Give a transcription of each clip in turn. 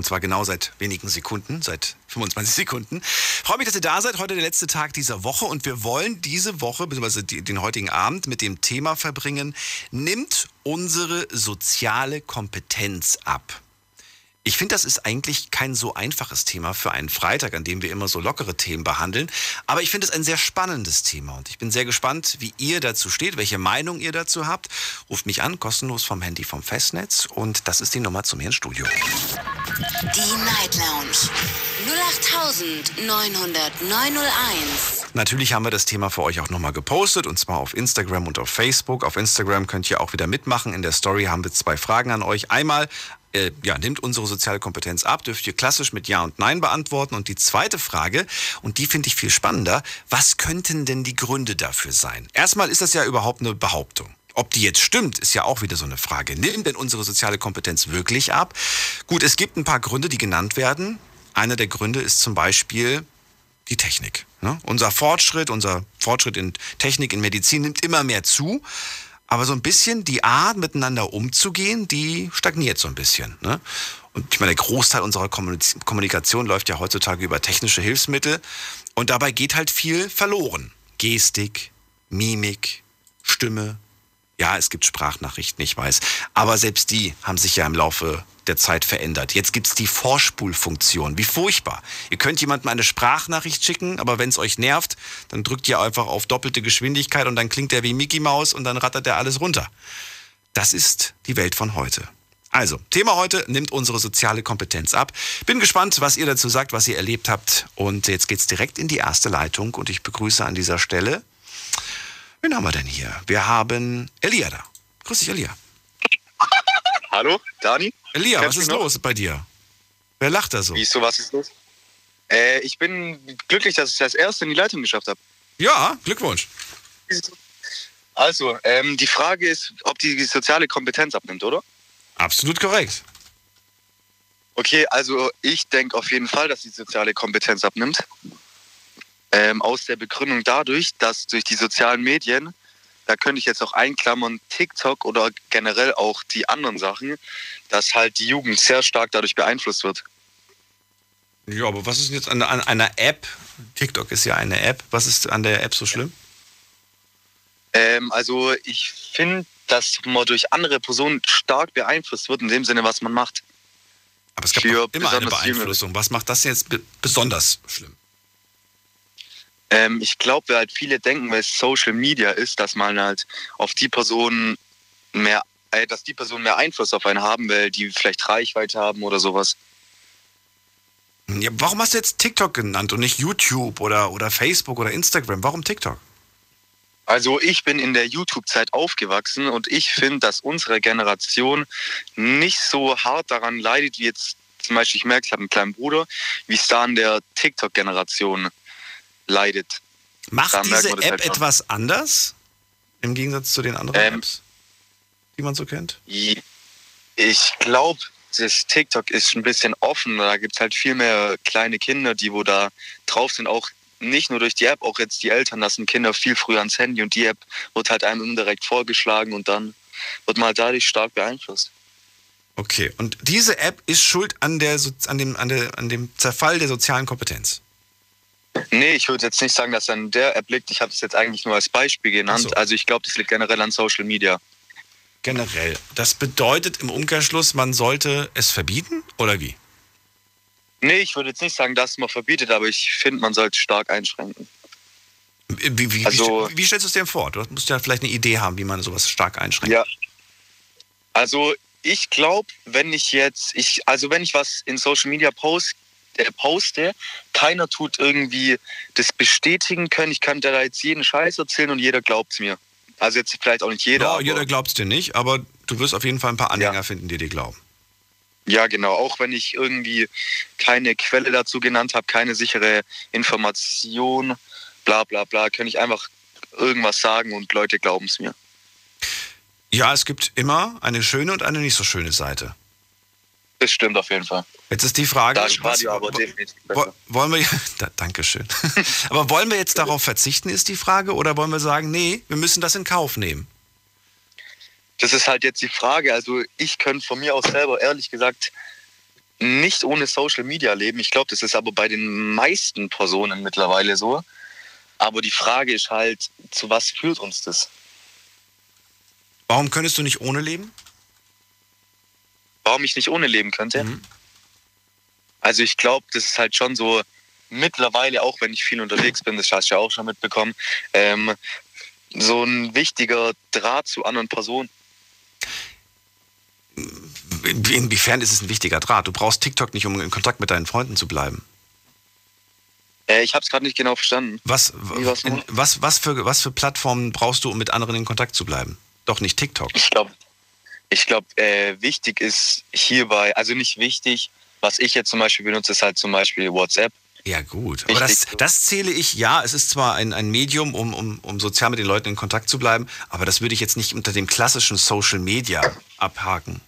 Und zwar genau seit wenigen Sekunden, seit 25 Sekunden. Freue mich, dass ihr da seid. Heute der letzte Tag dieser Woche und wir wollen diese Woche, beziehungsweise den heutigen Abend mit dem Thema verbringen, nimmt unsere soziale Kompetenz ab. Ich finde, das ist eigentlich kein so einfaches Thema für einen Freitag, an dem wir immer so lockere Themen behandeln. Aber ich finde es ein sehr spannendes Thema und ich bin sehr gespannt, wie ihr dazu steht, welche Meinung ihr dazu habt. Ruft mich an, kostenlos vom Handy vom Festnetz und das ist die Nummer zu mir ins Studio. Die Night Lounge. 08900901. Natürlich haben wir das Thema für euch auch nochmal gepostet und zwar auf Instagram und auf Facebook. Auf Instagram könnt ihr auch wieder mitmachen. In der Story haben wir zwei Fragen an euch. Einmal, äh, ja, nimmt unsere soziale Kompetenz ab? Dürft ihr klassisch mit Ja und Nein beantworten. Und die zweite Frage, und die finde ich viel spannender, was könnten denn die Gründe dafür sein? Erstmal ist das ja überhaupt eine Behauptung. Ob die jetzt stimmt, ist ja auch wieder so eine Frage. Nimmt denn unsere soziale Kompetenz wirklich ab? Gut, es gibt ein paar Gründe, die genannt werden. Einer der Gründe ist zum Beispiel die Technik. Ne? Unser Fortschritt, unser Fortschritt in Technik, in Medizin nimmt immer mehr zu. Aber so ein bisschen die Art, miteinander umzugehen, die stagniert so ein bisschen. Ne? Und ich meine, der Großteil unserer Kommunikation läuft ja heutzutage über technische Hilfsmittel. Und dabei geht halt viel verloren. Gestik, Mimik, Stimme, ja, es gibt Sprachnachrichten, ich weiß. Aber selbst die haben sich ja im Laufe der Zeit verändert. Jetzt gibt's die Vorspulfunktion. Wie furchtbar. Ihr könnt jemandem eine Sprachnachricht schicken, aber wenn es euch nervt, dann drückt ihr einfach auf doppelte Geschwindigkeit und dann klingt er wie Mickey Mouse und dann rattert er alles runter. Das ist die Welt von heute. Also, Thema heute nimmt unsere soziale Kompetenz ab. Bin gespannt, was ihr dazu sagt, was ihr erlebt habt. Und jetzt geht's direkt in die erste Leitung und ich begrüße an dieser Stelle Wen haben wir denn hier? Wir haben Elia da. Grüß dich, Elia. Hallo, Dani? Elia, was ist los bei dir? Wer lacht da so? Wieso, was ist los? Äh, ich bin glücklich, dass ich das erste in die Leitung geschafft habe. Ja, Glückwunsch. Also, ähm, die Frage ist, ob die soziale Kompetenz abnimmt, oder? Absolut korrekt. Okay, also ich denke auf jeden Fall, dass die soziale Kompetenz abnimmt. Ähm, aus der Begründung dadurch, dass durch die sozialen Medien, da könnte ich jetzt auch einklammern, TikTok oder generell auch die anderen Sachen, dass halt die Jugend sehr stark dadurch beeinflusst wird. Ja, aber was ist denn jetzt an, an einer App? TikTok ist ja eine App. Was ist an der App so schlimm? Ähm, also ich finde, dass man durch andere Personen stark beeinflusst wird, in dem Sinne, was man macht. Aber es gab immer eine Beeinflussung. Was macht das jetzt besonders schlimm? Ähm, ich glaube, weil halt viele denken, weil es Social Media ist, dass man halt auf die Personen mehr, äh, dass die Personen mehr Einfluss auf einen haben, weil die vielleicht Reichweite haben oder sowas. Ja, warum hast du jetzt TikTok genannt und nicht YouTube oder, oder Facebook oder Instagram? Warum TikTok? Also ich bin in der YouTube-Zeit aufgewachsen und ich finde, dass unsere Generation nicht so hart daran leidet, wie jetzt zum Beispiel, ich merke, ich habe einen kleinen Bruder, wie es da an der TikTok-Generation leidet. Macht diese App halt etwas anders im Gegensatz zu den anderen ähm, Apps, die man so kennt? Ich glaube, das TikTok ist ein bisschen offen. Da gibt es halt viel mehr kleine Kinder, die wo da drauf sind. Auch nicht nur durch die App, auch jetzt die Eltern lassen Kinder viel früher ans Handy und die App wird halt einem indirekt vorgeschlagen und dann wird man halt dadurch stark beeinflusst. Okay, und diese App ist schuld an, der, an, dem, an, der, an dem Zerfall der sozialen Kompetenz? Nee, ich würde jetzt nicht sagen, dass an der App liegt. Ich habe es jetzt eigentlich nur als Beispiel genannt. So. Also ich glaube, das liegt generell an Social Media. Generell. Das bedeutet im Umkehrschluss, man sollte es verbieten oder wie? Nee, ich würde jetzt nicht sagen, dass man verbietet, aber ich finde, man sollte stark einschränken. Wie, wie, also, wie, wie stellst du es dir vor? Du musst ja vielleicht eine Idee haben, wie man sowas stark einschränkt. Ja. Also ich glaube, wenn ich jetzt, ich, also wenn ich was in Social Media post, der poste, keiner tut irgendwie das bestätigen können. Ich kann da jetzt jeden Scheiß erzählen und jeder glaubt es mir. Also jetzt vielleicht auch nicht jeder. Ja, jeder glaubt es dir nicht, aber du wirst auf jeden Fall ein paar Anhänger ja. finden, die dir glauben. Ja, genau. Auch wenn ich irgendwie keine Quelle dazu genannt habe, keine sichere Information, bla bla bla, kann ich einfach irgendwas sagen und Leute glauben es mir. Ja, es gibt immer eine schöne und eine nicht so schöne Seite. Das stimmt auf jeden Fall. Jetzt ist die Frage, Da ist was- aber definitiv besser. wollen wir, da, Dankeschön. aber wollen wir jetzt darauf verzichten, ist die Frage, oder wollen wir sagen, nee, wir müssen das in Kauf nehmen? Das ist halt jetzt die Frage. Also ich könnte von mir aus selber ehrlich gesagt nicht ohne Social Media leben. Ich glaube, das ist aber bei den meisten Personen mittlerweile so. Aber die Frage ist halt, zu was führt uns das? Warum könntest du nicht ohne leben? Warum ich nicht ohne leben könnte? Mhm. Also ich glaube, das ist halt schon so mittlerweile, auch wenn ich viel unterwegs bin, das hast du ja auch schon mitbekommen, ähm, so ein wichtiger Draht zu anderen Personen. In- Inwiefern ist es ein wichtiger Draht? Du brauchst TikTok nicht, um in Kontakt mit deinen Freunden zu bleiben. Äh, ich habe es gerade nicht genau verstanden. Was, was, was, für, was für Plattformen brauchst du, um mit anderen in Kontakt zu bleiben? Doch nicht TikTok. Ich glaube, ich glaub, äh, wichtig ist hierbei, also nicht wichtig, was ich jetzt zum Beispiel benutze, ist halt zum Beispiel WhatsApp. Ja, gut. Aber das, das zähle ich, ja, es ist zwar ein, ein Medium, um, um, um sozial mit den Leuten in Kontakt zu bleiben, aber das würde ich jetzt nicht unter dem klassischen Social Media abhaken.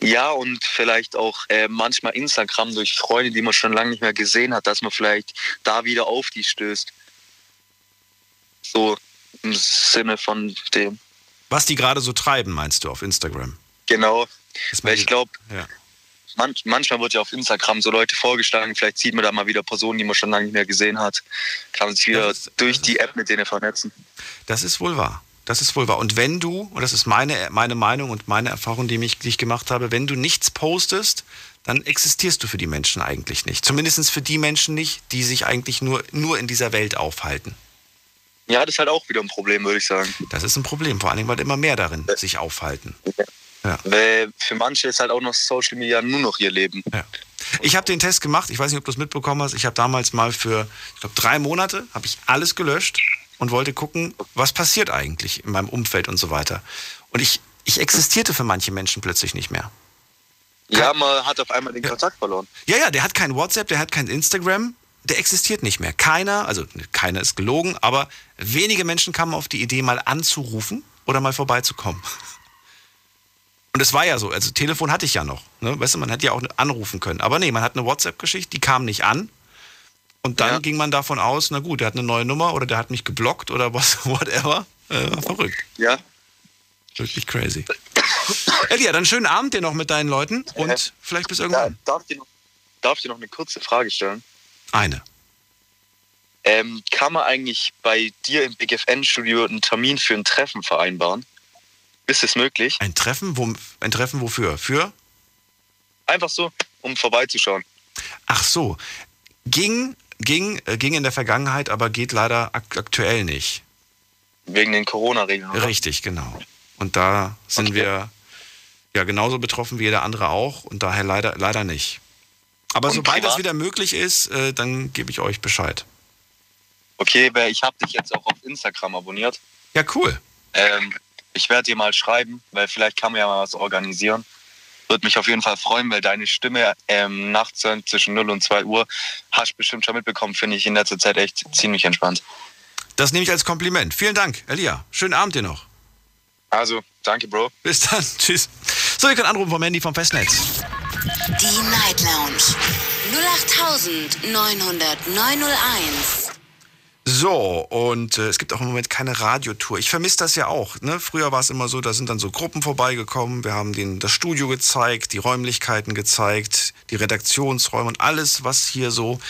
Ja, und vielleicht auch äh, manchmal Instagram durch Freunde, die man schon lange nicht mehr gesehen hat, dass man vielleicht da wieder auf die stößt. So im Sinne von dem. Was die gerade so treiben, meinst du, auf Instagram? Genau. Weil ich glaube, Ja. man, manchmal wird ja auf Instagram so Leute vorgeschlagen, vielleicht sieht man da mal wieder Personen, die man schon lange nicht mehr gesehen hat. Kann man sich wieder ist- durch die App mit denen vernetzen. Das ist wohl wahr. Das ist wohl wahr. Und wenn du, und das ist meine, meine Meinung und meine Erfahrung, die, mich, die ich gemacht habe, wenn du nichts postest, dann existierst du für die Menschen eigentlich nicht. Zumindest für die Menschen nicht, die sich eigentlich nur, nur in dieser Welt aufhalten. Ja, das ist halt auch wieder ein Problem, würde ich sagen. Das ist ein Problem, vor allem, weil immer mehr darin sich aufhalten. Weil für manche ist halt auch noch Social Media nur noch ihr Leben. Ja. Ich habe den Test gemacht, ich weiß nicht, ob du es mitbekommen hast. Ich habe damals mal für, ich glaube, drei Monate habe ich alles gelöscht und wollte gucken, was passiert eigentlich in meinem Umfeld und so weiter. Und ich, ich existierte für manche Menschen plötzlich nicht mehr. Ja, man hat auf einmal den Kontakt verloren. Ja, ja, der hat kein WhatsApp, der hat kein Instagram, der existiert nicht mehr. Keiner, also keiner ist gelogen, aber wenige Menschen kamen auf die Idee, mal anzurufen oder mal vorbeizukommen. Und es war ja so, also Telefon hatte ich ja noch. Ne? Weißt du, man hätte ja auch anrufen können. Aber nee, man hat eine WhatsApp-Geschichte, die kam nicht an. Und dann Ja. ging man davon aus, na gut, der hat eine neue Nummer oder der hat mich geblockt oder was, whatever. Äh, war verrückt. Ja. Wirklich crazy. Elia, dann schönen Abend dir noch mit deinen Leuten und Ja. vielleicht bis ja irgendwann. darf, ich noch, darf ich dir noch eine kurze Frage stellen? Eine. Ähm, kann man eigentlich bei dir im Big FN-Studio einen Termin für ein Treffen vereinbaren? Ist es möglich? Ein Treffen? Wo, ein Treffen wofür? Für? Einfach so, um vorbeizuschauen. Ach so. Ging, ging, äh, ging in der Vergangenheit, aber geht leider ak aktuell nicht. Wegen den Corona-Regeln. Richtig, genau. Und da sind Okay. wir ja genauso betroffen wie jeder andere auch und daher leider, leider nicht. Aber Und sobald das privat? wieder möglich ist, äh, dann gebe ich euch Bescheid. Okay, ich habe dich jetzt auch auf Instagram abonniert. Ja, cool. Ähm, ich werde dir mal schreiben, weil vielleicht kann man ja mal was organisieren. Würde mich auf jeden Fall freuen, weil deine Stimme ähm, nachts zwischen 0 und 2 Uhr, hast du bestimmt schon mitbekommen, finde ich in letzter Zeit echt ziemlich entspannt. Das nehme ich als Kompliment. Vielen Dank, Elia. Schönen Abend dir noch. Also, danke, Bro. Bis dann. Tschüss. So, ihr könnt anrufen vom Handy vom Festnetz. Die Night Lounge 0890901. So, und äh, es gibt auch im Moment keine Radiotour. Ich vermisse das ja auch. Ne? Früher war es immer so, da sind dann so Gruppen vorbeigekommen. Wir haben denen das Studio gezeigt, die Räumlichkeiten gezeigt, die Redaktionsräume und alles, was hier so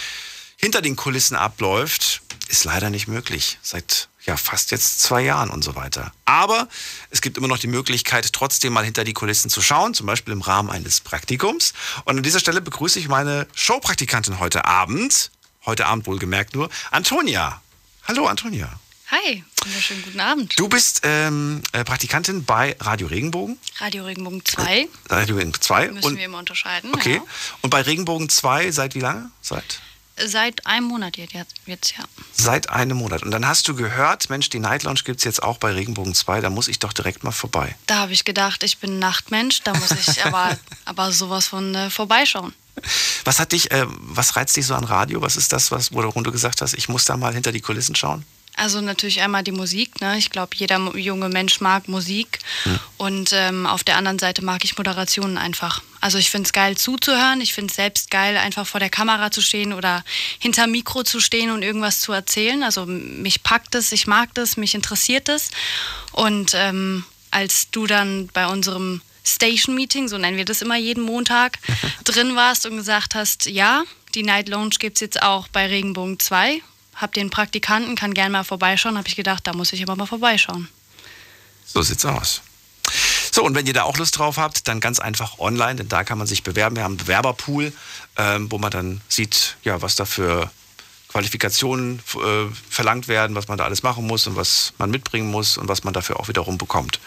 hinter den Kulissen abläuft, ist leider nicht möglich. Seit ja fast jetzt zwei Jahren und so weiter. Aber es gibt immer noch die Möglichkeit, trotzdem mal hinter die Kulissen zu schauen, zum Beispiel im Rahmen eines Praktikums. Und an dieser Stelle begrüße ich meine Showpraktikantin heute Abend, heute Abend wohlgemerkt nur, Antonia. Hallo Antonia. Hi, wunderschönen guten Abend. Du bist ähm, äh, Praktikantin bei Radio Regenbogen, Radio Regenbogen 2 Radio Regenbogen 2. müssen Und, wir immer unterscheiden. okay. Ja. Und bei Regenbogen 2 seit wie lange? Seit? Seit einem Monat jetzt, jetzt ja. Seit einem Monat. Und dann hast du gehört, Mensch, die Night Lounge gibt es jetzt auch bei Regenbogen 2, da muss ich doch direkt mal vorbei. Da habe ich gedacht, ich bin Nachtmensch, da muss ich aber, aber sowas von äh, vorbeischauen. Was hat dich, äh, was reizt dich so an Radio? Was ist das, was, worum du gesagt hast, ich muss da mal hinter die Kulissen schauen? Also natürlich einmal die Musik. Ne? Ich glaube, jeder junge Mensch mag Musik. Und ähm, auf der anderen Seite mag ich Moderationen einfach. Also ich finde es geil zuzuhören. Ich finde es selbst geil, einfach vor der Kamera zu stehen oder hinter Mikro zu stehen und irgendwas zu erzählen. Also mich packt es, ich mag das, mich interessiert es. Und ähm, als du dann bei unserem Station Meeting, so nennen wir das immer jeden Montag, drin warst und gesagt hast, ja, die Night Lounge gibt es jetzt auch bei Regenbogen 2. Hab den Praktikanten, kann gern mal vorbeischauen. Habe ich gedacht, da muss ich aber mal vorbeischauen. So sieht's aus. So, und wenn ihr da auch Lust drauf habt, dann ganz einfach online, denn da kann man sich bewerben. Wir haben einen Bewerberpool, ähm, wo man dann sieht, ja, was da für Qualifikationen äh, verlangt werden, was man da alles machen muss und was man mitbringen muss und was man dafür auch wiederum bekommt.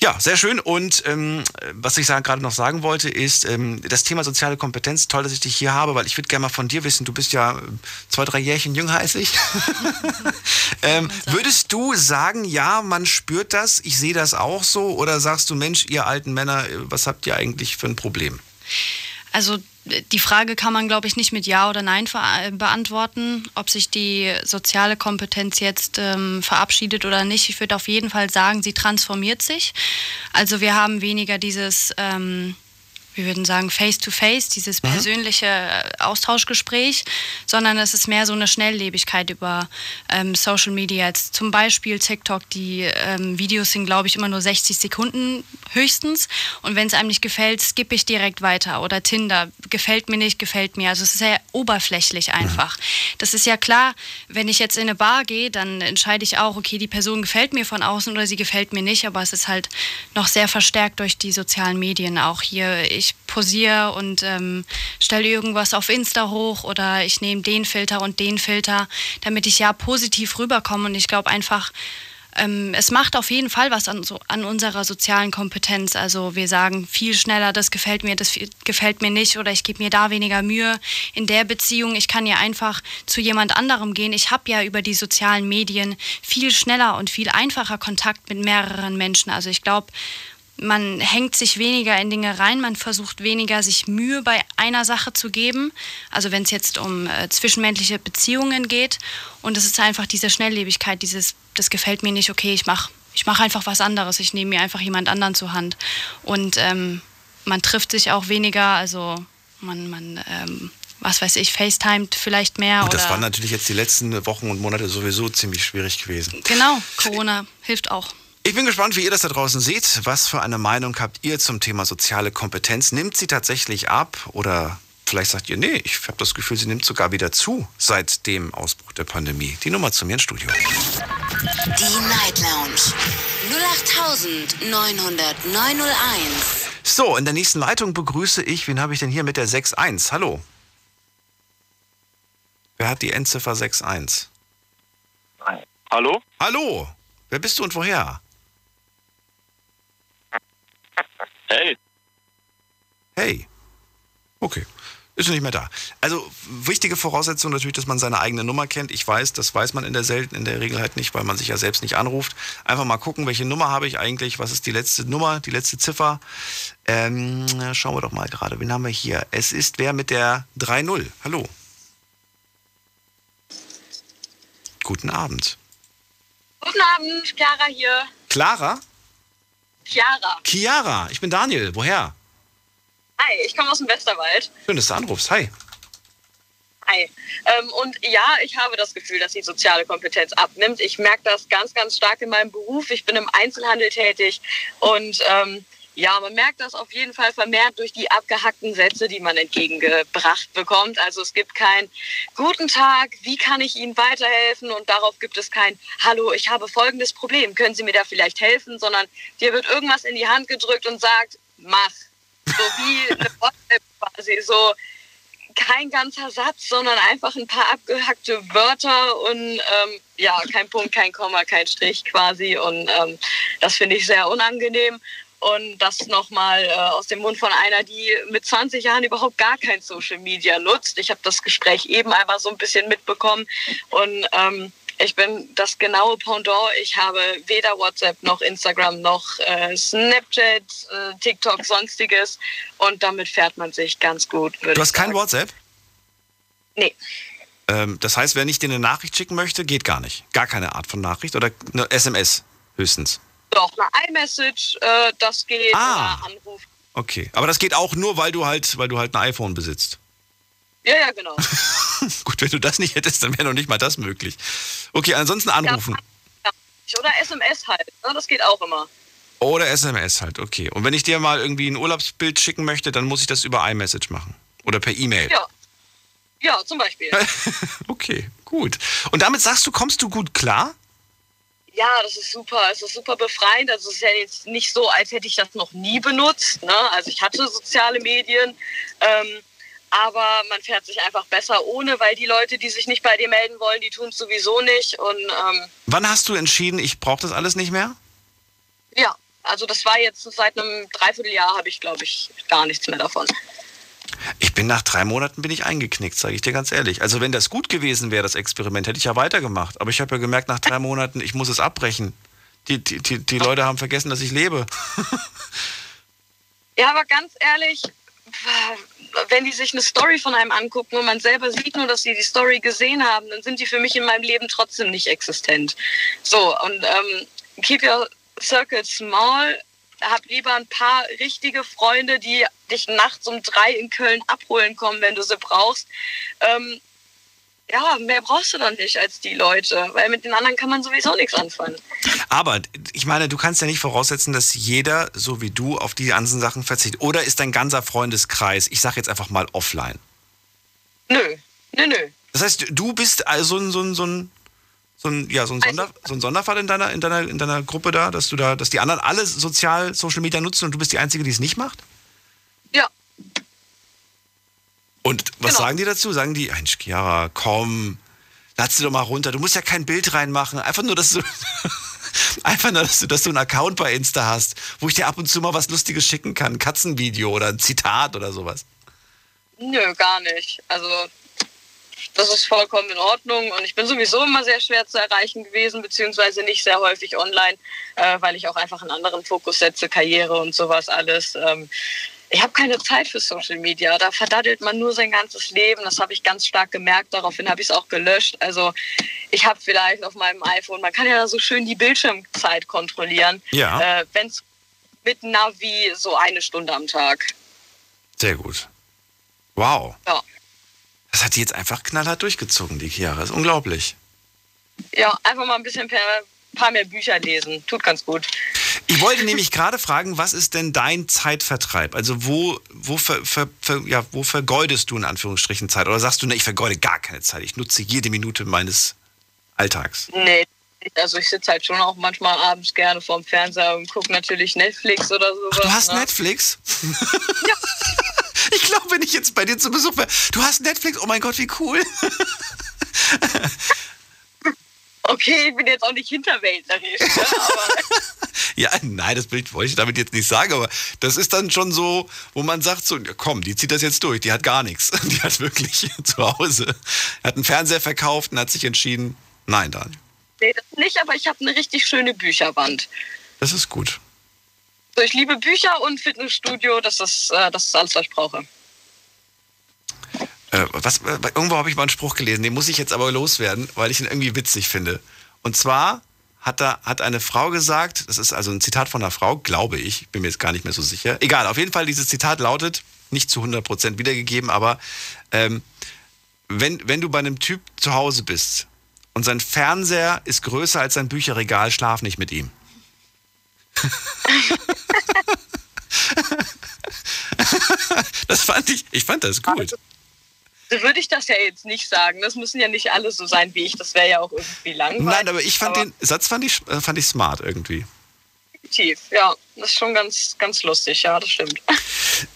Ja, sehr schön. Und ähm, was ich gerade noch sagen wollte, ist ähm, das Thema soziale Kompetenz. Toll, dass ich dich hier habe, weil ich würde gerne mal von dir wissen, du bist ja äh, zwei, drei Jährchen jünger als ich. ähm, würdest du sagen, ja, man spürt das, ich sehe das auch so? Oder sagst du, Mensch, ihr alten Männer, äh, was habt ihr eigentlich für ein Problem? Also die Frage kann man, glaube ich, nicht mit Ja oder Nein äh, beantworten, ob sich die soziale Kompetenz jetzt ähm, verabschiedet oder nicht. Ich würde auf jeden Fall sagen, sie transformiert sich. Also wir haben weniger dieses, ähm, wir würden sagen, Face-to-Face, dieses persönliche äh, Austauschgespräch, sondern es ist mehr so eine Schnelllebigkeit über ähm, Social Media. Jetzt zum Beispiel TikTok, die ähm, Videos sind, glaube ich, immer nur 60 Sekunden höchstens. Und wenn es einem nicht gefällt, skippe ich direkt weiter. Oder Tinder, gefällt mir nicht, gefällt mir. Also es ist sehr oberflächlich einfach. Das ist ja klar, wenn ich jetzt in eine Bar gehe, dann entscheide ich auch, okay, die Person gefällt mir von außen oder sie gefällt mir nicht. Aber es ist halt noch sehr verstärkt durch die sozialen Medien. Auch hier, ich posiere und ähm, stelle irgendwas auf Insta hoch oder ich nehme den Filter und den Filter, damit ich ja positiv rüberkomme. Und ich glaube einfach, ähm, es macht auf jeden Fall was an, so, an unserer sozialen Kompetenz. Also wir sagen viel schneller, das gefällt mir, das gefällt mir nicht oder ich gebe mir da weniger Mühe in der Beziehung. Ich kann ja einfach zu jemand anderem gehen. Ich habe ja über die sozialen Medien viel schneller und viel einfacher Kontakt mit mehreren Menschen. Also ich glaube, man hängt sich weniger in Dinge rein, man versucht weniger sich Mühe bei einer Sache zu geben. Also wenn es jetzt um äh, zwischenmenschliche Beziehungen geht. Und es ist einfach diese Schnelllebigkeit, dieses, das gefällt mir nicht, okay, ich mache ich mach einfach was anderes, ich nehme mir einfach jemand anderen zur Hand. Und ähm, man trifft sich auch weniger, also man, man ähm, was weiß ich, FaceTimet vielleicht mehr. Gut, das waren natürlich jetzt die letzten Wochen und Monate sowieso ziemlich schwierig gewesen. Genau, Corona hilft auch. Ich bin gespannt, wie ihr das da draußen seht. Was für eine Meinung habt ihr zum Thema soziale Kompetenz? Nimmt sie tatsächlich ab oder vielleicht sagt ihr, nee, ich habe das Gefühl, sie nimmt sogar wieder zu seit dem Ausbruch der Pandemie. Die Nummer zu mir ins Studio. Die Night Lounge 0890901. So, in der nächsten Leitung begrüße ich, wen habe ich denn hier mit der 6.1? Hallo. Wer hat die Endziffer 6.1? Hallo? Hallo. Wer bist du und woher? Hey. Hey. Okay. Ist nicht mehr da. Also wichtige Voraussetzung natürlich, dass man seine eigene Nummer kennt. Ich weiß, das weiß man in der selten, in der Regel halt nicht, weil man sich ja selbst nicht anruft. Einfach mal gucken, welche Nummer habe ich eigentlich, was ist die letzte Nummer, die letzte Ziffer. Ähm, schauen wir doch mal gerade, wen haben wir hier? Es ist wer mit der 3-0. Hallo. Guten Abend. Guten Abend, Chiara hier. Clara? Chiara. Chiara, ich bin Daniel. Woher? Hi, ich komme aus dem Westerwald. Schön, dass du anrufst. Hi. Hi. Ähm, und ja, ich habe das Gefühl, dass die soziale Kompetenz abnimmt. Ich merke das ganz, ganz stark in meinem Beruf. Ich bin im Einzelhandel tätig und ähm, ja, man merkt das auf jeden Fall vermehrt durch die abgehackten Sätze, die man entgegengebracht bekommt. Also es gibt kein Guten Tag, wie kann ich Ihnen weiterhelfen? Und darauf gibt es kein Hallo, ich habe folgendes Problem, können Sie mir da vielleicht helfen? Sondern dir wird irgendwas in die Hand gedrückt und sagt, mach. So wie eine WhatsApp quasi, so kein ganzer Satz, sondern einfach ein paar abgehackte Wörter und ähm, ja, kein Punkt, kein Komma, kein Strich quasi. Und ähm, das finde ich sehr unangenehm. Und das nochmal äh, aus dem Mund von einer, die mit 20 Jahren überhaupt gar kein Social Media nutzt. Ich habe das Gespräch eben einmal so ein bisschen mitbekommen. Und ähm, ich bin das genaue Pendant. Ich habe weder WhatsApp noch Instagram noch äh, Snapchat, äh, TikTok, sonstiges. Und damit fährt man sich ganz gut. Du hast kein. WhatsApp? Nee. Ähm, das heißt, wenn ich dir eine Nachricht schicken möchte, geht gar nicht. Gar keine Art von Nachricht oder eine SMS höchstens. Doch, eine iMessage, äh, das geht, Ah. Anruf. Okay. Aber das geht auch nur, weil du halt, weil du halt ein iPhone besitzt. Ja, ja, genau. Gut, wenn du das nicht hättest, dann wäre noch nicht mal das möglich. Okay, ansonsten anrufen. Oder SMS halt, ne? das geht auch immer. Oder SMS halt, okay. Und wenn ich dir mal irgendwie ein Urlaubsbild schicken möchte, dann muss ich das über iMessage machen. Oder per E-Mail. Ja. Ja, zum Beispiel. Okay, gut. Und damit sagst du, kommst du gut klar? Ja, das ist super. Es ist super befreiend. Also es ist ja jetzt nicht so, als hätte ich das noch nie benutzt. Ne? Also ich hatte soziale Medien, ähm, aber man fährt sich einfach besser ohne, weil die Leute, die sich nicht bei dir melden wollen, die tun es sowieso nicht. Und ähm, Wann hast du entschieden, ich brauche das alles nicht mehr? ja, also das war jetzt seit einem Dreivierteljahr habe ich, glaube ich, gar nichts mehr davon. Ich bin nach drei Monaten bin ich eingeknickt, sage ich dir ganz ehrlich. Also wenn das gut gewesen wäre, das Experiment, hätte ich ja weitergemacht. Aber ich habe ja gemerkt, nach drei Monaten, ich muss es abbrechen. Die, die, die, die Leute haben vergessen, dass ich lebe. Ja, aber ganz ehrlich, wenn die sich eine Story von einem angucken und man selber sieht nur, dass sie die Story gesehen haben, dann sind die für mich in meinem Leben trotzdem nicht existent. So, und ähm, keep your circle small. Hab lieber ein paar richtige Freunde, die dich nachts um drei in Köln abholen kommen, wenn du sie brauchst. Ähm, ja, mehr brauchst du dann nicht als die Leute, weil mit den anderen kann man sowieso nichts anfangen. Aber ich meine, du kannst ja nicht voraussetzen, dass jeder, so wie du, auf die ganzen Sachen verzichtet. Oder ist dein ganzer Freundeskreis, ich sage jetzt einfach mal offline. Nö, nö, nö. Das heißt, du bist also so ein, so ein, so ein, so ein, ja, so ein, Sonder, so ein Sonderfall in deiner, in, deiner, in deiner Gruppe da, dass du da, dass die anderen alle sozial Social Media nutzen und du bist die Einzige, die es nicht macht? Ja, Und was Genau. sagen die dazu? Sagen die, Mensch, Chiara, komm, lass sie doch mal runter. Du musst ja kein Bild reinmachen. Einfach nur, dass du, einfach nur, dass du, dass du einen Account bei Insta hast, wo ich dir ab und zu mal was Lustiges schicken kann. Ein Katzenvideo oder ein Zitat oder sowas. Nö, gar nicht. Also das ist vollkommen in Ordnung und ich bin sowieso immer sehr schwer zu erreichen gewesen, beziehungsweise nicht sehr häufig online, äh, weil ich auch einfach einen anderen Fokus setze, Karriere und sowas alles. Ähm, ich habe keine Zeit für Social Media. Da verdattelt man nur sein ganzes Leben. Das habe ich ganz stark gemerkt. Daraufhin habe ich es auch gelöscht. Also ich habe vielleicht auf meinem iPhone, man kann ja da so schön die Bildschirmzeit kontrollieren. Ja. Äh, Wenn es mit Navi so eine Stunde am Tag. Sehr gut. Wow. Ja. Das hat die jetzt einfach knallhart durchgezogen, die Chiara. Das ist unglaublich. Ja, einfach mal ein bisschen per, paar mehr Bücher lesen. Tut ganz gut. Ich wollte nämlich gerade fragen, was ist denn dein Zeitvertreib? Also wo, wo, ver, ver, ver, ja, wo vergeudest du in Anführungsstrichen Zeit? Oder sagst du, ne, ich vergeude gar keine Zeit, ich nutze jede Minute meines Alltags? Nee, also ich sitze halt schon auch manchmal abends gerne vorm Fernseher und gucke natürlich Netflix oder sowas. Du hast ne? Netflix? Ich glaube, wenn ich jetzt bei dir zu Besuch wäre, du hast Netflix, oh mein Gott, wie cool. Okay, ich bin jetzt auch nicht hinterwäldlerisch, ne? Ja, nein, das Bild wollte ich damit jetzt nicht sagen, aber das ist dann schon so, wo man sagt so, komm, die zieht das jetzt durch, die hat gar nichts. Die hat wirklich zu Hause, hat einen Fernseher verkauft und hat sich entschieden, nein, Daniel, nee, das nicht, aber ich habe eine richtig schöne Bücherwand. das ist gut. So, ich liebe Bücher und Fitnessstudio, das ist, äh, das ist alles, was ich brauche. Äh, was, äh, irgendwo habe ich mal einen Spruch gelesen, den muss ich jetzt aber loswerden, weil ich ihn irgendwie witzig finde. Und zwar hat da hat eine Frau gesagt, das ist also ein Zitat von einer Frau, glaube ich, bin mir jetzt gar nicht mehr so sicher. Egal, auf jeden Fall dieses Zitat lautet, nicht zu 100% wiedergegeben, aber ähm, wenn, wenn du bei einem Typ zu Hause bist und sein Fernseher ist größer als sein Bücherregal, schlaf nicht mit ihm. das fand ich, ich fand das gut. So würde ich das ja jetzt nicht sagen. Das müssen ja nicht alle so sein wie ich. Das wäre ja auch irgendwie langweilig. Nein, aber ich fand den Satz fand ich, äh, fand ich smart irgendwie. Definitiv, ja. Das ist schon ganz, ganz lustig, ja, das stimmt.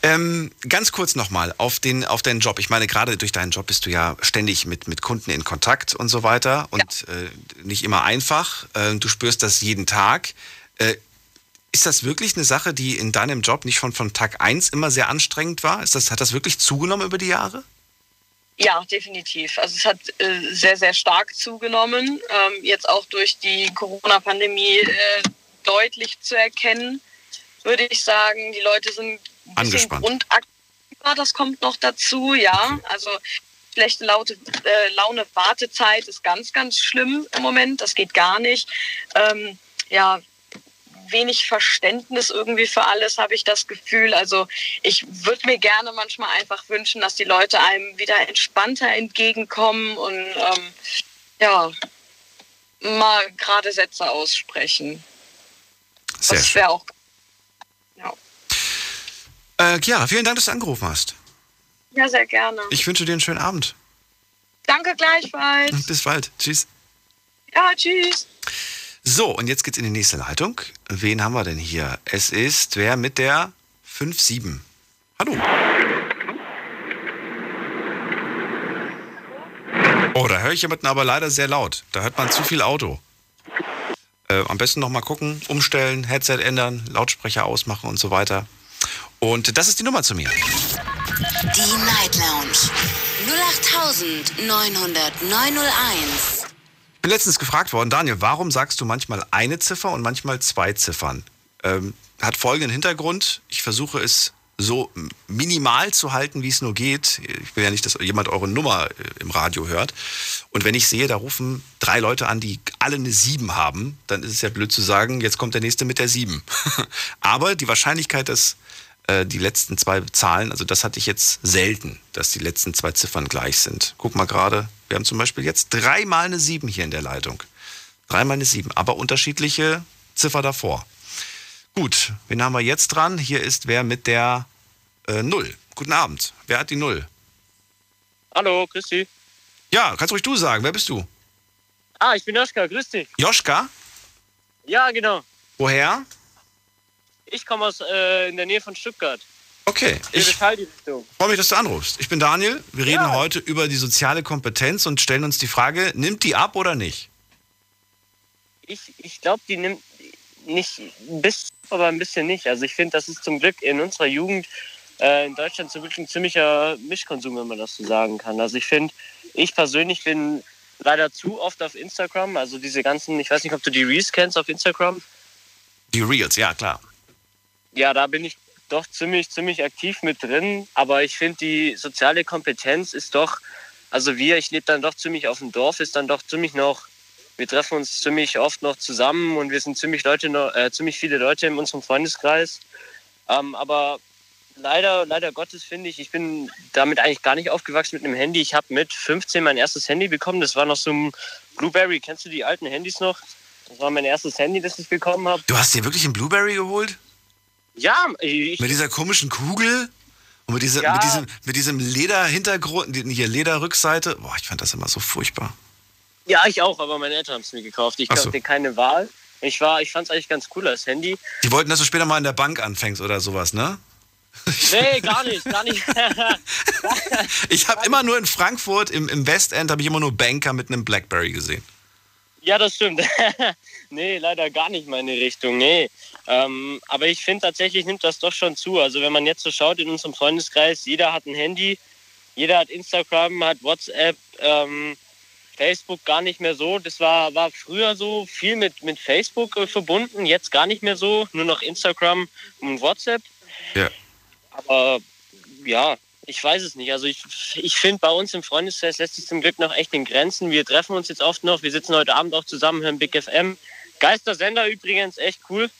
Ähm, ganz kurz nochmal auf, den, auf deinen Job. Ich meine, gerade durch deinen Job bist du ja ständig mit, mit Kunden in Kontakt und so weiter und äh, nicht immer einfach. Äh, du spürst das jeden Tag. Äh, ist das wirklich eine Sache, die in deinem Job nicht schon von Tag 1 immer sehr anstrengend war? Ist das, hat das wirklich zugenommen über die Jahre? Ja, definitiv. Also es hat äh, sehr, sehr stark zugenommen. Ähm, jetzt auch durch die Corona-Pandemie äh, deutlich zu erkennen, würde ich sagen. Die Leute sind ein bisschen Angespannt. grundaktiver, das kommt noch dazu, ja. Also schlechte Laute, äh, Laune, Wartezeit ist ganz, ganz schlimm im Moment. Das geht gar nicht. Ähm, ja, wenig Verständnis irgendwie für alles, habe ich das Gefühl. Also ich würde mir gerne manchmal einfach wünschen, dass die Leute einem wieder entspannter entgegenkommen und ähm, ja, mal gerade Sätze aussprechen. Sehr das wäre auch. Ja. Äh, Chiara, vielen Dank, dass du angerufen hast. ja, sehr gerne. Ich wünsche dir einen schönen Abend. Danke gleichfalls. Bis bald. Tschüss. Ja, tschüss. So, und jetzt geht's in die nächste Leitung. Wen haben wir denn hier? Es ist wer mit der 5-7. Hallo. Oh, da höre ich jemanden aber leider sehr laut. Da hört man zu viel Auto. Äh, am besten nochmal gucken, umstellen, Headset ändern, Lautsprecher ausmachen und so weiter. Und das ist die Nummer zu mir. Die Night Lounge 08901. Ich bin letztens gefragt worden, Daniel, warum sagst du manchmal eine Ziffer und manchmal zwei Ziffern? Ähm, hat folgenden Hintergrund. Ich versuche es so minimal zu halten, wie es nur geht. Ich will ja nicht, dass jemand eure Nummer äh, im Radio hört. Und wenn ich sehe, da rufen drei Leute an, die alle eine 7 haben, dann ist es ja blöd zu sagen, jetzt kommt der nächste mit der 7. Aber die Wahrscheinlichkeit, dass äh, die letzten zwei Zahlen, also das hatte ich jetzt selten, dass die letzten zwei Ziffern gleich sind. Guck mal gerade, wir haben zum Beispiel jetzt dreimal eine 7 hier in der Leitung. Dreimal eine 7, aber unterschiedliche Ziffer davor. Gut, wen haben wir jetzt dran? Hier ist wer mit der äh, 0. Guten Abend. Wer hat die 0? Hallo, grüß dich. Ja, kannst ruhig du sagen. Wer bist du? Ah, ich bin Joschka, grüß dich. Joschka? Ja, genau. Woher? Ich komme aus äh, in der Nähe von Stuttgart. Okay, ich freue mich, dass du anrufst. Ich bin Daniel. Wir reden Ja. heute über die soziale Kompetenz und stellen uns die Frage, nimmt die ab oder nicht? Ich, ich glaube, die nimmt nicht ein bisschen, aber ein bisschen nicht. Also ich finde, das ist zum Glück in unserer Jugend äh, in Deutschland zum Glück ein ziemlicher Mischkonsum, wenn man das so sagen kann. Also ich finde, ich persönlich bin leider zu oft auf Instagram. Also diese ganzen, ich weiß nicht, ob du die Reels kennst auf Instagram. Die Reels, ja klar. Ja, da bin ich doch ziemlich, ziemlich aktiv mit drin. Aber ich finde, die soziale Kompetenz ist doch, also wir, ich lebe dann doch ziemlich auf dem Dorf, ist dann doch ziemlich noch, wir treffen uns ziemlich oft noch zusammen und wir sind ziemlich Leute, äh, ziemlich viele Leute in unserem Freundeskreis. Ähm, aber leider, leider Gottes finde ich, ich bin damit eigentlich gar nicht aufgewachsen mit einem Handy. Ich habe mit 15 mein erstes Handy bekommen. Das war noch so ein Blueberry. Kennst du die alten Handys noch? Das war mein erstes Handy, das ich bekommen habe. Du hast dir wirklich einen Blueberry geholt? Ja, ich, Mit dieser komischen Kugel? Und mit, dieser, Ja. mit diesem, mit diesem Lederhintergrund, hier Lederrückseite? Boah, ich fand das immer so furchtbar. Ja, ich auch, aber meine Eltern haben es mir gekauft. Ich Ach so. hatte keine Wahl. Ich war, ich fand es eigentlich ganz cool als Handy. Die wollten, dass du später mal in der Bank anfängst oder sowas, ne? Nee, gar nicht, gar nicht. Ich habe immer nur in Frankfurt im, im Westend habe ich immer nur Banker mit einem Blackberry gesehen. Ja, das stimmt. nee, leider gar nicht meine Richtung. Nee. Ähm, aber ich finde tatsächlich nimmt das doch schon zu. Also wenn man jetzt so schaut in unserem Freundeskreis, jeder hat ein Handy, jeder hat Instagram, hat WhatsApp, ähm, Facebook gar nicht mehr so. Das war, war früher so viel mit, mit Facebook äh, verbunden, jetzt gar nicht mehr so, nur noch Instagram und WhatsApp. Ja. Aber ja, ich weiß es nicht. Also ich, ich finde, bei uns im Freundeskreis lässt sich zum Glück noch echt in Grenzen. Wir treffen uns jetzt oft noch. Wir sitzen heute Abend auch zusammen, hören Big FM. Geistersender übrigens, echt cool.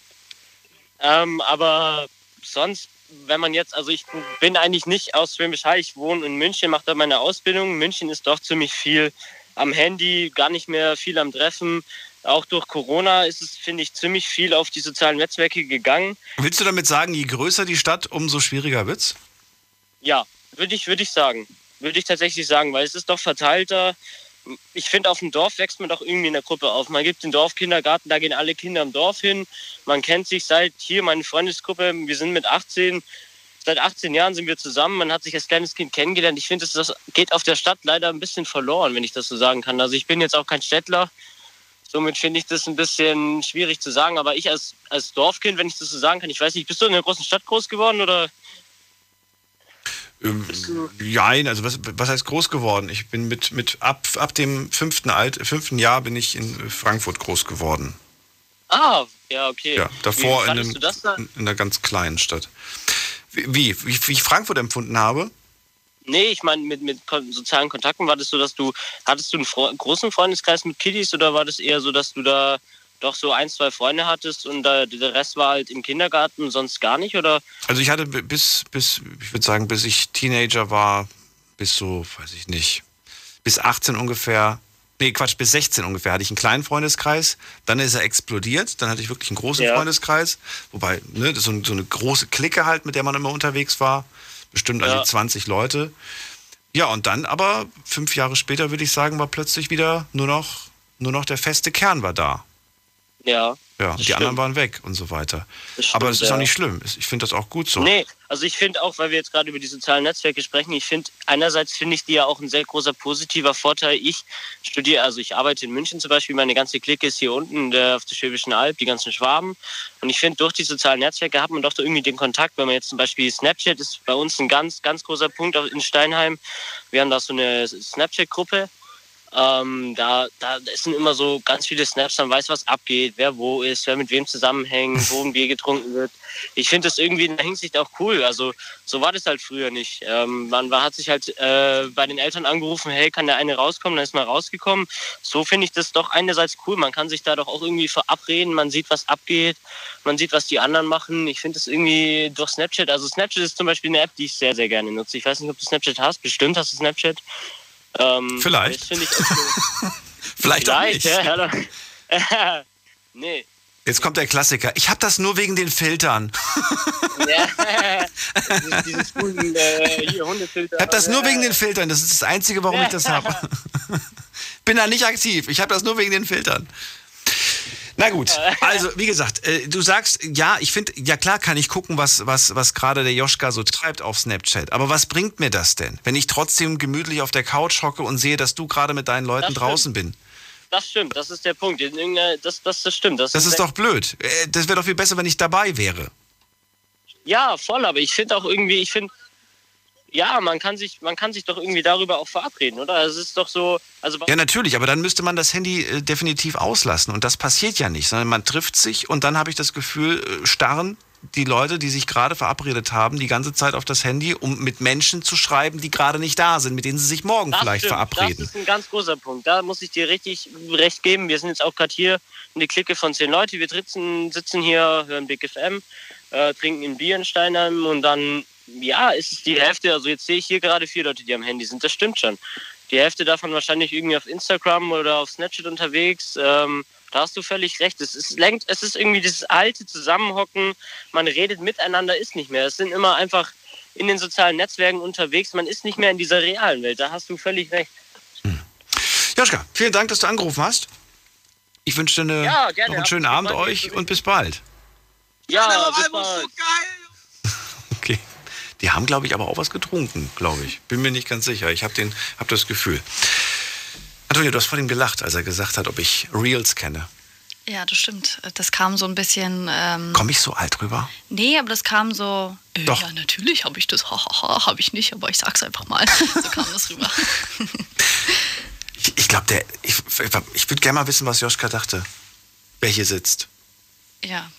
Ähm, aber sonst, wenn man jetzt, also ich bin eigentlich nicht aus Schwäbisch Hall. Ich wohne in München, mache da meine Ausbildung. München ist doch ziemlich viel am Handy, gar nicht mehr viel am Treffen. Auch durch Corona ist es, finde ich, ziemlich viel auf die sozialen Netzwerke gegangen. Willst du damit sagen, je größer die Stadt, umso schwieriger wird's? Ja, würde ich, würde ich sagen. Würde ich tatsächlich sagen, weil es ist doch verteilter. Ich finde, auf dem Dorf wächst man doch irgendwie in der Gruppe auf. Man gibt den Dorfkindergarten, da gehen alle Kinder im Dorf hin. Man kennt sich seit hier, meine Freundesgruppe, wir sind mit 18, seit 18 Jahren sind wir zusammen. Man hat sich als kleines Kind kennengelernt. Ich finde, das, geht auf der Stadt leider ein bisschen verloren, wenn ich das so sagen kann. Also ich bin jetzt auch kein Städtler. Somit finde ich das ein bisschen schwierig zu sagen. Aber ich als, als Dorfkind, wenn ich das so sagen kann, ich weiß nicht, bist du in einer großen Stadt groß geworden oder? Ähm, Nein, also was, was heißt groß geworden? Ich bin mit, mit ab, ab dem fünften, Alt, fünften Jahr bin ich in Frankfurt groß geworden. Ah, ja, okay. Ja, davor Wie in, einem, du das da? in einer ganz kleinen Stadt. Wie, wie, wie ich Frankfurt empfunden habe? Nee, ich meine, mit, mit sozialen Kontakten war das so, dass du, hattest du einen Fre großen Freundeskreis mit Kiddies oder war das eher so, dass du da doch so ein, zwei Freunde hattest und der Rest war halt im Kindergarten sonst gar nicht? Oder? Also ich hatte bi- bis, bis, ich würde sagen, bis ich Teenager war, bis so, weiß ich nicht, bis 18 ungefähr, nee, Quatsch, bis 16 ungefähr hatte ich einen kleinen Freundeskreis. Dann ist er explodiert, dann hatte ich wirklich einen großen Ja. Freundeskreis. Wobei, ne, so, so eine große Clique halt, mit der man immer unterwegs war. Bestimmt also Ja. 20 Leute. Ja, und dann aber, fünf Jahre später, würde ich sagen, war plötzlich wieder nur noch, nur noch der feste Kern war da. Ja. Ja, die anderen stimmt. waren weg und so weiter. Das Aber es ist ja. auch nicht schlimm. Ich finde das auch gut so. Nee, also ich finde auch, weil wir jetzt gerade über die sozialen Netzwerke sprechen, ich finde, einerseits finde ich die ja auch ein sehr großer positiver Vorteil. Ich studiere, also ich arbeite in München zum Beispiel, meine ganze Clique ist hier unten der, auf der Schwäbischen Alb, die ganzen Schwaben. Und ich finde, durch die sozialen Netzwerke hat man doch so irgendwie den Kontakt, wenn man jetzt zum Beispiel Snapchat ist bei uns ein ganz, ganz großer Punkt in Steinheim. Wir haben da so eine Snapchat-Gruppe. Ähm, da, da sind immer so ganz viele Snaps, man weiß, was abgeht, wer wo ist, wer mit wem zusammenhängt, wo ein Bier getrunken wird. Ich finde das irgendwie in der Hinsicht auch cool. Also so war das halt früher nicht. Ähm, man war, hat sich halt äh, bei den Eltern angerufen, hey, kann der eine rauskommen? Dann ist man rausgekommen. So finde ich das doch einerseits cool. Man kann sich da doch auch irgendwie verabreden. Man sieht, was abgeht. Man sieht, was die anderen machen. Ich finde das irgendwie durch Snapchat. Also Snapchat ist zum Beispiel eine App, die ich sehr, sehr gerne nutze. Ich weiß nicht, ob du Snapchat hast. Bestimmt hast du Snapchat. Ähm, Vielleicht. Vielleicht auch nicht. ja. nee. Jetzt kommt der Klassiker. Ich habe das nur wegen den Filtern. Ja. dieses, Hunden, äh, hier, Hundefilter. Ich habe das nur wegen den Filtern. Das ist das Einzige, warum ich das habe. Bin da nicht aktiv. Ich habe das nur wegen den Filtern. Na gut, also wie gesagt, äh, du sagst, ja, ich finde, ja klar kann ich gucken, was, was, was gerade der Joschka so treibt auf Snapchat. Aber was bringt mir das denn, wenn ich trotzdem gemütlich auf der Couch hocke und sehe, dass du gerade mit deinen Leuten draußen bin? Das stimmt, das ist der Punkt. Das, das, das stimmt. Das, Das ist doch blöd. Äh, Das wäre doch viel besser, wenn ich dabei wäre. Ja, voll, aber ich finde auch irgendwie, ich finde, ja, man kann sich, man kann sich doch irgendwie darüber auch verabreden, oder? Es ist doch so, also Ja, natürlich, aber dann müsste man das Handy äh, definitiv auslassen. Und das passiert ja nicht, sondern man trifft sich und dann habe ich das Gefühl, äh, starren die Leute, die sich gerade verabredet haben, die ganze Zeit auf das Handy, um mit Menschen zu schreiben, die gerade nicht da sind, mit denen sie sich morgen Das vielleicht stimmt, verabreden. Das ist ein ganz großer Punkt. Da muss ich dir richtig recht geben. Wir sind jetzt auch gerade hier eine Clique von zehn Leute. Wir sitzen, sitzen hier, hören Big FM, äh, trinken ein Bier in Steinheim und dann, ja, ist es die Hälfte. Also jetzt sehe ich hier gerade vier Leute, die am Handy sind. Das stimmt schon. Die Hälfte davon wahrscheinlich irgendwie auf Instagram oder auf Snapchat unterwegs. Ähm, da hast du völlig recht. Es ist, lenkt, es ist irgendwie dieses alte Zusammenhocken. Man redet miteinander, ist nicht mehr. Es sind immer einfach in den sozialen Netzwerken unterwegs. Man ist nicht mehr in dieser realen Welt. Da hast du völlig recht. Joschka, vielen Dank, dass du angerufen hast. Ich wünsche dir eine, Ja, gerne. noch einen schönen Abend euch und bis bald. Ja, bis bald. Okay. Die haben, glaube ich, aber auch was getrunken, glaube ich. Bin mir nicht ganz sicher. Ich habe hab das Gefühl. Antonio, du hast vor ihm gelacht, als er gesagt hat, ob ich Reels kenne. Ja, das stimmt. Das kam so ein bisschen. Ähm, Komme ich so alt rüber? nee, aber das kam so. Äh, Doch. Ja, natürlich habe ich das. Hahaha, habe ich nicht, aber ich sag's einfach mal. So kam das rüber. Ich, ich glaube, der. Ich, ich würde gerne mal wissen, was Joschka dachte. Wer hier sitzt. Ja.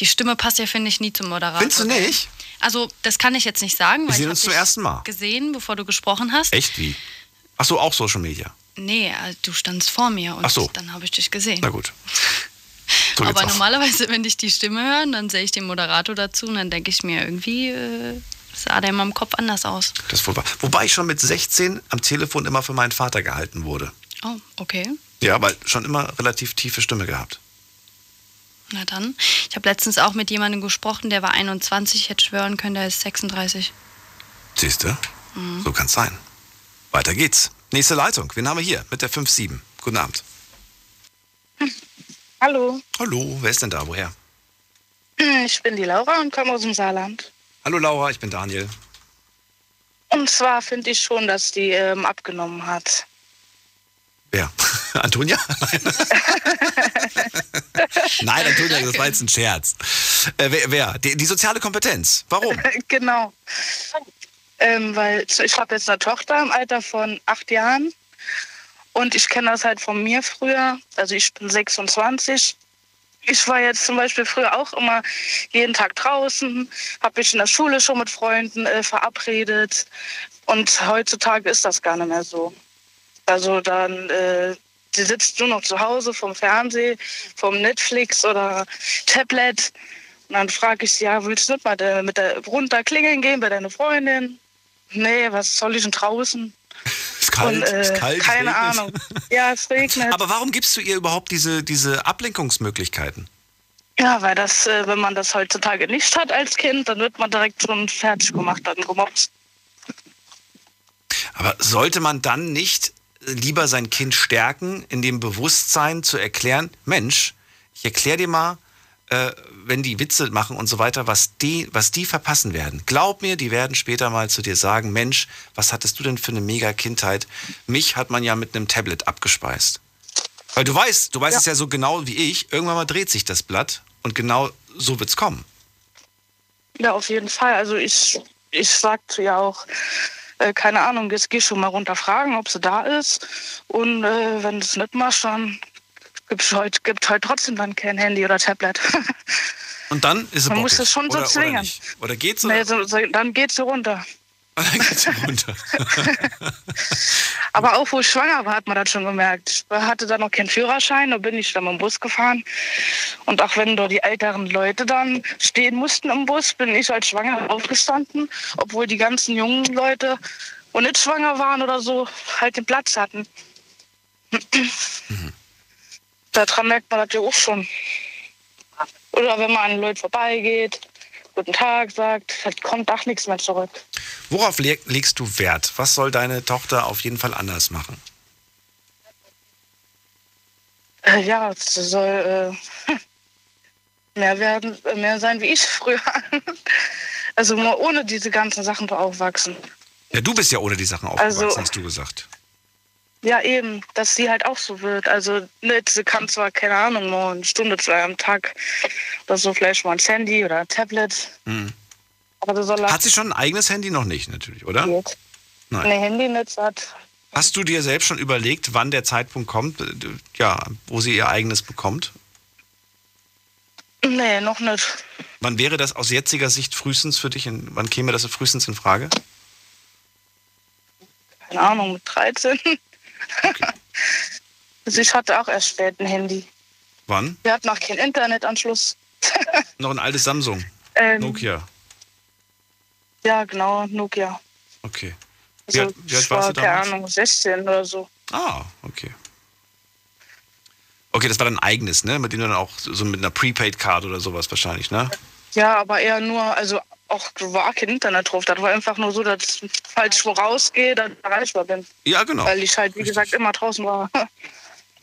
Die Stimme passt ja, finde ich, nie zum Moderator. Findest du nicht? Also, das kann ich jetzt nicht sagen, Wir weil sehen ich uns zum ersten Mal. gesehen, bevor du gesprochen hast. Echt wie? Ach so, auch Social Media. Nee, äh, du standst vor mir und so. dann habe ich dich gesehen. Na gut. So Aber normalerweise, wenn ich die Stimme höre, dann sehe ich den Moderator dazu und dann denke ich mir, irgendwie äh, sah der in meinem Kopf anders aus. Das ist wahr. Wobei ich schon mit 16 am Telefon immer für meinen Vater gehalten wurde. Oh, okay. Ja, weil schon immer relativ tiefe Stimme gehabt. Na dann. Ich habe letztens auch mit jemandem gesprochen, der war 21, ich hätte schwören können, der ist 36. Siehst du? So kann's sein. Weiter geht's. Nächste Leitung. Wen haben wir hier? Mit der 5-7. Guten Abend. Hallo, Hallo, wer ist denn da? Woher? ich bin die Laura und komme aus dem Saarland. Hallo Laura, ich bin Daniel. Und zwar finde ich schon, dass die ähm, abgenommen hat. Wer? Antonia? Nein, Antonia, das war jetzt ein Scherz. Äh, wer? wer? Die, die soziale Kompetenz. Warum? genau. Ähm, weil ich habe jetzt eine Tochter im Alter von acht Jahren und ich kenne das halt von mir früher. Also ich bin 26 ich war jetzt zum Beispiel früher auch immer jeden Tag draußen, habe mich in der Schule schon mit Freunden äh, verabredet. Und heutzutage ist das gar nicht mehr so. Also dann, äh, die sitzt nur noch zu Hause vom Fernsehen, vom Netflix oder Tablet. Und dann frage ich sie, ja, willst du nicht mal de, mit der runter klingeln gehen bei deiner Freundin? Nee, was soll ich denn draußen? Ist kalt, Und, äh, ist kalt. es keine regnet. Ahnung. Ja, es regnet. Aber warum gibst du ihr überhaupt diese, diese Ablenkungsmöglichkeiten? Ja, weil das, äh, wenn man das heutzutage nicht hat als Kind, dann wird man direkt schon fertig gemacht, dann gemobbt. Aber sollte man dann nicht äh, lieber sein Kind stärken, in dem Bewusstsein zu erklären, Mensch, ich erkläre dir mal, äh, wenn die Witze machen und so weiter, was die, was die verpassen werden. Glaub mir, die werden später mal zu dir sagen, Mensch, was hattest du denn für eine mega Kindheit? Mich hat man ja mit einem Tablet abgespeist. Weil du weißt, du weißt es ja so genau wie ich, irgendwann mal dreht sich das Blatt und genau so wird's kommen. Ja, auf jeden Fall. Also ich, ich sagte ja auch, äh, keine Ahnung, jetzt geh schon mal runter fragen, ob sie da ist. Und äh, wenn du es nicht machst, dann gibt's heute, gibt heute trotzdem dann kein Handy oder Tablet. Und dann ist es Man muss bockig. das schon so oder, Oder, zwingen. nicht? oder geht's oder? nee, so, so, dann geht sie runter. Und dann geht's runter. Aber auch wo ich schwanger war, hat man das schon gemerkt. Ich hatte dann noch keinen Führerschein, da bin ich dann mit dem Bus gefahren. Und auch wenn da die älteren Leute dann stehen mussten im Bus, bin ich als Schwanger aufgestanden, obwohl die ganzen jungen Leute, wo nicht schwanger waren oder so, halt den Platz hatten. Daran merkt man das ja auch schon. Oder wenn man an Leute vorbeigeht, guten Tag sagt, da kommt auch nichts mehr zurück. Worauf leg, legst du Wert? Was soll deine Tochter auf jeden Fall anders machen? Äh, ja, es soll äh, mehr werden, äh, mehr sein wie ich früher. Also mal ohne diese ganzen Sachen aufwachsen. Ja, du bist ja ohne die Sachen aufgewachsen, Also- hast du gesagt. Ja, eben, dass sie halt auch so wird. Also nicht, sie kann zwar, keine Ahnung, mal eine Stunde, zwei am Tag oder so, vielleicht mal ein Handy oder ein Tablet. Hm. Aber soll Hat sie schon ein eigenes Handy? Noch nicht, natürlich, oder? Nein. Ein Handynetz hat. Hast du dir selbst schon überlegt, wann der Zeitpunkt kommt, äh, ja, wo sie ihr eigenes bekommt? Nee, noch nicht. Wann wäre das aus jetziger Sicht frühestens für dich? In, wann käme das frühestens in Frage? Keine Ahnung, mit 13. also ich hatte auch erst spät ein Handy. Wann? Wir hatten auch keinen Internetanschluss. Noch ein altes Samsung. Ähm, Nokia. Ja, genau, Nokia. Okay. Wie Also, wie alt ich warst war, du keine damals? Ahnung, 16 oder so. Ah, okay. Okay, das war dein eigenes, ne? Mit dem du dann auch so mit einer Prepaid-Card oder sowas wahrscheinlich, ne? Ja, aber eher nur, also auch war kein Internet drauf. Das war einfach nur so, dass falls ich wo rausgehe, dann erreichbar bin. Ja, genau. Weil ich halt, wie gesagt, immer draußen war.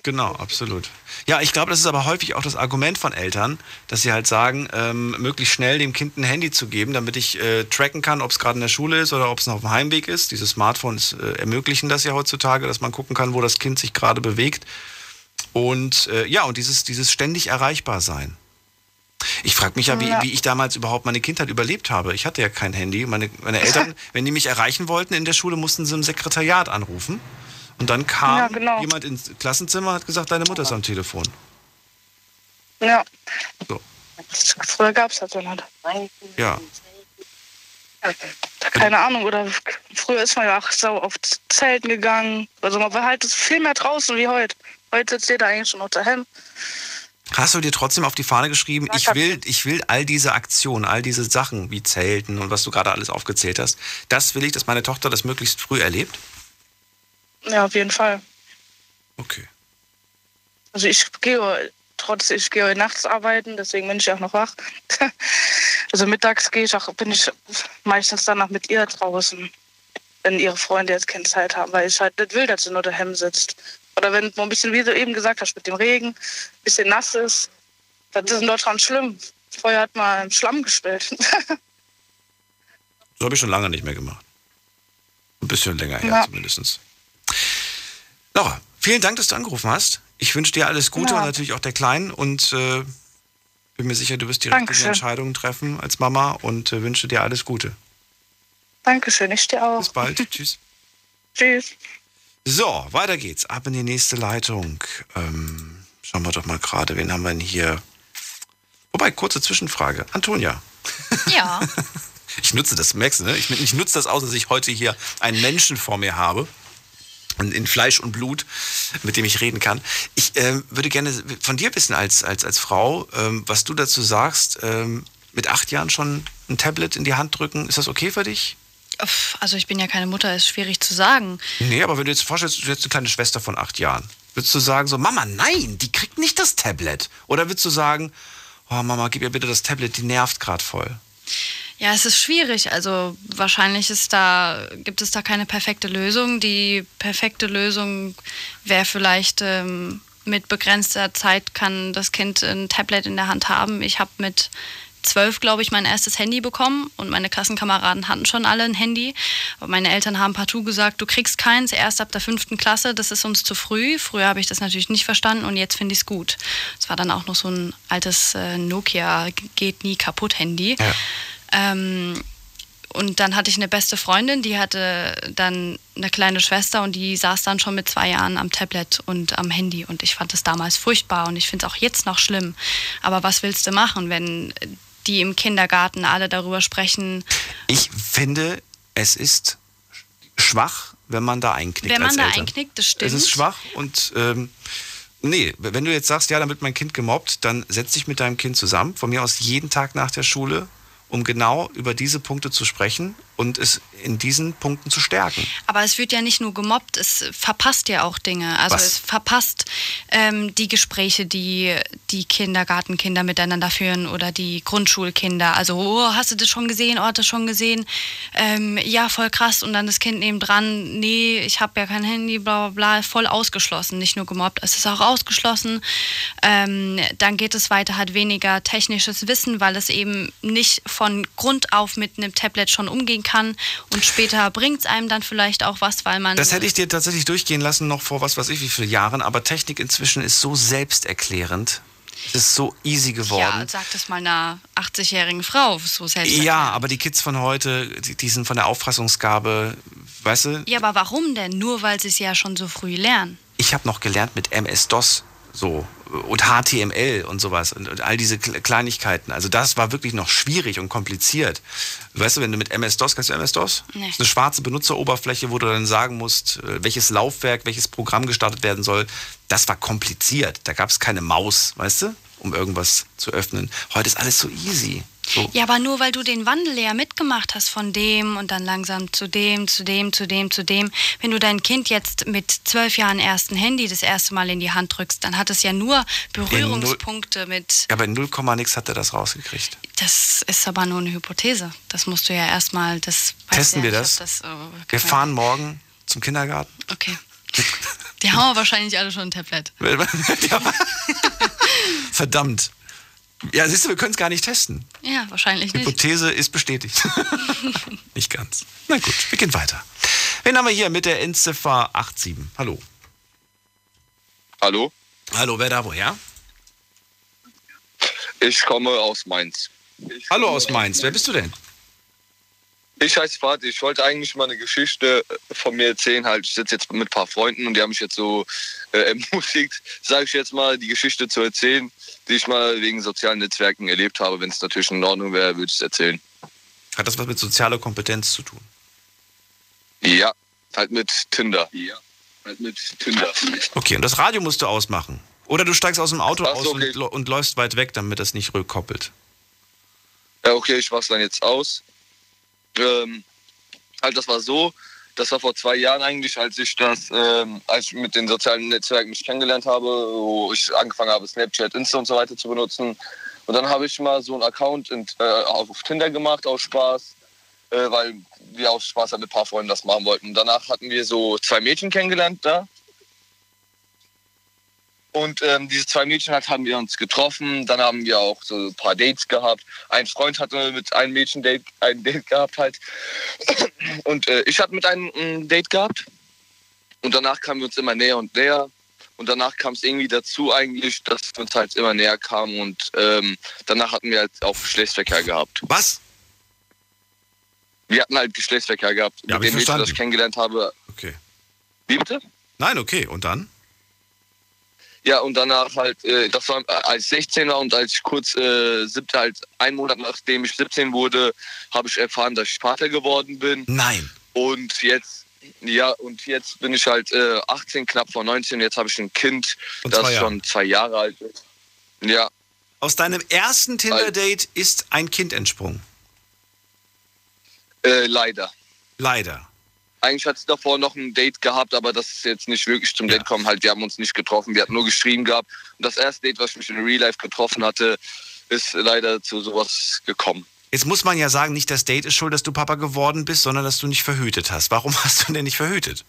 Genau, absolut. Ja, ich glaube, das ist aber häufig auch das Argument von Eltern, dass sie halt sagen, ähm, möglichst schnell dem Kind ein Handy zu geben, damit ich äh, tracken kann, ob es gerade in der Schule ist oder ob es noch auf dem Heimweg ist. Diese Smartphones äh, ermöglichen das ja heutzutage, dass man gucken kann, wo das Kind sich gerade bewegt. Und äh, ja, und dieses, dieses ständig erreichbar sein. Ich frage mich ja wie, Ja. wie ich damals überhaupt meine Kindheit überlebt habe. Ich hatte ja kein Handy. Meine, meine Eltern, wenn die mich erreichen wollten in der Schule, mussten sie im Sekretariat anrufen. Und dann kam Ja, genau. jemand ins Klassenzimmer hat gesagt, deine Mutter ist am Telefon. Ja. So. Früher gab es das so nicht. Ja. Keine Ahnung, oder früher ist man ja auch so auf Zelten gegangen. Also man war halt viel mehr draußen wie heute. Heute sitzt jeder eigentlich schon unter Hemd. Hast du dir trotzdem auf die Fahne geschrieben, ich will, ich will all diese Aktionen, all diese Sachen wie Zelten und was du gerade alles aufgezählt hast, das will ich, dass meine Tochter das möglichst früh erlebt? Ja, auf jeden Fall. Okay. Also ich gehe trotzdem, ich gehe nachts arbeiten, deswegen bin ich auch noch wach. also mittags gehe ich auch, bin ich meistens danach mit ihr draußen, wenn ihre Freunde jetzt keine Zeit haben, weil ich halt nicht will, dass sie nur daheim sitzt. Oder wenn man ein bisschen, wie du eben gesagt hast, mit dem Regen, ein bisschen nass ist, das ist in Deutschland schlimm. Vorher hat man im Schlamm gespielt. So habe ich schon lange nicht mehr gemacht. Ein bisschen länger her Ja. zumindest. Laura, vielen Dank, dass du angerufen hast. Ich wünsche dir alles Gute Ja. und natürlich auch der Kleinen und äh, bin mir sicher, du wirst die Dankeschön. richtigen Entscheidungen treffen als Mama und äh, wünsche dir alles Gute. Dankeschön, ich dir auch. Bis bald. Tschüss. Tschüss. So, weiter geht's. Ab in die nächste Leitung. Ähm, schauen wir doch mal gerade, wen haben wir denn hier? Wobei, kurze Zwischenfrage. Antonia. Ja. Ich nutze das, merkst du, ne? Ich, ich nutze das aus, dass ich heute hier einen Menschen vor mir habe. In, Fleisch und Blut, mit dem ich reden kann. Ich ähm, würde gerne von dir wissen, als, als, als Frau, ähm, was du dazu sagst. Ähm, mit acht Jahren schon ein Tablet in die Hand drücken, ist das okay für dich? Also ich bin ja keine Mutter, ist schwierig zu sagen. Nee, aber wenn du jetzt vorstellst, du hättest eine kleine Schwester von acht Jahren, würdest du sagen so, Mama, nein, die kriegt nicht das Tablet? Oder würdest du sagen, oh Mama, gib ihr bitte das Tablet, die nervt gerade voll? Ja, es ist schwierig. Also wahrscheinlich ist da, gibt es da keine perfekte Lösung. Die perfekte Lösung wäre vielleicht ähm, mit begrenzter Zeit kann das Kind ein Tablet in der Hand haben. Ich habe mit zwölf, glaube ich, mein erstes Handy bekommen und meine Klassenkameraden hatten schon alle ein Handy. Aber meine Eltern haben partout gesagt, du kriegst keins, erst ab der fünften Klasse, das ist uns zu früh. Früher habe ich das natürlich nicht verstanden und jetzt finde ich es gut. Es war dann auch noch so ein altes äh, Nokia geht nie kaputt Handy. Ja. Ähm, und dann hatte ich eine beste Freundin, die hatte dann eine kleine Schwester und die saß dann schon mit zwei Jahren am Tablet und am Handy. Und ich fand es damals furchtbar und ich finde es auch jetzt noch schlimm. Aber was willst du machen, wenn die im Kindergarten alle darüber sprechen? Ich finde, es ist schwach, wenn man da einknickt. Wenn man da Eltern. einknickt, das stimmt. Es ist schwach und ähm, nee, wenn du jetzt sagst, ja, dann wird mein Kind gemobbt, dann setz dich mit deinem Kind zusammen, von mir aus jeden Tag nach der Schule, um genau über diese Punkte zu sprechen und es in diesen Punkten zu stärken. Aber es wird ja nicht nur gemobbt, es verpasst ja auch Dinge. Also Was? es verpasst ähm, die Gespräche, die die Kindergartenkinder miteinander führen oder die Grundschulkinder. Also, oh, hast du das schon gesehen? Oh, hast du das schon gesehen? Ähm, ja, voll krass. Und dann das Kind nebendran, nee, ich habe ja kein Handy, bla bla bla, voll ausgeschlossen. Nicht nur gemobbt, es ist auch ausgeschlossen. Ähm, dann geht es weiter, hat weniger technisches Wissen, weil es eben nicht von Grund auf mit einem Tablet schon umgehen kann. Und später bringt es einem dann vielleicht auch was, weil man. Das hätte ich dir tatsächlich durchgehen lassen, noch vor was weiß ich wie viele Jahren, aber Technik inzwischen ist so selbsterklärend. Es ist so easy Ja, geworden. sag das mal einer 80-jährigen Frau, so selbst. Ja, aber die Kids von heute, die, die sind von der Auffassungsgabe, weißt du, Ja, aber warum denn? Nur weil sie es ja schon so früh lernen. ich habe noch gelernt mit MS-DOS so und HTML und sowas und, und all diese Kle- Kleinigkeiten. Also das war wirklich noch schwierig und kompliziert. Weißt du, wenn du mit MS-DOS, kannst du MS-DOS? Nee. Das ist eine schwarze Benutzeroberfläche, wo du dann sagen musst, äh, welches Laufwerk, welches Programm gestartet werden soll. Das war kompliziert. Da gab es keine Maus, weißt du, um irgendwas zu öffnen. Heute ist alles so easy. So. Ja, aber nur weil du den Wandel ja mitgemacht hast von dem und dann langsam zu dem, zu dem, zu dem, zu dem. Wenn du dein Kind jetzt mit zwölf Jahren erst ein Handy das erste Mal in die Hand drückst, dann hat es ja nur Berührungspunkte mit. Ja, bei 0, nix hat er das rausgekriegt. Das ist aber nur eine Hypothese. Das musst du ja erstmal. Testen ja wir das? das äh, Wir man- fahren morgen zum Kindergarten. Okay. Die haben wahrscheinlich alle schon ein Tablet. Verdammt. Ja, siehst du, wir können es gar nicht testen. Ja, wahrscheinlich nicht. Hypothese ist bestätigt. nicht ganz. Na gut, wir gehen weiter. Wen haben wir hier mit der Endziffer 87? Hallo. Hallo, Hallo, wer da woher? ich komme aus Mainz. Hallo aus Mainz. Wer bist du denn? Ich heiße Fatih. Ich wollte eigentlich mal eine Geschichte von mir erzählen. Halt, ich sitze jetzt mit ein paar Freunden und die haben mich jetzt so äh, ermutigt, sage ich jetzt mal, die Geschichte zu erzählen, die ich mal wegen sozialen Netzwerken erlebt habe. Wenn es natürlich in Ordnung wäre, würde ich es erzählen. Hat das was mit sozialer Kompetenz zu tun? Ja, halt mit Tinder. Ja, halt mit Tinder. Okay, und das Radio musst du ausmachen. Oder du steigst aus dem Auto Ach aus okay. und, und läufst weit weg, damit das nicht rückkoppelt. Ja, okay, ich mach's dann jetzt aus. Ähm, halt, das war so, das war vor zwei Jahren eigentlich, als ich das, ähm, als ich mit den sozialen Netzwerken mich kennengelernt habe, wo ich angefangen habe, Snapchat, Insta und so weiter zu benutzen. Und dann habe ich mal so einen Account in, äh, auf Tinder gemacht, aus Spaß, äh, weil wir aus Spaß halt mit ein paar Freunden das machen wollten. Danach hatten wir so zwei Mädchen kennengelernt da. Und ähm, diese zwei Mädchen halt haben wir uns getroffen. Dann haben wir auch so ein paar Dates gehabt. Ein Freund hatte mit einem Mädchen Date, ein Date gehabt halt. Und äh, ich hatte mit einem ein Date gehabt. Und danach kamen wir uns immer näher und näher. Und danach kam es irgendwie dazu eigentlich, dass wir uns halt immer näher kamen. Und ähm, danach hatten wir halt auch Geschlechtsverkehr gehabt. Was? Wir hatten halt Geschlechtsverkehr gehabt. Ja, mit ich dem Mädchen, das ich kennengelernt habe. Okay. Wie bitte? Nein, okay. Und dann? Ja, und danach halt, äh, das war äh, als ich 16 war und als ich kurz äh, siebte, halt ein Monat nachdem ich 17 wurde, habe ich erfahren, dass ich Vater geworden bin. Nein. Und jetzt, ja, und jetzt bin ich halt äh, 18, knapp vor 19. Jetzt habe ich ein Kind, Von das schon zwei Jahre alt ist. Ja, Aus deinem ersten Tinder-Date ist ein Kind entsprungen. äh, leider. Leider. Eigentlich hat sie davor noch ein Date gehabt, aber das ist jetzt nicht wirklich zum Date gekommen. Halt, wir haben uns nicht getroffen, wir hatten nur geschrieben gehabt. Und das erste Date, was ich mich in Real Life getroffen hatte, ist leider zu sowas gekommen. Jetzt muss man ja sagen, nicht das Date ist schuld, dass du Papa geworden bist, sondern dass du nicht verhütet hast. Warum hast du denn nicht verhütet?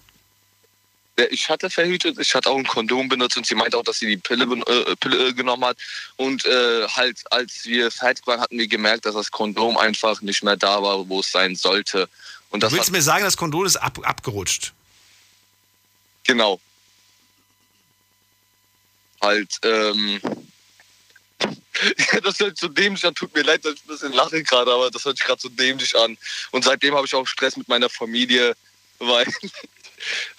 Ja, Ich hatte verhütet, ich hatte auch ein Kondom benutzt und sie meinte auch, dass sie die Pille, ben- äh, Pille äh, genommen hat. Und äh, halt, als wir fertig waren, hatten wir gemerkt, dass das Kondom einfach nicht mehr da war, wo es sein sollte. Und Du das willst hat, mir sagen, das Kondom ist ab, abgerutscht. genau. Halt, ähm, ja, das hört so dämlich an. Tut mir leid, dass ich ein bisschen lache gerade, aber das hört sich gerade so dämlich an. Und seitdem habe ich auch Stress mit meiner Familie, weil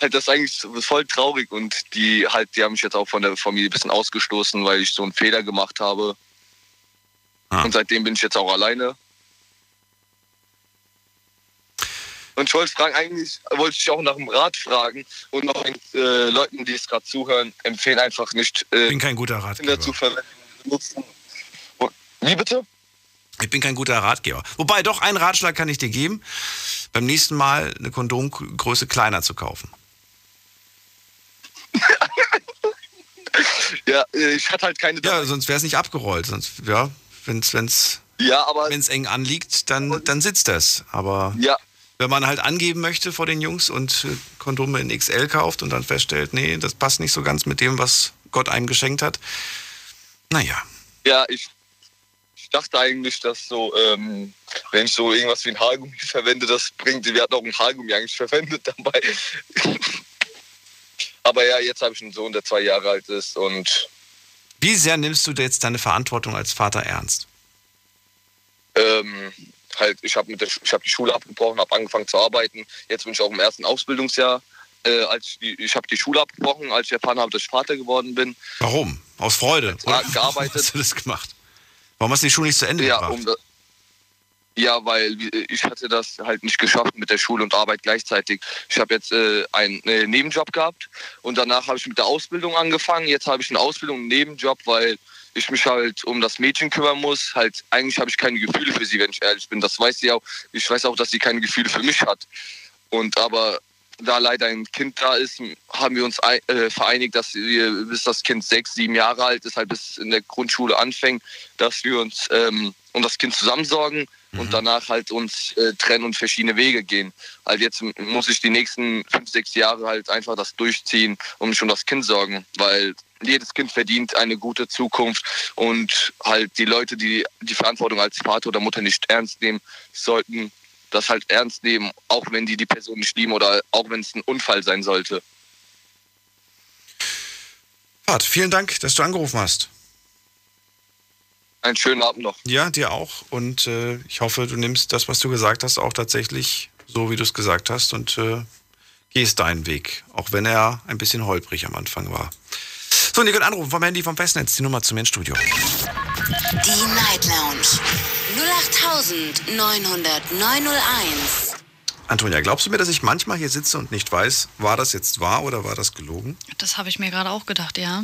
halt das ist eigentlich voll traurig und die halt, die haben mich jetzt auch von der Familie ein bisschen ausgestoßen, weil ich so einen Fehler gemacht habe. Ah. Und seitdem bin ich jetzt auch alleine. Und ich wollte fragen, eigentlich wollte ich auch nach dem Rat fragen und noch äh, Leuten, die es gerade zuhören, empfehlen einfach nicht Ich äh, bin kein guter Kinder Ratgeber. zu verwenden. Benutzen. Wie bitte? Ich bin kein guter Ratgeber. Wobei, doch, einen Ratschlag kann ich dir geben. Beim nächsten Mal eine Kondomgröße kleiner zu kaufen. Ja, äh, ich hatte halt keine. Ja, sonst wäre es nicht abgerollt. Sonst, ja, wenn es wenn's, Ja, aber wenn's eng anliegt, dann, dann sitzt das. Aber ja, wenn man halt angeben möchte vor den Jungs und äh, Kondome in XL kauft und dann feststellt, nee, das passt nicht so ganz mit dem, was Gott einem geschenkt hat. Naja. ja, ich, ich dachte eigentlich, dass so, ähm, wenn ich so irgendwas wie ein Haargummi verwende, das bringt. Wir hatten auch ein Haargummi eigentlich verwendet dabei. aber ja, jetzt habe ich einen Sohn, der zwei Jahre alt ist und Wie sehr nimmst du jetzt deine Verantwortung als Vater ernst? ähm, halt, ich habe hab die Schule abgebrochen, habe angefangen zu arbeiten. Jetzt bin ich auch im ersten Ausbildungsjahr. Äh, als ich die, ich habe die Schule abgebrochen, als ich erfahren habe, dass ich Vater geworden bin. Warum? Aus Freude? Oder gearbeitet. Warum hast du das gemacht? Warum hast du die Schule nicht zu Ende Ja, gebracht? um, da- ja, weil äh, ich hatte das halt nicht geschafft mit der Schule und Arbeit gleichzeitig. Ich habe jetzt äh, einen äh, Nebenjob gehabt und danach habe ich mit der Ausbildung angefangen. Jetzt habe ich eine Ausbildung, einen Nebenjob, weil ich mich halt um das Mädchen kümmern muss. Halt eigentlich habe ich keine Gefühle für sie, wenn ich ehrlich bin. Das weiß sie auch. Ich weiß auch, dass sie keine Gefühle für mich hat. Und aber da leider ein Kind da ist, haben wir uns äh, vereinigt, dass wir, bis das Kind sechs, sieben Jahre alt ist, halt bis in der Grundschule anfängt, dass wir uns ähm, um das Kind zusammensorgen und danach halt uns äh, trennen und verschiedene Wege gehen. Halt jetzt muss ich die nächsten fünf, sechs Jahre halt einfach das durchziehen und mich um das Kind sorgen, weil jedes Kind verdient eine gute Zukunft und halt die Leute, die die Verantwortung als Vater oder Mutter nicht ernst nehmen, sollten das halt ernst nehmen, auch wenn die die Person nicht lieben oder auch wenn es ein Unfall sein sollte. Fahrt, vielen Dank, dass du angerufen hast. Einen schönen Abend noch. Ja, dir auch. Und äh, ich hoffe, du nimmst das, was du gesagt hast, auch tatsächlich so, wie du es gesagt hast und äh, gehst deinen Weg. Auch wenn er ein bisschen holprig am Anfang war. So, und ihr könnt anrufen vom Handy vom Festnetz, die Nummer zu mir ins Studio. Die Night Lounge 0890901. Antonia, glaubst du mir, dass ich manchmal hier sitze und nicht weiß, war das jetzt wahr oder war das gelogen? Das habe ich mir gerade auch gedacht, ja.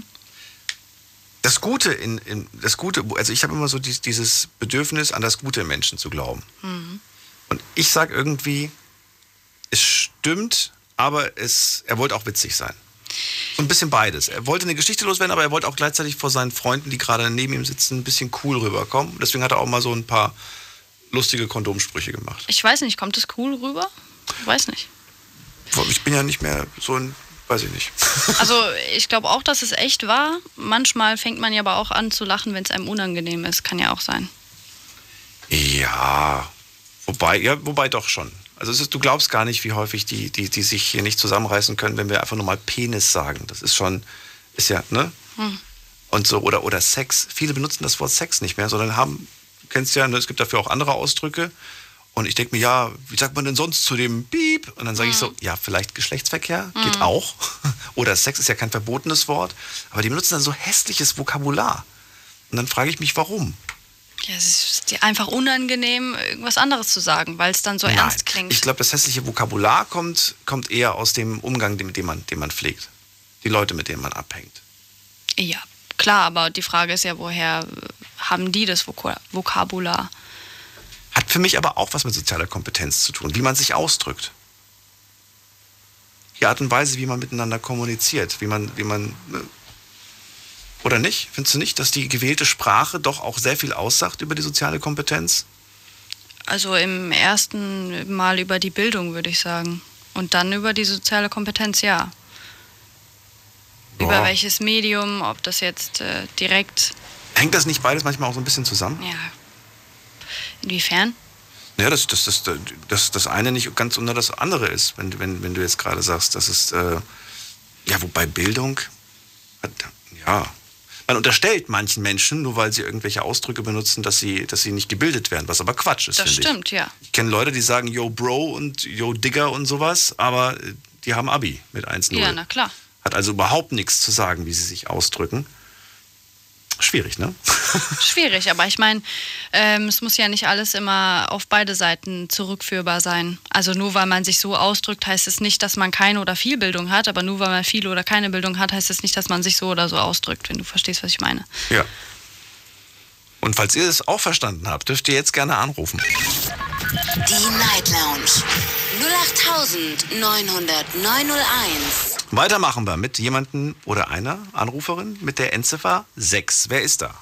Das Gute in, in das Gute, also ich habe immer so dies, dieses Bedürfnis, an das Gute im Menschen zu glauben. Mhm. Und ich sage irgendwie, es stimmt, aber es, er wollte auch witzig sein. So ein bisschen beides. Er wollte eine Geschichte loswerden, aber er wollte auch gleichzeitig vor seinen Freunden, die gerade neben ihm sitzen, ein bisschen cool rüberkommen. Deswegen hat er auch mal so ein paar lustige Kondomsprüche gemacht. Ich weiß nicht, kommt das cool rüber? Weiß nicht. Ich bin ja nicht mehr so ein, weiß ich nicht. Also ich glaube auch, dass es echt war. Manchmal fängt man ja aber auch an zu lachen, wenn es einem unangenehm ist. Kann ja auch sein. Ja, wobei, ja, wobei doch schon. Also ist, du glaubst gar nicht, wie häufig die, die, die sich hier nicht zusammenreißen können, wenn wir einfach nur mal Penis sagen. Das ist schon, ist ja, ne? Hm. Und so, oder, oder Sex. Viele benutzen das Wort Sex nicht mehr, sondern haben, du kennst ja, ne, es gibt dafür auch andere Ausdrücke. Und ich denke mir, ja, wie sagt man denn sonst zu dem Piep? Und dann sage ich so, ja, vielleicht Geschlechtsverkehr, geht Mhm. auch. Oder Sex ist ja kein verbotenes Wort. Aber die benutzen dann so hässliches Vokabular. Und dann frage ich mich, warum? Ja, es ist dir einfach unangenehm, irgendwas anderes zu sagen, weil es dann so ernst klingt. Ich glaube, das hässliche Vokabular kommt, kommt eher aus dem Umgang, den, den, man, den man pflegt. Die Leute, mit denen man abhängt. Ja, klar, aber die Frage ist ja, woher haben die das Voka- Vokabular? Hat für mich aber auch was mit sozialer Kompetenz zu tun, wie man sich ausdrückt. Die Art und Weise, wie man miteinander kommuniziert, wie man, wie man. Oder nicht? Findest du nicht, dass die gewählte Sprache doch auch sehr viel aussagt über die soziale Kompetenz? Also im ersten Mal über die Bildung, würde ich sagen. Und dann über die soziale Kompetenz, ja. Über Ja. welches Medium, ob das jetzt äh, direkt, Hängt das nicht beides manchmal auch so ein bisschen zusammen? ja. Inwiefern? Ja, dass das, das, das, das eine nicht ganz unter das andere ist, wenn, wenn, wenn du jetzt gerade sagst, dass es, äh, ja, wobei Bildung, ja, man unterstellt manchen Menschen, nur weil sie irgendwelche Ausdrücke benutzen, dass sie, dass sie nicht gebildet werden, was aber Quatsch ist, Das finde ich. stimmt, ja. Ich kenne Leute, die sagen Yo Bro und Yo Digger und sowas, aber äh, die haben Abi mit 1-0. Ja, na klar. Hat also überhaupt nichts zu sagen, wie sie sich ausdrücken. Schwierig, ne? Schwierig, aber ich meine, ähm, es muss ja nicht alles immer auf beide Seiten zurückführbar sein. Also nur weil man sich so ausdrückt, heißt es nicht, dass man keine oder viel Bildung hat, aber nur weil man viel oder keine Bildung hat, heißt es nicht, dass man sich so oder so ausdrückt, wenn du verstehst, was ich meine. Ja. Und falls ihr es auch verstanden habt, dürft ihr jetzt gerne anrufen. Die Night Lounge 08901. Weitermachen wir mit jemandem oder einer Anruferin mit der Endziffer 6. Wer ist da?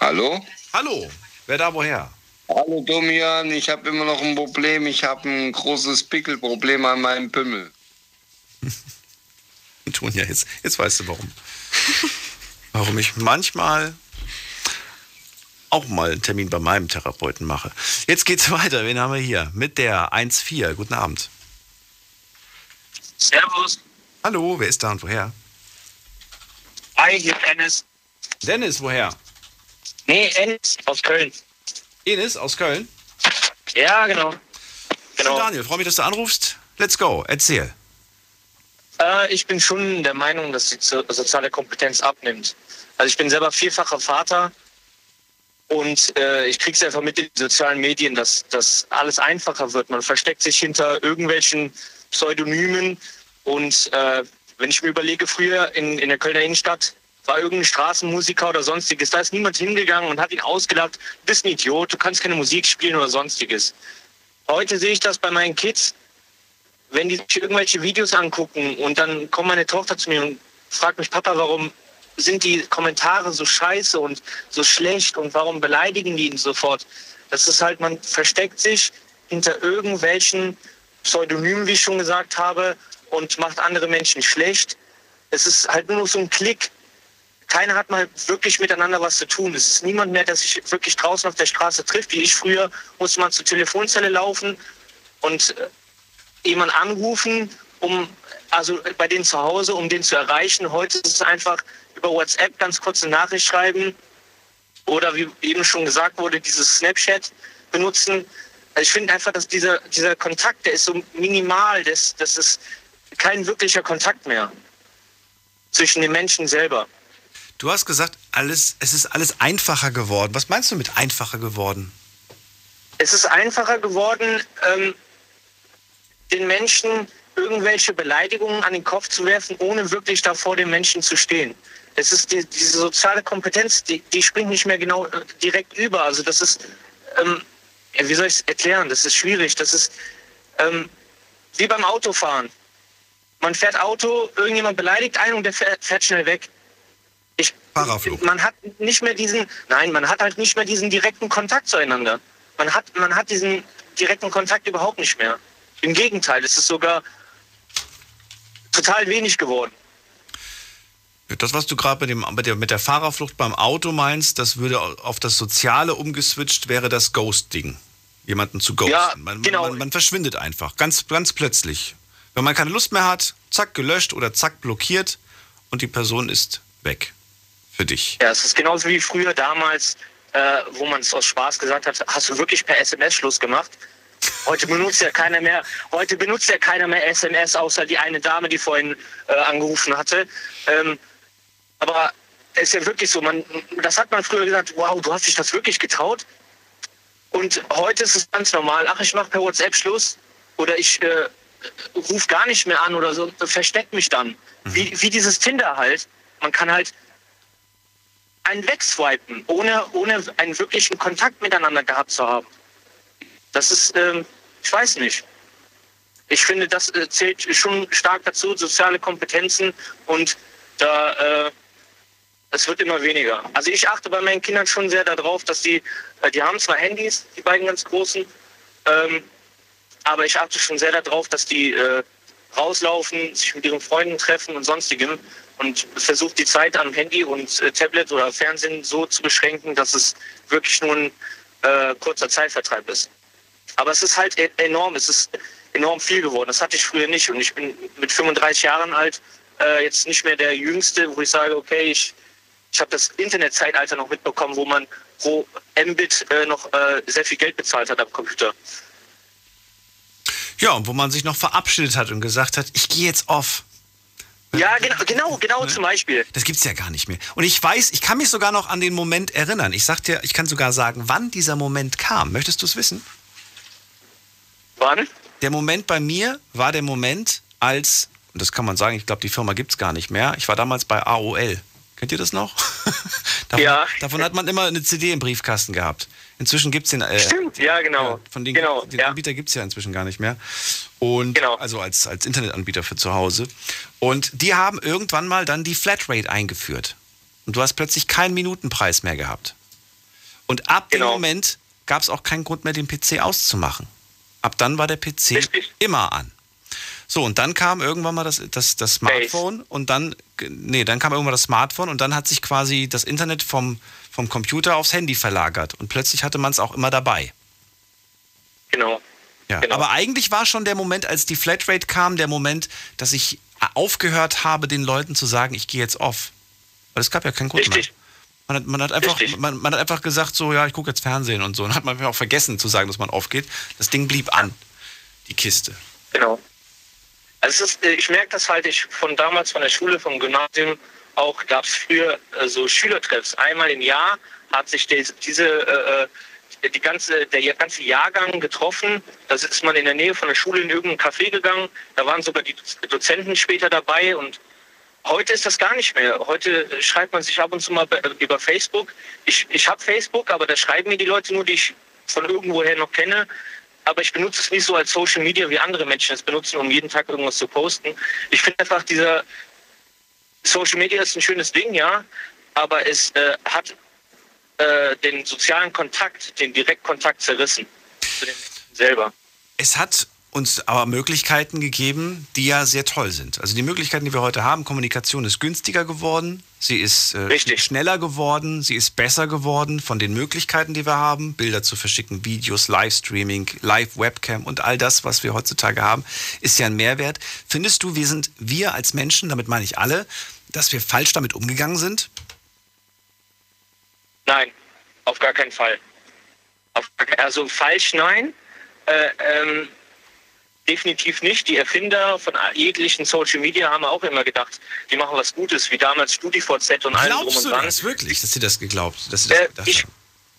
Hallo? Hallo, wer da woher? Hallo Domian, ich habe immer noch ein Problem. Ich habe ein großes Pickelproblem an meinem Pimmel. Tun ja jetzt, jetzt weißt du warum. Warum ich manchmal auch mal einen Termin bei meinem Therapeuten mache. Jetzt geht's weiter. Wen haben wir hier? Mit der 1.4. Guten Abend. Servus. Hallo, wer ist da und woher? Hi, hier ist Dennis. Dennis, woher? Nee, Ennis aus Köln. Enis aus Köln? Ja, genau. Genau. Daniel, freue mich, dass du anrufst. Let's go, erzähl. Äh, ich bin schon der Meinung, dass die so- soziale Kompetenz abnimmt. Also ich bin selber vierfacher Vater und äh, ich kriege es einfach mit den sozialen Medien, dass das alles einfacher wird. Man versteckt sich hinter irgendwelchen Pseudonymen und äh, wenn ich mir überlege, früher in, in der Kölner Innenstadt war irgendein Straßenmusiker oder sonstiges, da ist niemand hingegangen und hat ihn ausgelacht, du bist ein Idiot, du kannst keine Musik spielen oder sonstiges. Heute sehe ich das bei meinen Kids, wenn die sich irgendwelche Videos angucken und dann kommt meine Tochter zu mir und fragt mich, Papa, warum sind die Kommentare so scheiße und so schlecht und warum beleidigen die ihn sofort? Das ist halt, man versteckt sich hinter irgendwelchen Pseudonymen, wie ich schon gesagt habe, und macht andere Menschen schlecht. Es ist halt nur noch so ein Klick. Keiner hat mal wirklich miteinander was zu tun. Es ist niemand mehr, der sich wirklich draußen auf der Straße trifft. Wie ich früher musste man zur Telefonzelle laufen und äh, jemanden anrufen, um also bei denen zu Hause, um den zu erreichen. Heute ist es einfach über WhatsApp ganz kurze Nachricht schreiben oder wie eben schon gesagt wurde, dieses Snapchat benutzen. Also ich finde einfach, dass dieser, dieser Kontakt, der ist so minimal, das, das ist kein wirklicher Kontakt mehr zwischen den Menschen selber. Du hast gesagt, alles, es ist alles einfacher geworden. Was meinst du mit einfacher geworden? Es ist einfacher geworden, ähm, den Menschen irgendwelche Beleidigungen an den Kopf zu werfen, ohne wirklich da vor den Menschen zu stehen. Es ist die, diese soziale Kompetenz, die, die springt nicht mehr genau äh, direkt über. Also das ist, ähm, ja, wie soll ich es erklären? Das ist schwierig. Das ist ähm, wie beim Autofahren. Man fährt Auto, irgendjemand beleidigt einen und der fährt, schnell weg. Ich, man hat nicht mehr diesen, nein, man hat halt nicht mehr diesen direkten Kontakt zueinander. Man hat, man hat diesen direkten Kontakt überhaupt nicht mehr. Im Gegenteil, es ist sogar total wenig geworden. Das, was du gerade mit, mit, der, mit der Fahrerflucht beim Auto meinst, das würde auf das Soziale umgeswitcht, wäre das Ghosting. Jemanden zu ghosten. Ja, man, genau. man, man verschwindet einfach, ganz, ganz plötzlich. Wenn man keine Lust mehr hat, zack, gelöscht oder zack, blockiert und die Person ist weg. Für dich. Ja, es ist genauso wie früher damals, äh, wo man es aus Spaß gesagt hat, hast du wirklich per SMS Schluss gemacht? Heute benutzt ja keiner mehr, heute benutzt ja keiner mehr SMS, außer die eine Dame, die vorhin äh, angerufen hatte. Ähm, aber es ist ja wirklich so, man, das hat man früher gesagt, wow, du hast dich das wirklich getraut. Und heute ist es ganz normal, ach, ich mache per WhatsApp Schluss oder ich äh, rufe gar nicht mehr an oder so, versteckt mich dann. Wie, wie dieses Tinder halt. Man kann halt einen wegswipen, ohne, ohne einen wirklichen Kontakt miteinander gehabt zu haben. Das ist, ähm, ich weiß nicht. Ich finde, das äh, zählt schon stark dazu, soziale Kompetenzen und da, äh, es wird immer weniger. Also ich achte bei meinen Kindern schon sehr darauf, dass die, äh, die haben zwar Handys, die beiden ganz großen, ähm, aber ich achte schon sehr darauf, dass die äh, rauslaufen, sich mit ihren Freunden treffen und sonstigem und versuche die Zeit am Handy und äh, Tablet oder Fernsehen so zu beschränken, dass es wirklich nur ein äh, kurzer Zeitvertreib ist. Aber es ist halt e- enorm, es ist enorm viel geworden. Das hatte ich früher nicht und ich bin mit 35 Jahren alt äh, jetzt nicht mehr der Jüngste, wo ich sage, okay, ich, ich habe das Internetzeitalter noch mitbekommen, wo man pro Mbit äh, noch äh, sehr viel Geld bezahlt hat am Computer. Ja, und wo man sich noch verabschiedet hat und gesagt hat, ich gehe jetzt off. Ja, genau, genau, genau zum Beispiel. Das gibt's ja gar nicht mehr. Und ich weiß, ich kann mich sogar noch an den Moment erinnern. Ich sag dir, ich kann sogar sagen, wann dieser Moment kam. Möchtest du es wissen? Wann? Der Moment bei mir war der Moment, als, und das kann man sagen, ich glaube, die Firma gibt's gar nicht mehr. Ich war damals bei AOL. Kennt ihr das noch? davon, Ja. Davon hat man immer eine CD im Briefkasten gehabt. Inzwischen gibt's den. Äh, Stimmt, ja, genau. von den, genau, den ja. Anbieter gibt es ja inzwischen gar nicht mehr. Und also als, als Internetanbieter für zu Hause. Und die haben irgendwann mal dann die Flatrate eingeführt. Und du hast plötzlich keinen Minutenpreis mehr gehabt. Und ab Genau. dem Moment gab es auch keinen Grund mehr, den PC auszumachen. Ab dann war der PC immer an. So, und dann kam irgendwann mal das, das, das Smartphone und dann, nee, dann kam irgendwann das Smartphone und dann hat sich quasi das Internet vom, vom Computer aufs Handy verlagert und plötzlich hatte man es auch immer dabei. Genau. Ja, aber eigentlich war schon der Moment, als die Flatrate kam, der Moment, dass ich aufgehört habe, den Leuten zu sagen, ich gehe jetzt off. Weil es gab ja keinen Grund mehr. Man hat, man, hat einfach, man, man hat einfach gesagt, so, ja, ich gucke jetzt Fernsehen und so. Und hat man auch vergessen zu sagen, dass man aufgeht. Das Ding blieb an, die Kiste. Genau. Also ist, äh, ich merke das halt, ich von damals von der Schule, vom Gymnasium, auch gab es früher äh, so Schülertreffs. Einmal im Jahr hat sich die, diese, äh, äh, die ganze, der ganze Jahrgang getroffen. Da ist man in der Nähe von der Schule in irgendein Café gegangen. Da waren sogar die Dozenten später dabei und Heute ist das gar nicht mehr. Heute äh, schreibt man sich ab und zu mal be- über Facebook. Ich, ich habe Facebook, aber da schreiben mir die Leute nur, die ich von irgendwoher noch kenne. Aber ich benutze es nicht so als Social Media, wie andere Menschen es benutzen, um jeden Tag irgendwas zu posten. Ich finde einfach, dieser Social Media ist ein schönes Ding, ja, aber es äh, hat äh, den sozialen Kontakt, den Direktkontakt zerrissen zu den Menschen selber. Es hat uns aber Möglichkeiten gegeben, die ja sehr toll sind. Also die Möglichkeiten, die wir heute haben, Kommunikation ist günstiger geworden, sie ist äh, schneller geworden, sie ist besser geworden von den Möglichkeiten, die wir haben, Bilder zu verschicken, Videos, Livestreaming, Live-Webcam und all das, was wir heutzutage haben, ist ja ein Mehrwert. Findest du, wir sind, wir als Menschen, damit meine ich alle, dass wir falsch damit umgegangen sind? Nein, auf gar keinen Fall. Auf, also falsch nein. Äh, ähm, definitiv nicht. Die Erfinder von jeglichen Social Media haben auch immer gedacht, die machen was Gutes, wie damals StudiVZ und allem drum Glaubst und du dran. das wirklich, dass sie das geglaubt, dass sie das Äh, gedacht ich, haben?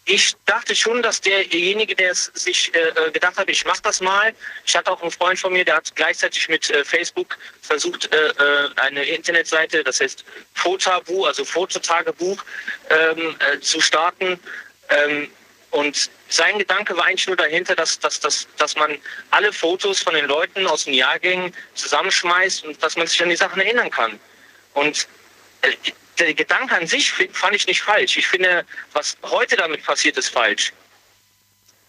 ich dachte schon, dass derjenige, der es sich äh, äh, gedacht hat, ich mache das mal. Ich hatte auch einen Freund von mir, der hat gleichzeitig mit äh, Facebook versucht, äh, äh, eine Internetseite, das heißt Fotabu, also Fototagebuch, ähm, äh, zu starten. Ähm, und sein Gedanke war eigentlich nur dahinter, dass, dass, dass, dass man alle Fotos von den Leuten aus den Jahrgängen zusammenschmeißt und dass man sich an die Sachen erinnern kann. Und äh, der Gedanke an sich fand ich nicht falsch. Ich finde, was heute damit passiert, ist falsch.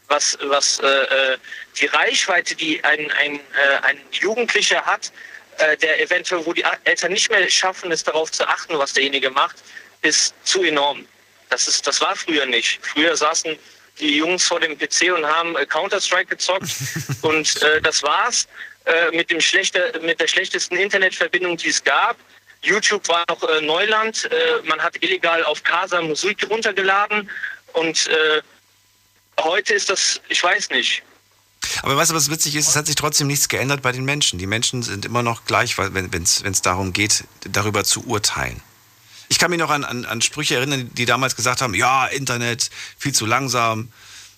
Was, was äh, äh, die Reichweite, die ein, ein, äh, ein Jugendlicher hat, äh, der eventuell, wo die Eltern nicht mehr schaffen, es darauf zu achten, was derjenige macht, ist zu enorm. Das, ist, das war früher nicht. Früher saßen die Jungs vor dem PC und haben äh, Counter-Strike gezockt und äh, das war's äh, mit, dem schlechter, mit der schlechtesten Internetverbindung, die es gab. YouTube war noch äh, Neuland. Äh, man hat illegal auf Casa Musik runtergeladen und heute ist das, ich weiß nicht. Aber weißt du, was witzig ist? Es hat sich trotzdem nichts geändert bei den Menschen. Die Menschen sind immer noch gleich, wenn es darum geht, darüber zu urteilen. Ich kann mich noch an, an, an Sprüche erinnern, die damals gesagt haben, ja, Internet, viel zu langsam,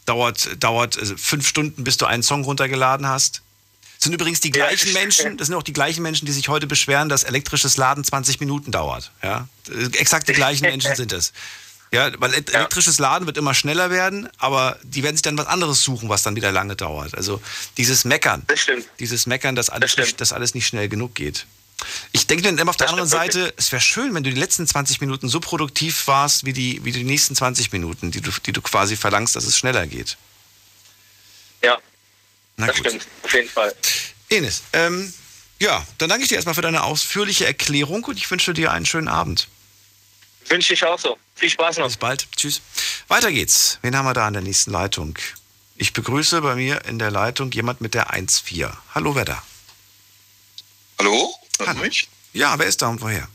dauert, dauert äh, fünf Stunden, bis du einen Song runtergeladen hast. Das sind übrigens die gleichen Menschen, das sind auch die gleichen Menschen, die sich heute beschweren, dass elektrisches Laden 20 Minuten dauert. Ja? Exakt die gleichen Menschen sind es. Ja, weil elektrisches Laden wird immer schneller werden, aber die werden sich dann was anderes suchen, was dann wieder lange dauert. Also dieses Meckern, dieses Meckern, dass alles, das nicht, dass alles nicht schnell genug geht. Ich denke dann immer auf der das anderen Seite, es wäre schön, wenn du die letzten 20 Minuten so produktiv warst wie die, wie die nächsten 20 Minuten, die du, die du quasi verlangst, dass es schneller geht. Ja, Na das gut. stimmt, auf jeden Fall. Enes, ähm, ja, dann danke ich dir erstmal für deine ausführliche Erklärung und ich wünsche dir einen schönen Abend. Wünsche ich auch so. Viel Spaß noch. Bis bald. Tschüss. Weiter geht's. Wen haben wir da an der nächsten Leitung? Ich begrüße bei mir in der Leitung jemand mit der 1.4. Hallo, wer da? Hallo? Hallo. Mich? Ja, wer ist da und woher?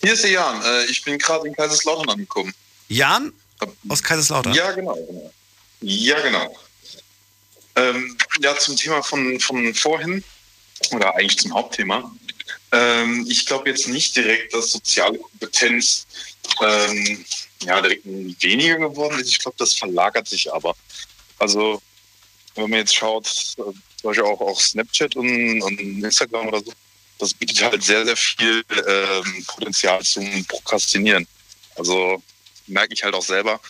Hier ist der Jan. Äh, Ich bin gerade in Kaiserslautern angekommen. Jan aus Kaiserslautern? Ja, genau. genau. Ja, genau. Ähm, ja, zum Thema von, von vorhin, oder eigentlich zum Hauptthema. Ähm, ich glaube jetzt nicht direkt, dass soziale Kompetenz ähm, ja, direkt weniger geworden ist. Ich glaube, das verlagert sich aber. Also, wenn man jetzt schaut, äh, zum Beispiel auch, auch Snapchat und, und Instagram oder so, das bietet halt sehr, sehr viel ähm, Potenzial zum Prokrastinieren. Also merke ich halt auch selber.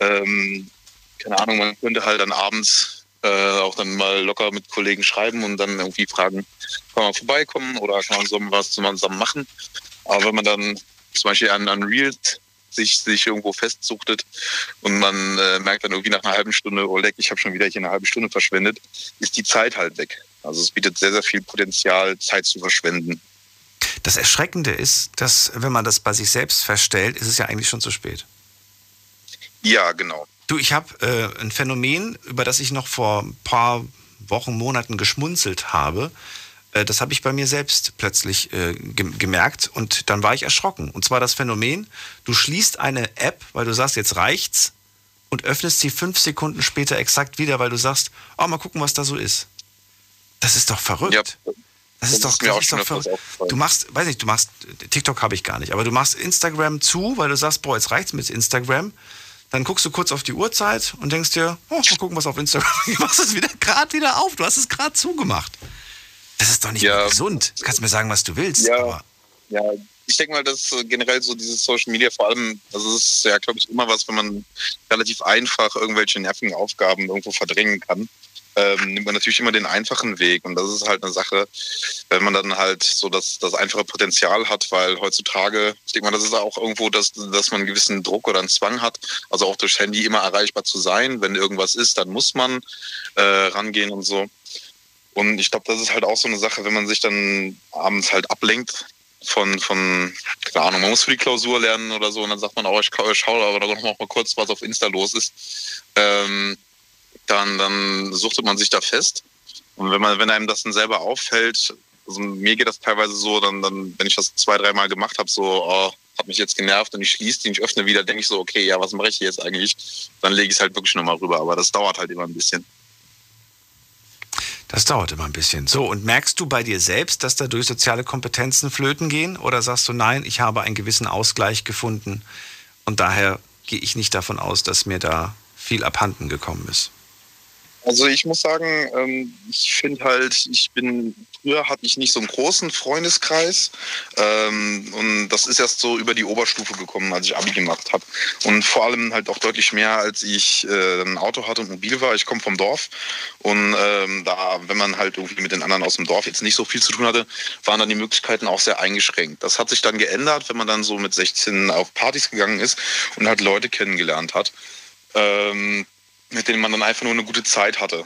Ähm, keine Ahnung, man könnte halt dann abends äh, auch dann mal locker mit Kollegen schreiben und dann irgendwie fragen, kann man vorbeikommen oder kann man so was zusammen machen. Aber wenn man dann zum Beispiel an, an Reels sich, sich irgendwo festsuchtet und man äh, merkt dann irgendwie nach einer halben Stunde, oh leck, ich habe schon wieder hier eine halbe Stunde verschwendet, ist die Zeit halt weg. Also es bietet sehr, sehr viel Potenzial, Zeit zu verschwenden. Das Erschreckende ist, dass wenn man das bei sich selbst feststellt, ist es ja eigentlich schon zu spät. Ja, genau. Du, ich habe äh, ein Phänomen, über das ich noch vor ein paar Wochen, Monaten geschmunzelt habe. Äh, das habe ich bei mir selbst plötzlich äh, ge gemerkt und dann war ich erschrocken. Und zwar das Phänomen, du schließt eine App, weil du sagst, jetzt reicht's und öffnest sie fünf Sekunden später exakt wieder, weil du sagst, oh, mal gucken, was da so ist. Das ist doch verrückt. Ja, das ist doch, mir das auch ist doch verrückt. Du machst, weiß nicht, du machst, TikTok habe ich gar nicht, aber du machst Instagram zu, weil du sagst, boah, jetzt reicht's mit Instagram. Dann guckst du kurz auf die Uhrzeit und denkst dir, oh, mal gucken, was auf Instagram. Du machst es wieder gerade wieder auf. Du hast es gerade zugemacht. Das ist doch nicht Ja. gesund. Du kannst mir sagen, was du willst. Ja, Aber ja. Ich denke mal, dass generell so dieses Social Media vor allem, es ist ja, glaube ich, immer was, wenn man relativ einfach irgendwelche nervigen Aufgaben irgendwo verdrängen kann, ähm, nimmt man natürlich immer den einfachen Weg. Und das ist halt eine Sache, wenn man dann halt so das, das einfache Potenzial hat, weil heutzutage, ich denke mal, das ist auch irgendwo, dass, dass man einen gewissen Druck oder einen Zwang hat, also auch durch Handy immer erreichbar zu sein. Wenn irgendwas ist, dann muss man äh, rangehen und so. Und ich glaube, das ist halt auch so eine Sache, wenn man sich dann abends halt ablenkt von, von, keine Ahnung, man muss für die Klausur lernen oder so und dann sagt man auch, ich schaue schau aber noch mal kurz, was auf Insta los ist. Ähm, dann, dann suchtet man sich da fest. Und wenn man, wenn einem das dann selber auffällt, also mir geht das teilweise so, dann, dann, wenn ich das zwei, dreimal gemacht habe, so, oh, hat mich jetzt genervt und ich schließe die und ich öffne wieder, denke ich so, okay, ja, was mache ich hier jetzt eigentlich? Dann lege ich es halt wirklich nochmal rüber, aber das dauert halt immer ein bisschen. Das dauert immer ein bisschen. So, und merkst du bei dir selbst, dass dadurch soziale Kompetenzen flöten gehen? Oder sagst du, nein, ich habe einen gewissen Ausgleich gefunden und daher gehe ich nicht davon aus, dass mir da viel abhanden gekommen ist? Also ich muss sagen, ähm, ich finde halt, ich bin, früher hatte ich nicht so einen großen Freundeskreis ähm, und das ist erst so über die Oberstufe gekommen, als ich Abi gemacht habe. Und vor allem halt auch deutlich mehr, als ich äh, ein Auto hatte und mobil war. Ich komme vom Dorf und ähm, da, wenn man halt irgendwie mit den anderen aus dem Dorf jetzt nicht so viel zu tun hatte, waren dann die Möglichkeiten auch sehr eingeschränkt. Das hat sich dann geändert, wenn man dann so mit 16 auf Partys gegangen ist und halt Leute kennengelernt hat. Ähm, mit denen man dann einfach nur eine gute Zeit hatte.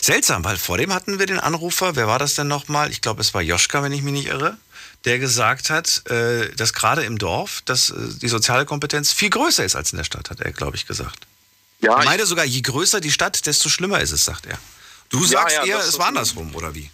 Seltsam, weil vor dem hatten wir den Anrufer, wer war das denn nochmal? Ich glaube, es war Joschka, wenn ich mich nicht irre, der gesagt hat, äh, dass gerade im Dorf dass, äh, die soziale Kompetenz viel größer ist als in der Stadt, hat er, glaube ich, gesagt. Ja, ich meine sogar, je größer die Stadt, desto schlimmer ist es, sagt er. Du Ja, sagst ja, eher, das es war andersrum, oder wie?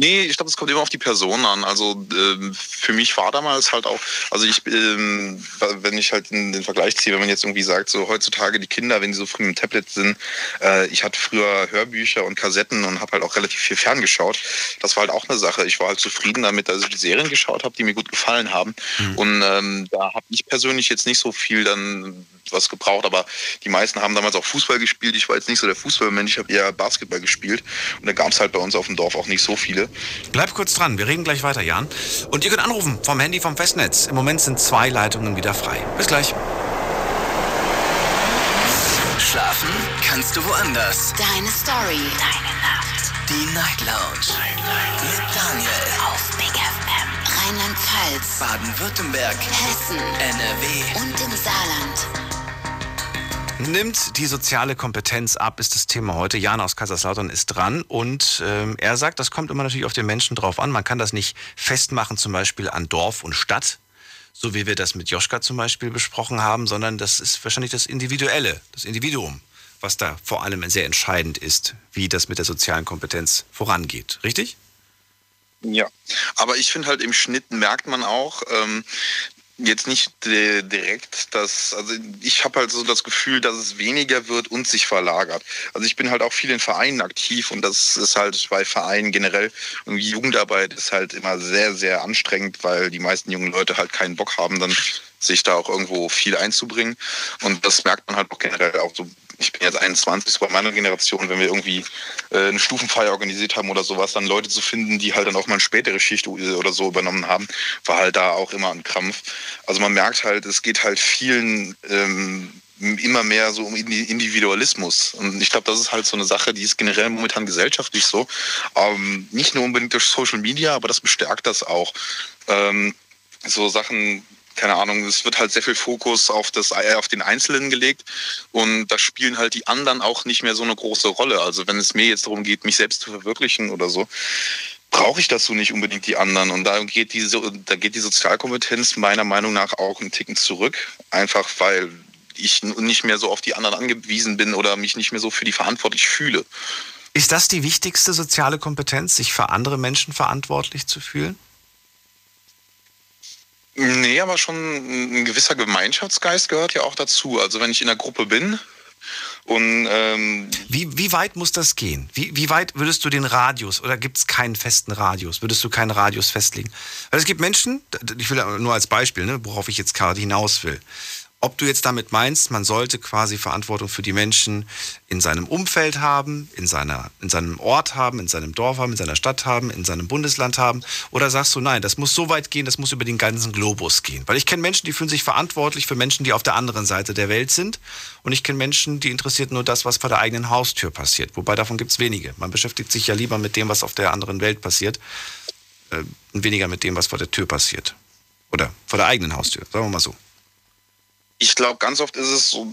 Nee, ich glaube, es kommt immer auf die Person an. Also ähm, für mich war damals halt auch, also ich, ähm, wenn ich halt in den Vergleich ziehe, wenn man jetzt irgendwie sagt, so heutzutage die Kinder, wenn die so früh im Tablet sind, äh, ich hatte früher Hörbücher und Kassetten und habe halt auch relativ viel ferngeschaut. Das war halt auch eine Sache. Ich war halt zufrieden damit, dass ich die Serien geschaut habe, die mir gut gefallen haben. Mhm. Und ähm, da habe ich persönlich jetzt nicht so viel dann was gebraucht, aber die meisten haben damals auch Fußball gespielt. Ich war jetzt nicht so der Fußballmensch, ich habe eher Basketball gespielt. Und da gab es halt bei uns auf dem Dorf auch nicht so viele. Bleib kurz dran, wir reden gleich weiter, Jan. Und ihr könnt anrufen vom Handy vom Festnetz. Im Moment sind zwei Leitungen wieder frei. Bis gleich. Schlafen kannst du woanders. Deine Story. Deine Nacht. Die Night Lounge. Mit Daniel. Auf Big FM. Rheinland-Pfalz. Baden-Württemberg. Hessen. NRW. Und im Saarland. Nimmt die soziale Kompetenz ab, ist das Thema heute. Jan aus Kaiserslautern ist dran und ähm, er sagt, das kommt immer natürlich auf den Menschen drauf an. Man kann das nicht festmachen, zum Beispiel an Dorf und Stadt, so wie wir das mit Joschka zum Beispiel besprochen haben, sondern das ist wahrscheinlich das Individuelle, das Individuum, was da vor allem sehr entscheidend ist, wie das mit der sozialen Kompetenz vorangeht. Richtig? Ja, aber ich finde halt im Schnitt merkt man auch, ähm, jetzt nicht di- direkt, dass, also ich habe halt so das Gefühl, dass es weniger wird und sich verlagert. Also ich bin halt auch viel in Vereinen aktiv und das ist halt bei Vereinen generell, irgendwie Jugendarbeit ist halt immer sehr, sehr anstrengend, weil die meisten jungen Leute halt keinen Bock haben, dann sich da auch irgendwo viel einzubringen. Und das merkt man halt auch generell auch so. Ich bin jetzt 21, so bei meiner Generation, wenn wir irgendwie äh, eine Stufenfeier organisiert haben oder sowas, dann Leute zu finden, die halt dann auch mal eine spätere Schicht oder so übernommen haben, war halt da auch immer ein Krampf. Also man merkt halt, es geht halt vielen ähm, immer mehr so um Indi- Individualismus. Und ich glaube, das ist halt so eine Sache, die ist generell momentan gesellschaftlich so. Ähm, nicht nur unbedingt durch Social Media, aber das bestärkt das auch. Ähm, so Sachen, keine Ahnung, es wird halt sehr viel Fokus auf, das, äh, auf den Einzelnen gelegt und da spielen halt die anderen auch nicht mehr so eine große Rolle. Also wenn es mir jetzt darum geht, mich selbst zu verwirklichen oder so, brauche ich dazu nicht unbedingt die anderen. Und da geht, die, da geht die Sozialkompetenz meiner Meinung nach auch einen Ticken zurück, einfach weil ich nicht mehr so auf die anderen angewiesen bin oder mich nicht mehr so für die verantwortlich fühle. Ist das die wichtigste soziale Kompetenz, sich für andere Menschen verantwortlich zu fühlen? Nee, aber schon ein gewisser Gemeinschaftsgeist gehört ja auch dazu. Also wenn ich in der Gruppe bin und ähm, Wie, wie weit muss das gehen? Wie, wie weit würdest du den Radius oder gibt es keinen festen Radius? Würdest du keinen Radius festlegen? Weil es gibt Menschen, ich will nur als Beispiel, ne, worauf ich jetzt gerade hinaus will. Ob du jetzt damit meinst, man sollte quasi Verantwortung für die Menschen in seinem Umfeld haben, in, seiner, in seinem Ort haben, in seinem Dorf haben, in seiner Stadt haben, in seinem Bundesland haben, oder sagst du, nein, das muss so weit gehen, das muss über den ganzen Globus gehen. Weil ich kenne Menschen, die fühlen sich verantwortlich für Menschen, die auf der anderen Seite der Welt sind. Und ich kenne Menschen, die interessiert nur das, was vor der eigenen Haustür passiert. Wobei davon gibt es wenige. Man beschäftigt sich ja lieber mit dem, was auf der anderen Welt passiert, äh, weniger mit dem, was vor der Tür passiert. Oder vor der eigenen Haustür, sagen wir mal so. Ich glaube, ganz oft ist es so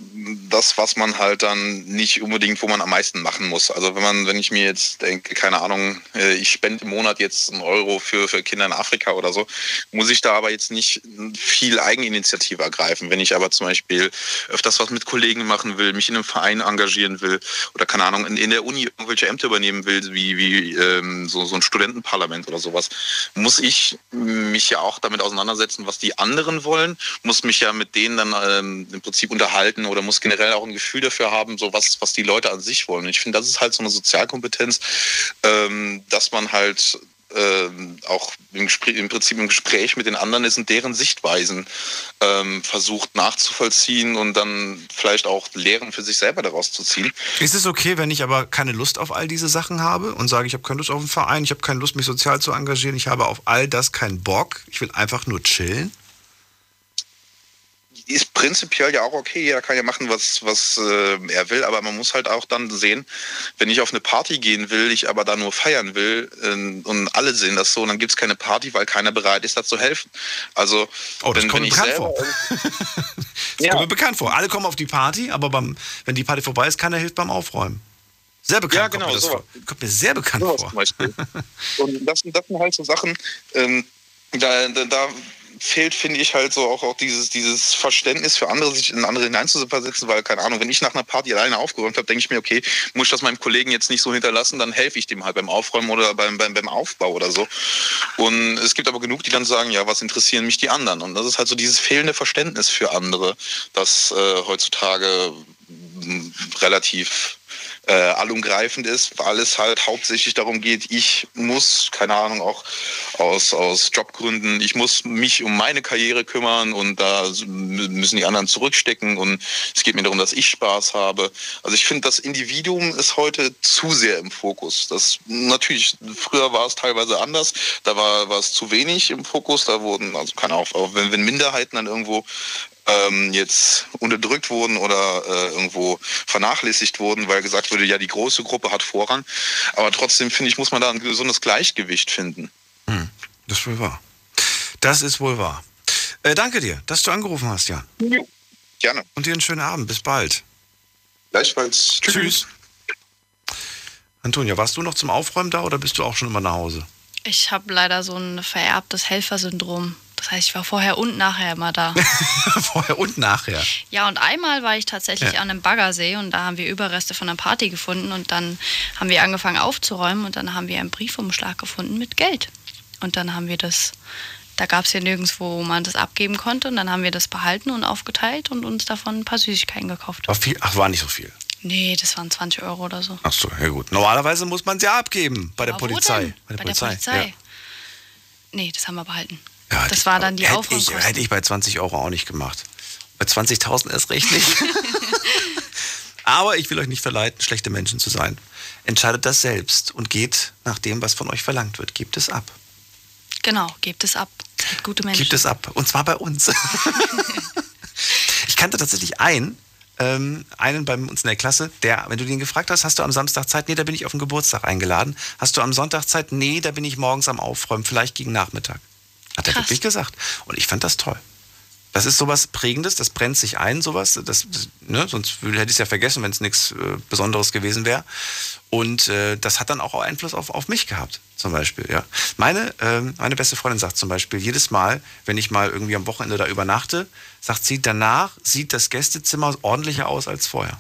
das, was man halt dann nicht unbedingt, wo man am meisten machen muss. Also wenn man, wenn ich mir jetzt denke, keine Ahnung, äh, ich spende im Monat jetzt einen Euro für, für Kinder in Afrika oder so, muss ich da aber jetzt nicht viel Eigeninitiative ergreifen. Wenn ich aber zum Beispiel öfters was mit Kollegen machen will, mich in einem Verein engagieren will oder keine Ahnung, in, in der Uni irgendwelche Ämter übernehmen will, wie, wie ähm, so, so ein Studentenparlament oder sowas, muss ich mich ja auch damit auseinandersetzen, was die anderen wollen, muss mich ja mit denen dann ähm, im Prinzip unterhalten oder muss generell auch ein Gefühl dafür haben, so was, was die Leute an sich wollen. Und ich finde, das ist halt so eine Sozialkompetenz, ähm, dass man halt ähm, auch im, im Prinzip im Gespräch mit den anderen ist und deren Sichtweisen ähm, versucht nachzuvollziehen und dann vielleicht auch Lehren für sich selber daraus zu ziehen. Ist es okay, wenn ich aber keine Lust auf all diese Sachen habe und sage, ich habe keine Lust auf einen Verein, ich habe keine Lust, mich sozial zu engagieren, ich habe auf all das keinen Bock, ich will einfach nur chillen? Ist prinzipiell ja auch okay, jeder kann ja machen, was, was äh, er will, aber man muss halt auch dann sehen, wenn ich auf eine Party gehen will, ich aber da nur feiern will äh, und alle sehen das so, dann gibt es keine Party, weil keiner bereit ist, da zu helfen. Also, Oh, das wenn, kommt wenn bekannt selber, vor. Das kommt mir bekannt vor. Alle kommen auf die Party, aber beim, wenn die Party vorbei ist, keiner hilft beim Aufräumen. Sehr bekannt Ja, genau, kommt mir das so. Kommt mir sehr bekannt Sowas vor. Und das, sind- das sind halt so Sachen, ähm, da, da, da fehlt, finde ich, halt so auch, auch dieses, dieses Verständnis für andere, sich in andere hineinzuversetzen, weil, keine Ahnung, wenn ich nach einer Party alleine aufgeräumt habe, denke ich mir, okay, muss ich das meinem Kollegen jetzt nicht so hinterlassen, dann helfe ich dem halt beim Aufräumen oder beim, beim, beim Aufbau oder so. Und es gibt aber genug, die dann sagen, ja, was interessieren mich die anderen? Und das ist halt so dieses fehlende Verständnis für andere, das äh, heutzutage relativ äh, allumgreifend ist, weil es halt hauptsächlich darum geht, ich muss, keine Ahnung, auch aus, aus Jobgründen, ich muss mich um meine Karriere kümmern und da müssen die anderen zurückstecken und es geht mir darum, dass ich Spaß habe. Also ich finde, das Individuum ist heute zu sehr im Fokus. Das natürlich, früher war es teilweise anders, da war, war es zu wenig im Fokus, da wurden, also keine Ahnung, auch wenn, wenn Minderheiten dann irgendwo ähm, jetzt unterdrückt wurden oder äh, irgendwo vernachlässigt wurden, weil gesagt wurde, ja, die große Gruppe hat Vorrang. Aber trotzdem, finde ich, muss man da ein gesundes Gleichgewicht finden. Hm, das ist wohl wahr. Das ist wohl wahr. Äh, danke dir, dass du angerufen hast, Jan. Ja, gerne. Und dir einen schönen Abend. Bis bald. Gleichfalls. Tschüss. Tschüss. Antonia, warst du noch zum Aufräumen da oder bist du auch schon immer nach Hause? Ich habe leider so ein vererbtes Helfersyndrom. Das heißt, ich war vorher und nachher immer da. vorher und nachher. Ja, und einmal war ich tatsächlich Ja. an einem Baggersee und da haben wir Überreste von einer Party gefunden und dann haben wir angefangen aufzuräumen und dann haben wir einen Briefumschlag gefunden mit Geld. Und dann haben wir das, da gab es ja nirgendwo, wo man das abgeben konnte und dann haben wir das behalten und aufgeteilt und uns davon ein paar Süßigkeiten gekauft. War viel, ach, war nicht so viel. Nee, das waren 20 Euro oder so. Ach so, ja gut. Normalerweise muss man sie abgeben bei der Aber Polizei. denn? Bei der Polizei. Nee, das haben wir behalten. Ja. das war dann die hätte ich, hätte ich bei 20 Euro auch nicht gemacht. Bei 20.000 erst recht nicht. Aber ich will euch nicht verleiten, schlechte Menschen zu sein. Entscheidet das selbst und geht nach dem, was von euch verlangt wird. Gebt es ab. Genau, gebt es ab. Seid gute Menschen. Gebt es ab. Und zwar bei uns. ich kannte tatsächlich einen, ähm, einen bei uns in der Klasse, der, wenn du den gefragt hast, hast du am Samstag Zeit? Nee, da bin ich auf den Geburtstag eingeladen. Hast du am Sonntag Zeit? Nee, da bin ich morgens am Aufräumen, vielleicht gegen Nachmittag. Hat er Krass. wirklich gesagt. Und ich fand das toll. Das ist sowas Prägendes, das brennt sich ein, sowas. Das, das, ne? Sonst würde- hätte ich es ja vergessen, wenn es nichts äh, Besonderes gewesen wäre. Und äh, das hat dann auch Einfluss auf, auf mich gehabt, zum Beispiel. Ja. Meine, ähm, meine beste Freundin sagt zum Beispiel, jedes Mal, wenn ich mal irgendwie am Wochenende da übernachte, sagt sie, danach sieht das Gästezimmer ordentlicher aus als vorher.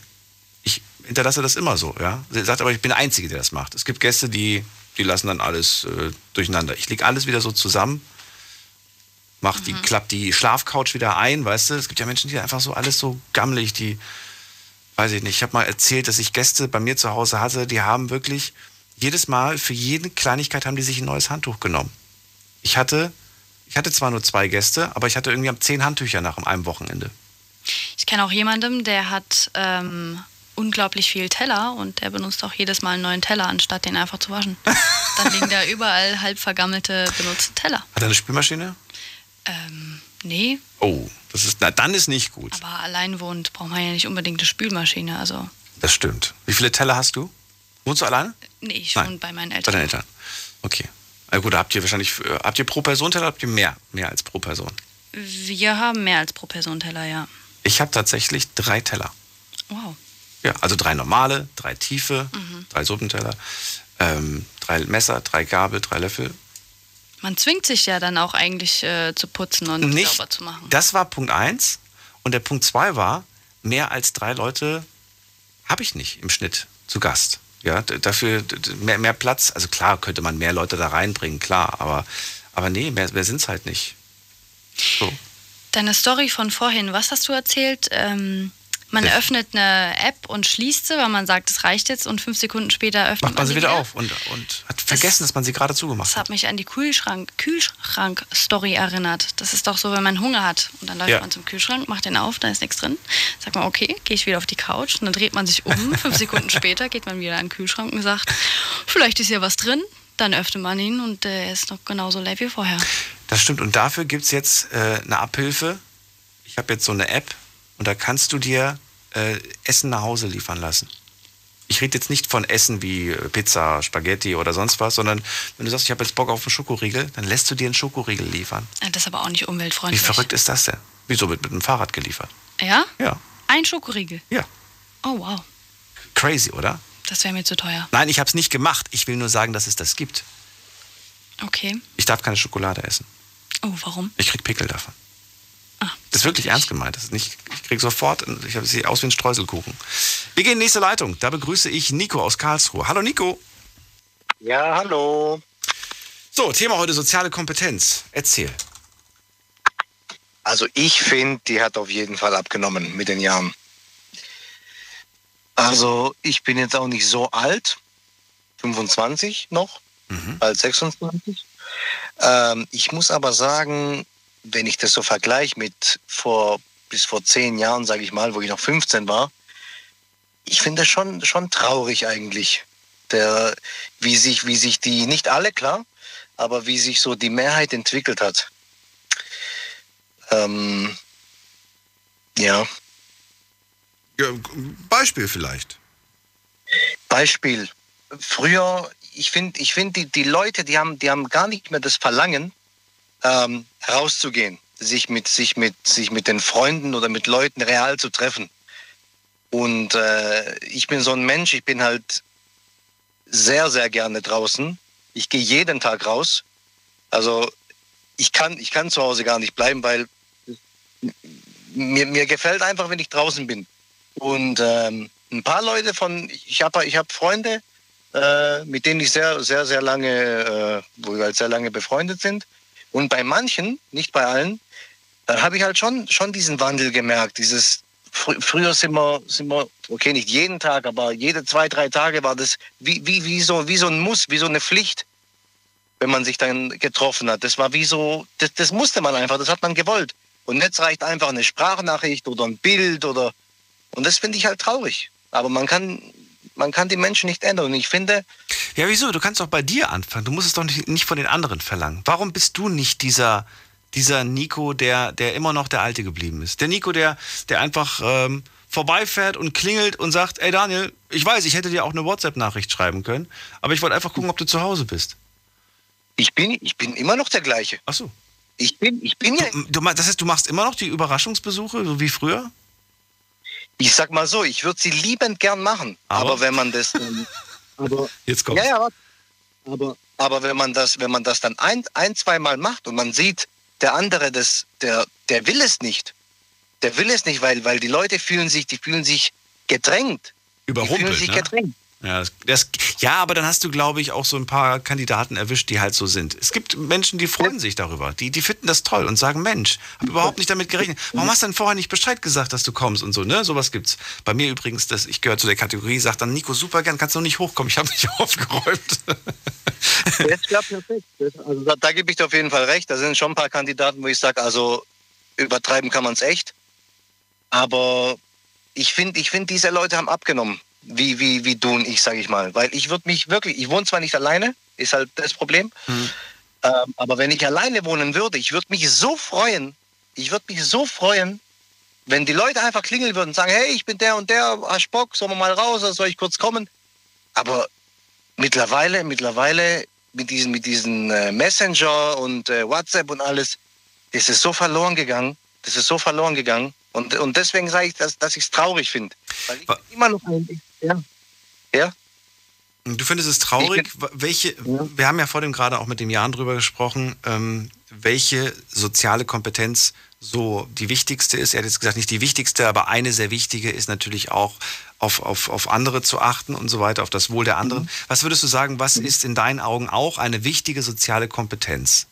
Ich hinterlasse das immer so. Ja. Sie sagt aber, ich bin der Einzige, der das macht. Es gibt Gäste, die, die lassen dann alles äh, durcheinander. Ich lege alles wieder so zusammen mach die, klappt die Schlafcouch wieder ein, weißt du? Es gibt ja Menschen, die einfach so alles so gammelig, die, weiß ich nicht, ich habe mal erzählt, dass ich Gäste bei mir zu Hause hatte, die haben wirklich jedes Mal für jede Kleinigkeit haben die sich ein neues Handtuch genommen. Ich hatte, ich hatte zwar nur zwei Gäste, aber ich hatte irgendwie zehn Handtücher nach einem Wochenende. Ich kenne auch jemanden, der hat ähm, unglaublich viel Teller und der benutzt auch jedes Mal einen neuen Teller, anstatt den einfach zu waschen. Dann liegen da überall halb vergammelte, benutzte Teller. Hat er eine Spülmaschine? Ähm, nee, Oh, das ist, na, dann ist nicht gut. aber allein wohnt, braucht man ja nicht unbedingt eine Spülmaschine. Also, Das stimmt. Wie viele Teller hast du? Wohnst du alleine? nee, ich Nein. wohne bei meinen Bei Eltern. deinen Eltern. Okay. Na gut, da habt ihr wahrscheinlich, äh, habt ihr pro Person Teller oder habt ihr mehr? Mehr als pro Person? Wir haben mehr als pro Person Teller, ja. Ich habe tatsächlich drei Teller. Wow. Ja, also drei normale, drei tiefe, Mhm. drei Suppenteller, ähm, drei Messer, drei Gabel, drei Löffel. Man zwingt sich ja dann auch eigentlich äh, zu putzen und Nicht, sauber zu machen. das war Punkt eins. Und der Punkt zwei war, mehr als drei Leute habe ich nicht im Schnitt zu Gast. Ja, dafür mehr, mehr Platz. Also klar, könnte man mehr Leute da reinbringen, klar. Aber, aber nee, mehr, mehr sind es halt nicht. So. Deine Story von vorhin, was hast du erzählt? Ähm, man Ja. öffnet eine App und schließt sie, weil man sagt, es reicht jetzt und fünf Sekunden später öffnet Macht man sie wieder wieder auf und, und hat vergessen, dass man sie gerade zugemacht Das hat. hat mich an die Kühlschrank, Kühlschrank-Story erinnert. Das ist doch so, wenn man Hunger hat und dann läuft Ja. man zum Kühlschrank, macht den auf, da ist nichts drin. Sagt man, okay, gehe ich wieder auf die Couch und dann dreht man sich um. Fünf Sekunden später geht man wieder an den Kühlschrank und sagt, vielleicht ist hier was drin. Dann öffnet man ihn und der ist noch genauso leer wie vorher. Das stimmt. Und dafür gibt es jetzt äh, eine Abhilfe. Ich habe jetzt so eine App und da kannst du dir äh, Essen nach Hause liefern lassen. Ich rede jetzt nicht von Essen wie äh, Pizza, Spaghetti oder sonst was, sondern wenn du sagst, ich habe jetzt Bock auf einen Schokoriegel, dann lässt du dir einen Schokoriegel liefern. Das ist aber auch nicht Wie umweltfreundlich. verrückt ist das denn? Wieso wird mit dem Fahrrad geliefert? Ja? Ja. Ein Schokoriegel? Ja. Oh, wow. Crazy, oder? Das wäre mir zu teuer. Nein, ich habe es nicht gemacht. Ich will nur sagen, dass es das gibt. Okay. Ich darf keine Schokolade essen. Oh, warum? Ich krieg Pickel davon. Das ist wirklich ernst gemeint. Das ist nicht, ich krieg sofort, ich habe sie aus wie ein Streuselkuchen. Wir gehen in die nächste Leitung. Da begrüße ich Nico aus Karlsruhe. Hallo Nico. Ja, hallo. So, Thema heute soziale Kompetenz. Erzähl. Also ich finde, die hat auf jeden Fall abgenommen mit den Jahren. Also ich bin jetzt auch nicht so alt, 25 noch, bald 26. Ähm, ich muss aber sagen, wenn ich das so vergleiche mit vor bis vor zehn Jahren, sage ich mal, wo ich noch 15 war, ich finde das schon schon traurig eigentlich, der wie sich wie sich die nicht alle klar, aber wie sich so die Mehrheit entwickelt hat. Ähm, ja. Ja, Beispiel vielleicht. Beispiel. Früher, ich finde, ich finde, die, die Leute, die haben, die haben gar nicht mehr das Verlangen, ähm, rauszugehen, sich mit, sich mit, sich mit den Freunden oder mit Leuten real zu treffen. Und äh, ich bin so ein Mensch, ich bin halt sehr, sehr gerne draußen. Ich gehe jeden Tag raus. Also ich kann, ich kann zu Hause gar nicht bleiben, weil mir, mir gefällt einfach, wenn ich draußen bin. Und ähm, ein paar Leute von, ich habe ich hab Freunde, äh, mit denen ich sehr, sehr, sehr lange, äh, wo wir halt sehr lange befreundet sind. Und bei manchen, nicht bei allen, da habe ich halt schon, schon diesen Wandel gemerkt. Dieses, fr früher sind wir, sind wir, okay, nicht jeden Tag, aber jede zwei, drei Tage war das wie, wie, wie, so, wie so ein Muss, wie so eine Pflicht, wenn man sich dann getroffen hat. Das war wie so, das, das musste man einfach, das hat man gewollt. Und jetzt reicht einfach eine Sprachnachricht oder ein Bild oder, und das finde ich halt traurig. Aber man kann, man kann die Menschen nicht ändern. Und ich finde, Ja, wieso? Du kannst doch bei dir anfangen. Du musst es doch nicht, nicht von den anderen verlangen. Warum bist du nicht dieser, dieser Nico, der, der immer noch der Alte geblieben ist? Der Nico, der, der einfach ähm, vorbeifährt und klingelt und sagt, ey Daniel, ich weiß, ich hätte dir auch eine WhatsApp-Nachricht schreiben können, aber ich wollte einfach gucken, ob du zu Hause bist. ich bin, ich bin immer noch der gleiche. Ach so. Ich bin, ich bin ja, Du, das heißt, du machst immer noch die Überraschungsbesuche, so wie früher? Ich sag mal so, ich würde sie liebend gern machen. Aber, wenn man das, ähm, aber, Jetzt kommt's. Ja, ja, aber, aber wenn man das, wenn man das dann ein, ein, zweimal macht und man sieht, der andere, das, der, der will es nicht. Der will es nicht, weil, weil die Leute fühlen sich, die fühlen sich gedrängt. Die fühlen Überrumpelt, sich ne? gedrängt. Ja, das, ja, aber dann hast du, glaube ich, auch so ein paar Kandidaten erwischt, die halt so sind. Es gibt Menschen, die freuen sich darüber. Die, die finden das toll und sagen, Mensch, habe überhaupt nicht damit gerechnet. Warum hast du denn vorher nicht Bescheid gesagt, dass du kommst und so, ne? Sowas gibt's. Bei mir übrigens, das, ich gehöre zu der Kategorie, sagt dann, Nico, super gern, kannst du nicht hochkommen, ich habe nicht aufgeräumt. Das ja perfekt. Also da, da gebe ich dir auf jeden Fall recht. Da sind schon ein paar Kandidaten, wo ich sage, also übertreiben kann man es echt. Aber ich finde, ich finde, diese Leute haben abgenommen, wie, wie, wie du und ich, sage ich mal. Weil ich würde mich wirklich, ich wohne zwar nicht alleine, ist halt das Problem. Hm. Ähm, aber wenn ich alleine wohnen würde, ich würde mich so freuen, ich würde mich so freuen, wenn die Leute einfach klingeln würden und sagen, hey, ich bin der und der, hast Bock, sollen wir mal raus, oder soll ich kurz kommen? Aber mittlerweile, mittlerweile mit diesen, mit diesen äh, Messenger und äh, WhatsApp und alles, das ist so verloren gegangen. Das ist so verloren gegangen. Und, und deswegen sage ich, dass, dass ich es traurig finde. Weil ich immer noch ein, ja. Ja. Du findest es traurig, welche, wir haben ja vor dem gerade auch mit dem Jan drüber gesprochen, ähm, welche soziale Kompetenz so die wichtigste ist. Er hat jetzt gesagt, nicht die wichtigste, aber eine sehr wichtige ist natürlich auch, auf, auf, auf andere zu achten und so weiter, auf das Wohl der anderen. Was würdest du sagen, was ist in deinen Augen auch eine wichtige soziale Kompetenz?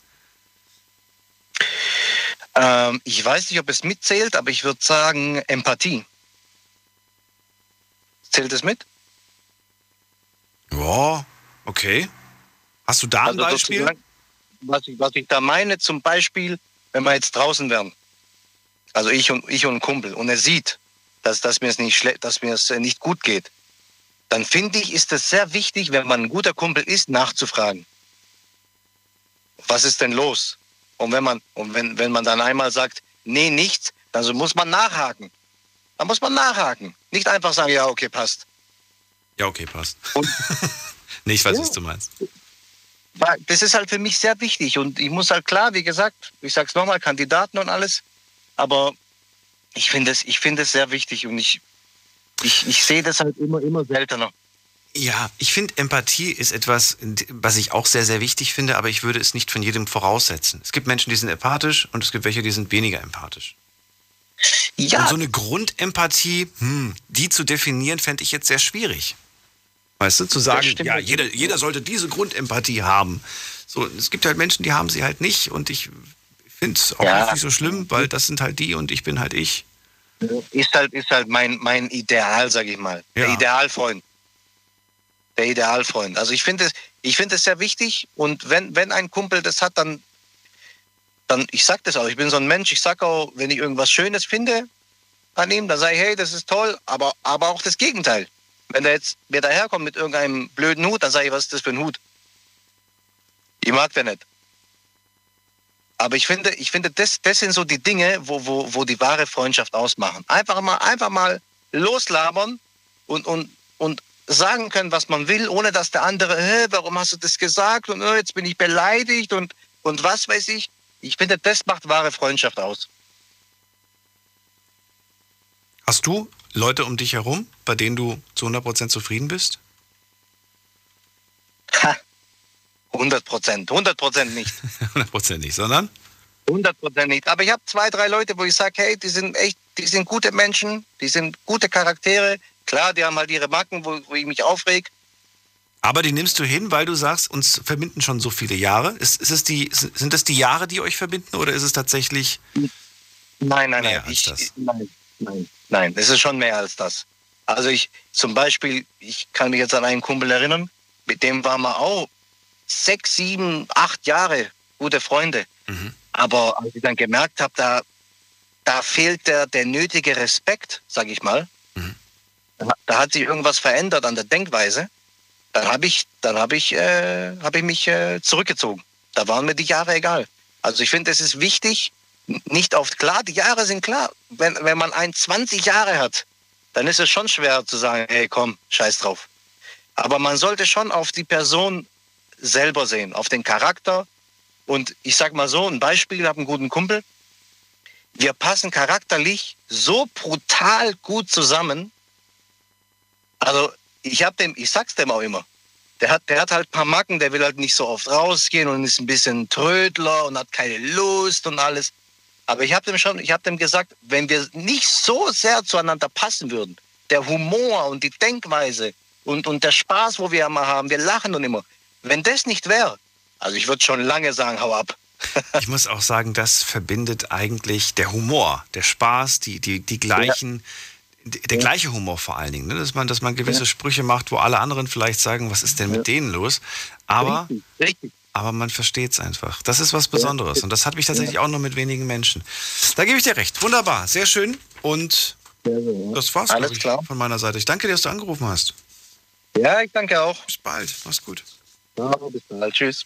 Ähm, ich weiß nicht, ob es mitzählt, aber ich würde sagen Empathie. Zählt es mit? Ja, okay. Hast du da ein Also Beispiel? sozusagen, Was ich, was ich da meine, zum Beispiel, wenn wir jetzt draußen wären, also ich und, ich und ein Kumpel, und er sieht, dass, dass mir es nicht schle dass mir es äh, nicht gut geht, dann finde ich, ist es sehr wichtig, wenn man ein guter Kumpel ist, nachzufragen. Was ist denn los? Und wenn man, und wenn, wenn man dann einmal sagt, nee, nichts, dann so muss man nachhaken. Dann muss man nachhaken. Nicht einfach sagen, ja, okay, passt. Ja, okay, passt. nee, ich weiß, was du meinst. Das ist halt für mich sehr wichtig. Und ich muss halt klar, wie gesagt, ich sag's nochmal, Kandidaten und alles. Aber ich finde es, ich finde es sehr wichtig und ich, ich, ich sehe das halt immer, immer seltener. Ja, ich finde, Empathie ist etwas, was ich auch sehr, sehr wichtig finde, aber ich würde es nicht von jedem voraussetzen. Es gibt Menschen, die sind empathisch und es gibt welche, die sind weniger empathisch. Ja. Und so eine Grundempathie, hm, die zu definieren, fände ich jetzt sehr schwierig. Weißt du, zu sagen, ja, jeder, jeder sollte diese Grundempathie haben. So, es gibt halt Menschen, die haben sie halt nicht und ich finde es auch ja. nicht so schlimm, weil das sind halt die und ich bin halt ich. Ist halt, ist halt mein, mein Ideal, sag ich mal. Ja. Der Idealfreund. Der Idealfreund. Also ich finde es, ich finde es sehr wichtig und wenn, wenn ein Kumpel das hat, dann, dann, ich sag das auch, ich bin so ein Mensch, ich sag auch, wenn ich irgendwas Schönes finde an ihm, dann sage ich, hey, das ist toll, aber, aber auch das Gegenteil. Wenn der jetzt mir daherkommt mit irgendeinem blöden Hut, dann sage ich, was ist das für ein Hut? Ich mag den nicht. Aber ich finde, ich finde, das, das sind so die Dinge, wo, wo, wo die wahre Freundschaft ausmachen. Einfach mal, einfach mal loslabern und, und, und sagen können, was man will, ohne dass der andere, warum hast du das gesagt und oh, jetzt bin ich beleidigt und, und was weiß ich. Ich finde, das macht wahre Freundschaft aus. Hast du Leute um dich herum, bei denen du zu 100% zufrieden bist? Ha, 100 Prozent. 100 Prozent nicht. 100 Prozent nicht, sondern? 100 Prozent nicht. Aber ich habe zwei, drei Leute, wo ich sage, hey, die sind echt, die sind gute Menschen, die sind gute Charaktere. Klar, die haben halt ihre Macken, wo, wo ich mich aufreg. Aber die nimmst du hin, weil du sagst, uns verbinden schon so viele Jahre. Ist, ist es die, sind das die Jahre, die euch verbinden oder ist es tatsächlich nein, nein, nein, ich, nein, nein, nein, es ist schon mehr als das. Also ich, zum Beispiel, ich kann mich jetzt an einen Kumpel erinnern, mit dem waren wir auch sechs, sieben, acht Jahre gute Freunde. Mhm. Aber als ich dann gemerkt habe, da, da fehlt der, der nötige Respekt, sag ich mal. Mhm. Da, da, hat sich irgendwas verändert an der Denkweise. Dann habe ich, dann habe ich, äh, habe ich mich äh, zurückgezogen. Da waren mir die Jahre egal. Also ich finde, es ist wichtig, nicht oft klar, die Jahre sind klar. Wenn, wenn man ein 20 Jahre hat, dann ist es schon schwer zu sagen, hey komm, scheiß drauf. Aber man sollte schon auf die Person selber sehen, auf den Charakter. Und ich sag mal so, ein Beispiel, ich habe einen guten Kumpel. Wir passen charakterlich so brutal gut zusammen. Also ich habe dem, ich sag's dem auch immer. Der hat, der hat halt ein paar Macken, der will halt nicht so oft rausgehen und ist ein bisschen Trödler und hat keine Lust und alles. Aber ich habe dem schon, ich habe dem gesagt, wenn wir nicht so sehr zueinander passen würden, der Humor und die Denkweise und, und der Spaß, wo wir immer haben, wir lachen und immer, wenn das nicht wäre, also ich würde schon lange sagen, hau ab. ich muss auch sagen, das verbindet eigentlich der Humor, der Spaß, die, die, die gleichen, ja. Der gleiche Humor vor allen Dingen, ne? dass, man, dass man gewisse ja. Sprüche macht, wo alle anderen vielleicht sagen, was ist denn mit denen los? Aber, richtig, richtig. aber man versteht es einfach. Das ist was Besonderes und das hat mich tatsächlich auch nur mit wenigen Menschen. Da gebe ich dir recht. Wunderbar, sehr schön und das war's Alles klar. von meiner Seite. Ich danke dir, dass du angerufen hast. Ja, ich danke auch. Bis bald. Mach's gut. Ja, bis bald. Tschüss.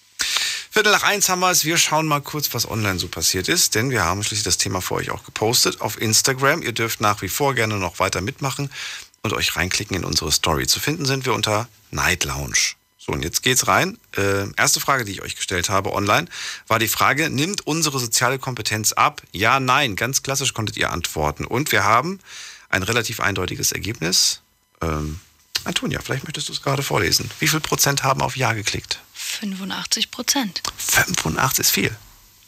Viertel nach eins haben wir es. Wir schauen mal kurz, was online so passiert ist, denn wir haben schließlich das Thema für euch auch gepostet auf Instagram. Ihr dürft nach wie vor gerne noch weiter mitmachen und euch reinklicken in unsere Story. Zu finden sind wir unter Night Lounge. So, und jetzt geht's rein. Äh, erste Frage, die ich euch gestellt habe online, war die Frage, nimmt unsere soziale Kompetenz ab? Ja, nein. Ganz klassisch konntet ihr antworten. Und wir haben ein relativ eindeutiges Ergebnis. Ähm, Antonia, vielleicht möchtest du es gerade vorlesen. Wie viel Prozent haben auf Ja geklickt? 85 Prozent. 85 ist viel.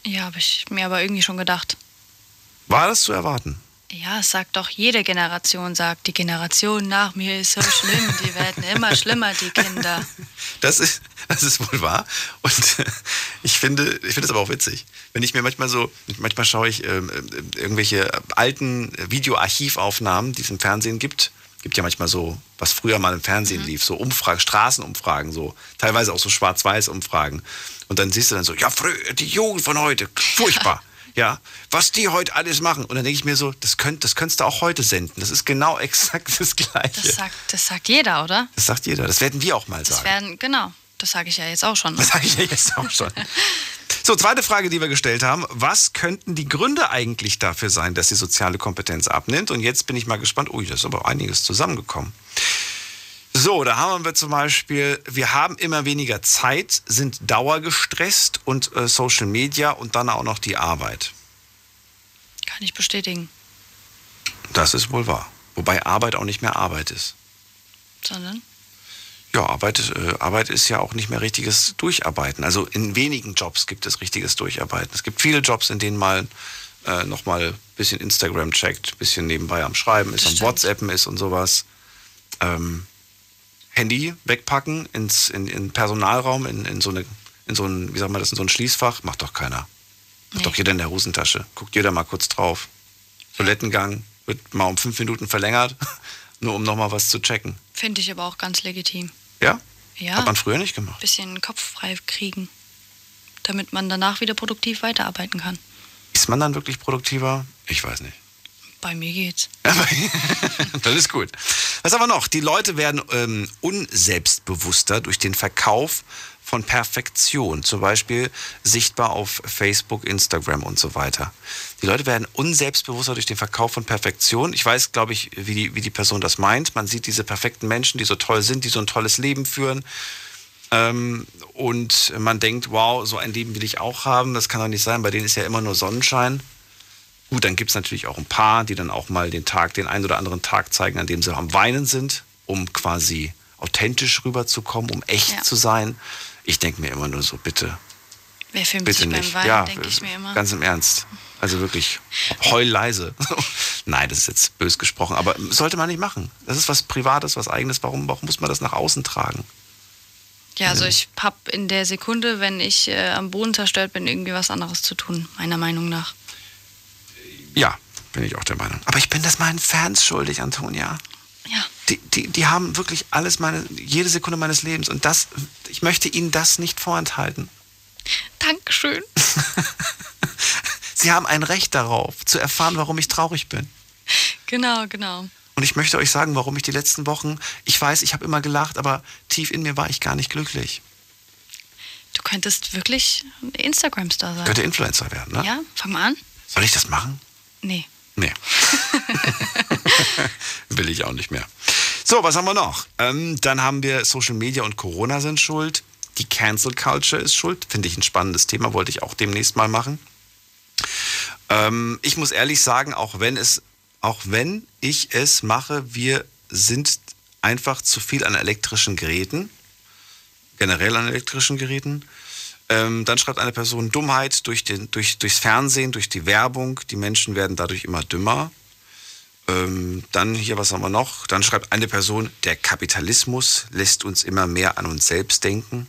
Ja, habe ich mir aber irgendwie schon gedacht. War das zu erwarten? Ja, es sagt doch jede Generation, sagt die Generation nach mir ist so schlimm, die werden immer schlimmer, die Kinder. Das ist, das ist wohl wahr. Und ich finde, ich finde es aber auch witzig. Wenn ich mir manchmal so, manchmal schaue ich ähm, äh, irgendwelche alten Videoarchivaufnahmen, die es im Fernsehen gibt, gibt ja manchmal so, was früher mal im Fernsehen mhm. lief, so Umfragen, Straßenumfragen, so teilweise auch so Schwarz-Weiß-Umfragen. Und dann siehst du dann so, ja, die Jugend von heute, furchtbar. ja, was die heute alles machen. Und dann denke ich mir so, das, könnt, das könntest du auch heute senden. Das ist genau exakt das Gleiche. Das sagt, das sagt jeder, oder? Das sagt jeder. Das werden wir auch mal das sagen. Werden, genau. Das sage ich ja jetzt auch schon. Das sage ich ja jetzt auch schon. So, zweite Frage, die wir gestellt haben. Was könnten die Gründe eigentlich dafür sein, dass die soziale Kompetenz abnimmt? Und jetzt bin ich mal gespannt. Ui, da ist aber einiges zusammengekommen. So, da haben wir zum Beispiel, wir haben immer weniger Zeit, sind dauergestresst und äh, Social Media und dann auch noch die Arbeit. Kann ich bestätigen. Das ist wohl wahr. Wobei Arbeit auch nicht mehr Arbeit ist. Sondern? Ja, Arbeit, äh, Arbeit ist ja auch nicht mehr richtiges Durcharbeiten. Also in wenigen Jobs gibt es richtiges Durcharbeiten. Es gibt viele Jobs, in denen man äh, nochmal ein bisschen Instagram checkt, ein bisschen nebenbei am Schreiben ist, am WhatsAppen ist und sowas. Ähm, Handy wegpacken ins in, in Personalraum, in, in so eine, in so ein, wie sagt man das, in so ein Schließfach, macht doch keiner. Macht Nee. doch jeder in der Hosentasche. Guckt jeder mal kurz drauf. Toilettengang wird mal um fünf Minuten verlängert, nur um nochmal was zu checken. Finde ich aber auch ganz legitim. Ja? Ja. Hat man früher nicht gemacht. Bisschen Kopf frei kriegen, damit man danach wieder produktiv weiterarbeiten kann. Ist man dann wirklich produktiver? Ich weiß nicht. Bei mir geht's. das ist gut. Was aber noch? Die Leute werden ähm, unselbstbewusster durch den Verkauf von Perfektion, zum Beispiel sichtbar auf Facebook, Instagram und so weiter. Die Leute werden unselbstbewusster durch den Verkauf von Perfektion. Ich weiß, glaube ich, wie die, wie die Person das meint. Man sieht diese perfekten Menschen, die so toll sind, die so ein tolles Leben führen. Ähm, und man denkt, wow, so ein Leben will ich auch haben. Das kann doch nicht sein. Bei denen ist ja immer nur Sonnenschein. Gut, dann gibt es natürlich auch ein paar, die dann auch mal den Tag, den einen oder anderen Tag zeigen, an dem sie am Weinen sind, um quasi authentisch rüberzukommen, um echt Ja. zu sein. Ich denke mir immer nur so, bitte, Wer filmt bitte sich beim nicht. Weinen, ja, denke ich mir immer. ganz im Ernst. Also wirklich, heul leise. Nein, das ist jetzt bös gesprochen, aber sollte man nicht machen. Das ist was Privates, was Eigenes. Warum, warum muss man das nach außen tragen? Ja, also ich habe in der Sekunde, wenn ich äh, am Boden zerstört bin, irgendwie was anderes zu tun, meiner Meinung nach. Ja, bin ich auch der Meinung. Aber ich bin das meinen Fans schuldig, Antonia. Die, die, die haben wirklich alles meine, jede Sekunde meines Lebens. Und das, ich möchte ihnen das nicht vorenthalten. Dankeschön. Sie haben ein Recht darauf, zu erfahren, warum ich traurig bin. Genau, genau. Und ich möchte euch sagen, warum ich die letzten Wochen, ich weiß, ich habe immer gelacht, aber tief in mir war ich gar nicht glücklich. Du könntest wirklich Instagram-Star sein. Könnte Influencer werden, ne? Ja, fang mal an. Soll ich das machen? Nee. Nee. Will ich auch nicht mehr. So, was haben wir noch? Ähm, dann haben wir Social Media und Corona sind schuld. Die Cancel Culture ist schuld. Finde ich ein spannendes Thema, wollte ich auch demnächst mal machen. Ähm, ich muss ehrlich sagen, auch wenn es, auch wenn ich es mache, wir sind einfach zu viel an elektrischen Geräten, generell an elektrischen Geräten. Ähm, dann schreibt eine Person Dummheit durch den, durch, durchs Fernsehen, durch die Werbung. Die Menschen werden dadurch immer dümmer. Ähm, dann hier, was haben wir noch? Dann schreibt eine Person, der Kapitalismus lässt uns immer mehr an uns selbst denken.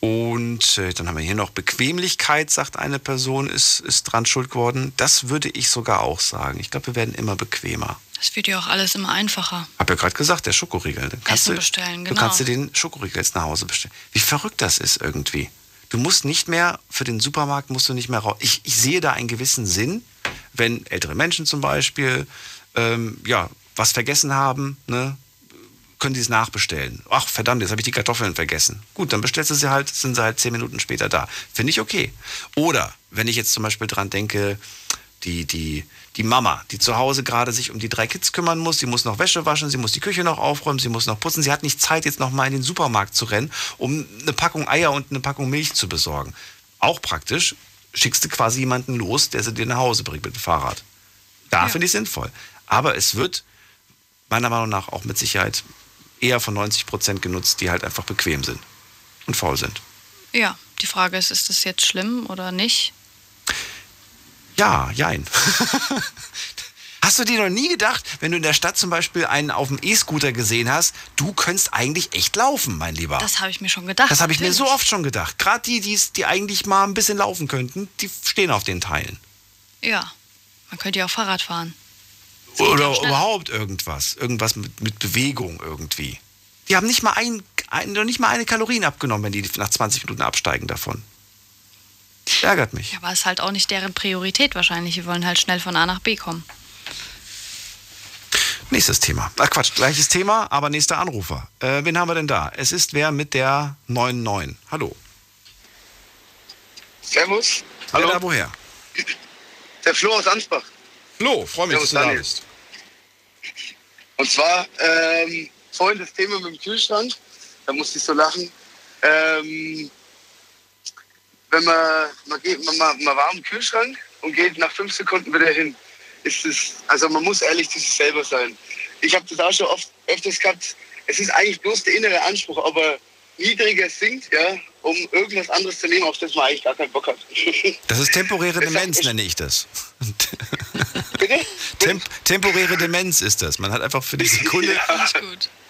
Und äh, dann haben wir hier noch Bequemlichkeit, sagt eine Person, ist, ist dran schuld geworden. Das würde ich sogar auch sagen. Ich glaube, wir werden immer bequemer. Das wird ja auch alles immer einfacher. Hab ja gerade gesagt, der Schokoriegel. Dann kannst Essen du, bestellen, Du genau. kannst dir den Schokoriegel jetzt nach Hause bestellen. Wie verrückt das ist irgendwie. Du musst nicht mehr, für den Supermarkt musst du nicht mehr raus. Ich, ich sehe da einen gewissen Sinn, wenn ältere Menschen zum Beispiel ähm, ja, was vergessen haben, ne, können die es nachbestellen. Ach verdammt, jetzt habe ich die Kartoffeln vergessen. Gut, dann bestellst du sie halt, sind sie halt zehn Minuten später da. Finde ich okay. Oder wenn ich jetzt zum Beispiel dran denke, die, die, die Mama, die zu Hause gerade sich um die drei Kids kümmern muss, sie muss noch Wäsche waschen, sie muss die Küche noch aufräumen, sie muss noch putzen, sie hat nicht Zeit, jetzt noch mal in den Supermarkt zu rennen, um eine Packung Eier und eine Packung Milch zu besorgen. Auch praktisch, schickst du quasi jemanden los, der sie dir nach Hause bringt mit dem Fahrrad. Da finde ich sinnvoll. Aber es wird meiner Meinung nach auch mit Sicherheit eher von 90 Prozent genutzt, die halt einfach bequem sind und faul sind. Ja, die Frage ist, ist das jetzt schlimm oder nicht? Ja, jein. Hast du dir noch nie gedacht, wenn du in der Stadt zum Beispiel einen auf dem E-Scooter gesehen hast, du könntest eigentlich echt laufen, mein Lieber? Das habe ich mir schon gedacht. Das habe ich mir so oft schon gedacht. Gerade die, die's- die eigentlich mal ein bisschen laufen könnten, die stehen auf den Teilen. Ja, man könnte ja auch Fahrrad fahren. Oder überhaupt irgendwas. Irgendwas mit, mit Bewegung irgendwie. Die haben nicht mal, ein, ein, noch nicht mal eine Kalorien abgenommen, wenn die nach 20 Minuten absteigen davon. Ärgert mich. Ja, aber ist halt auch nicht deren Priorität wahrscheinlich. Die wollen halt schnell von A nach B kommen. Nächstes Thema. Ach Quatsch, gleiches Thema, aber nächster Anrufer. Äh, wen haben wir denn da? Es ist wer mit der 99. Hallo. Servus. Hallo. Wer da woher? Der Flo aus Ansbach. Flo, freue mich, Servus, dass du da Daniel. bist. Und zwar ähm, vorhin das Thema mit dem Kühlschrank. Da musste ich so lachen. Ähm, wenn man, man, geht, man, man man war am Kühlschrank und geht nach fünf Sekunden wieder hin. Ist es, also man muss ehrlich zu sich selber sein. Ich habe das auch schon oft öfters gehabt, es ist eigentlich bloß der innere Anspruch, ob er niedriger sinkt, ja, um irgendwas anderes zu nehmen, auf das man eigentlich gar keinen Bock hat. Das ist temporäre Demenz, nenne ich das. Temp temporäre Demenz ist das. Man hat einfach für die Sekunde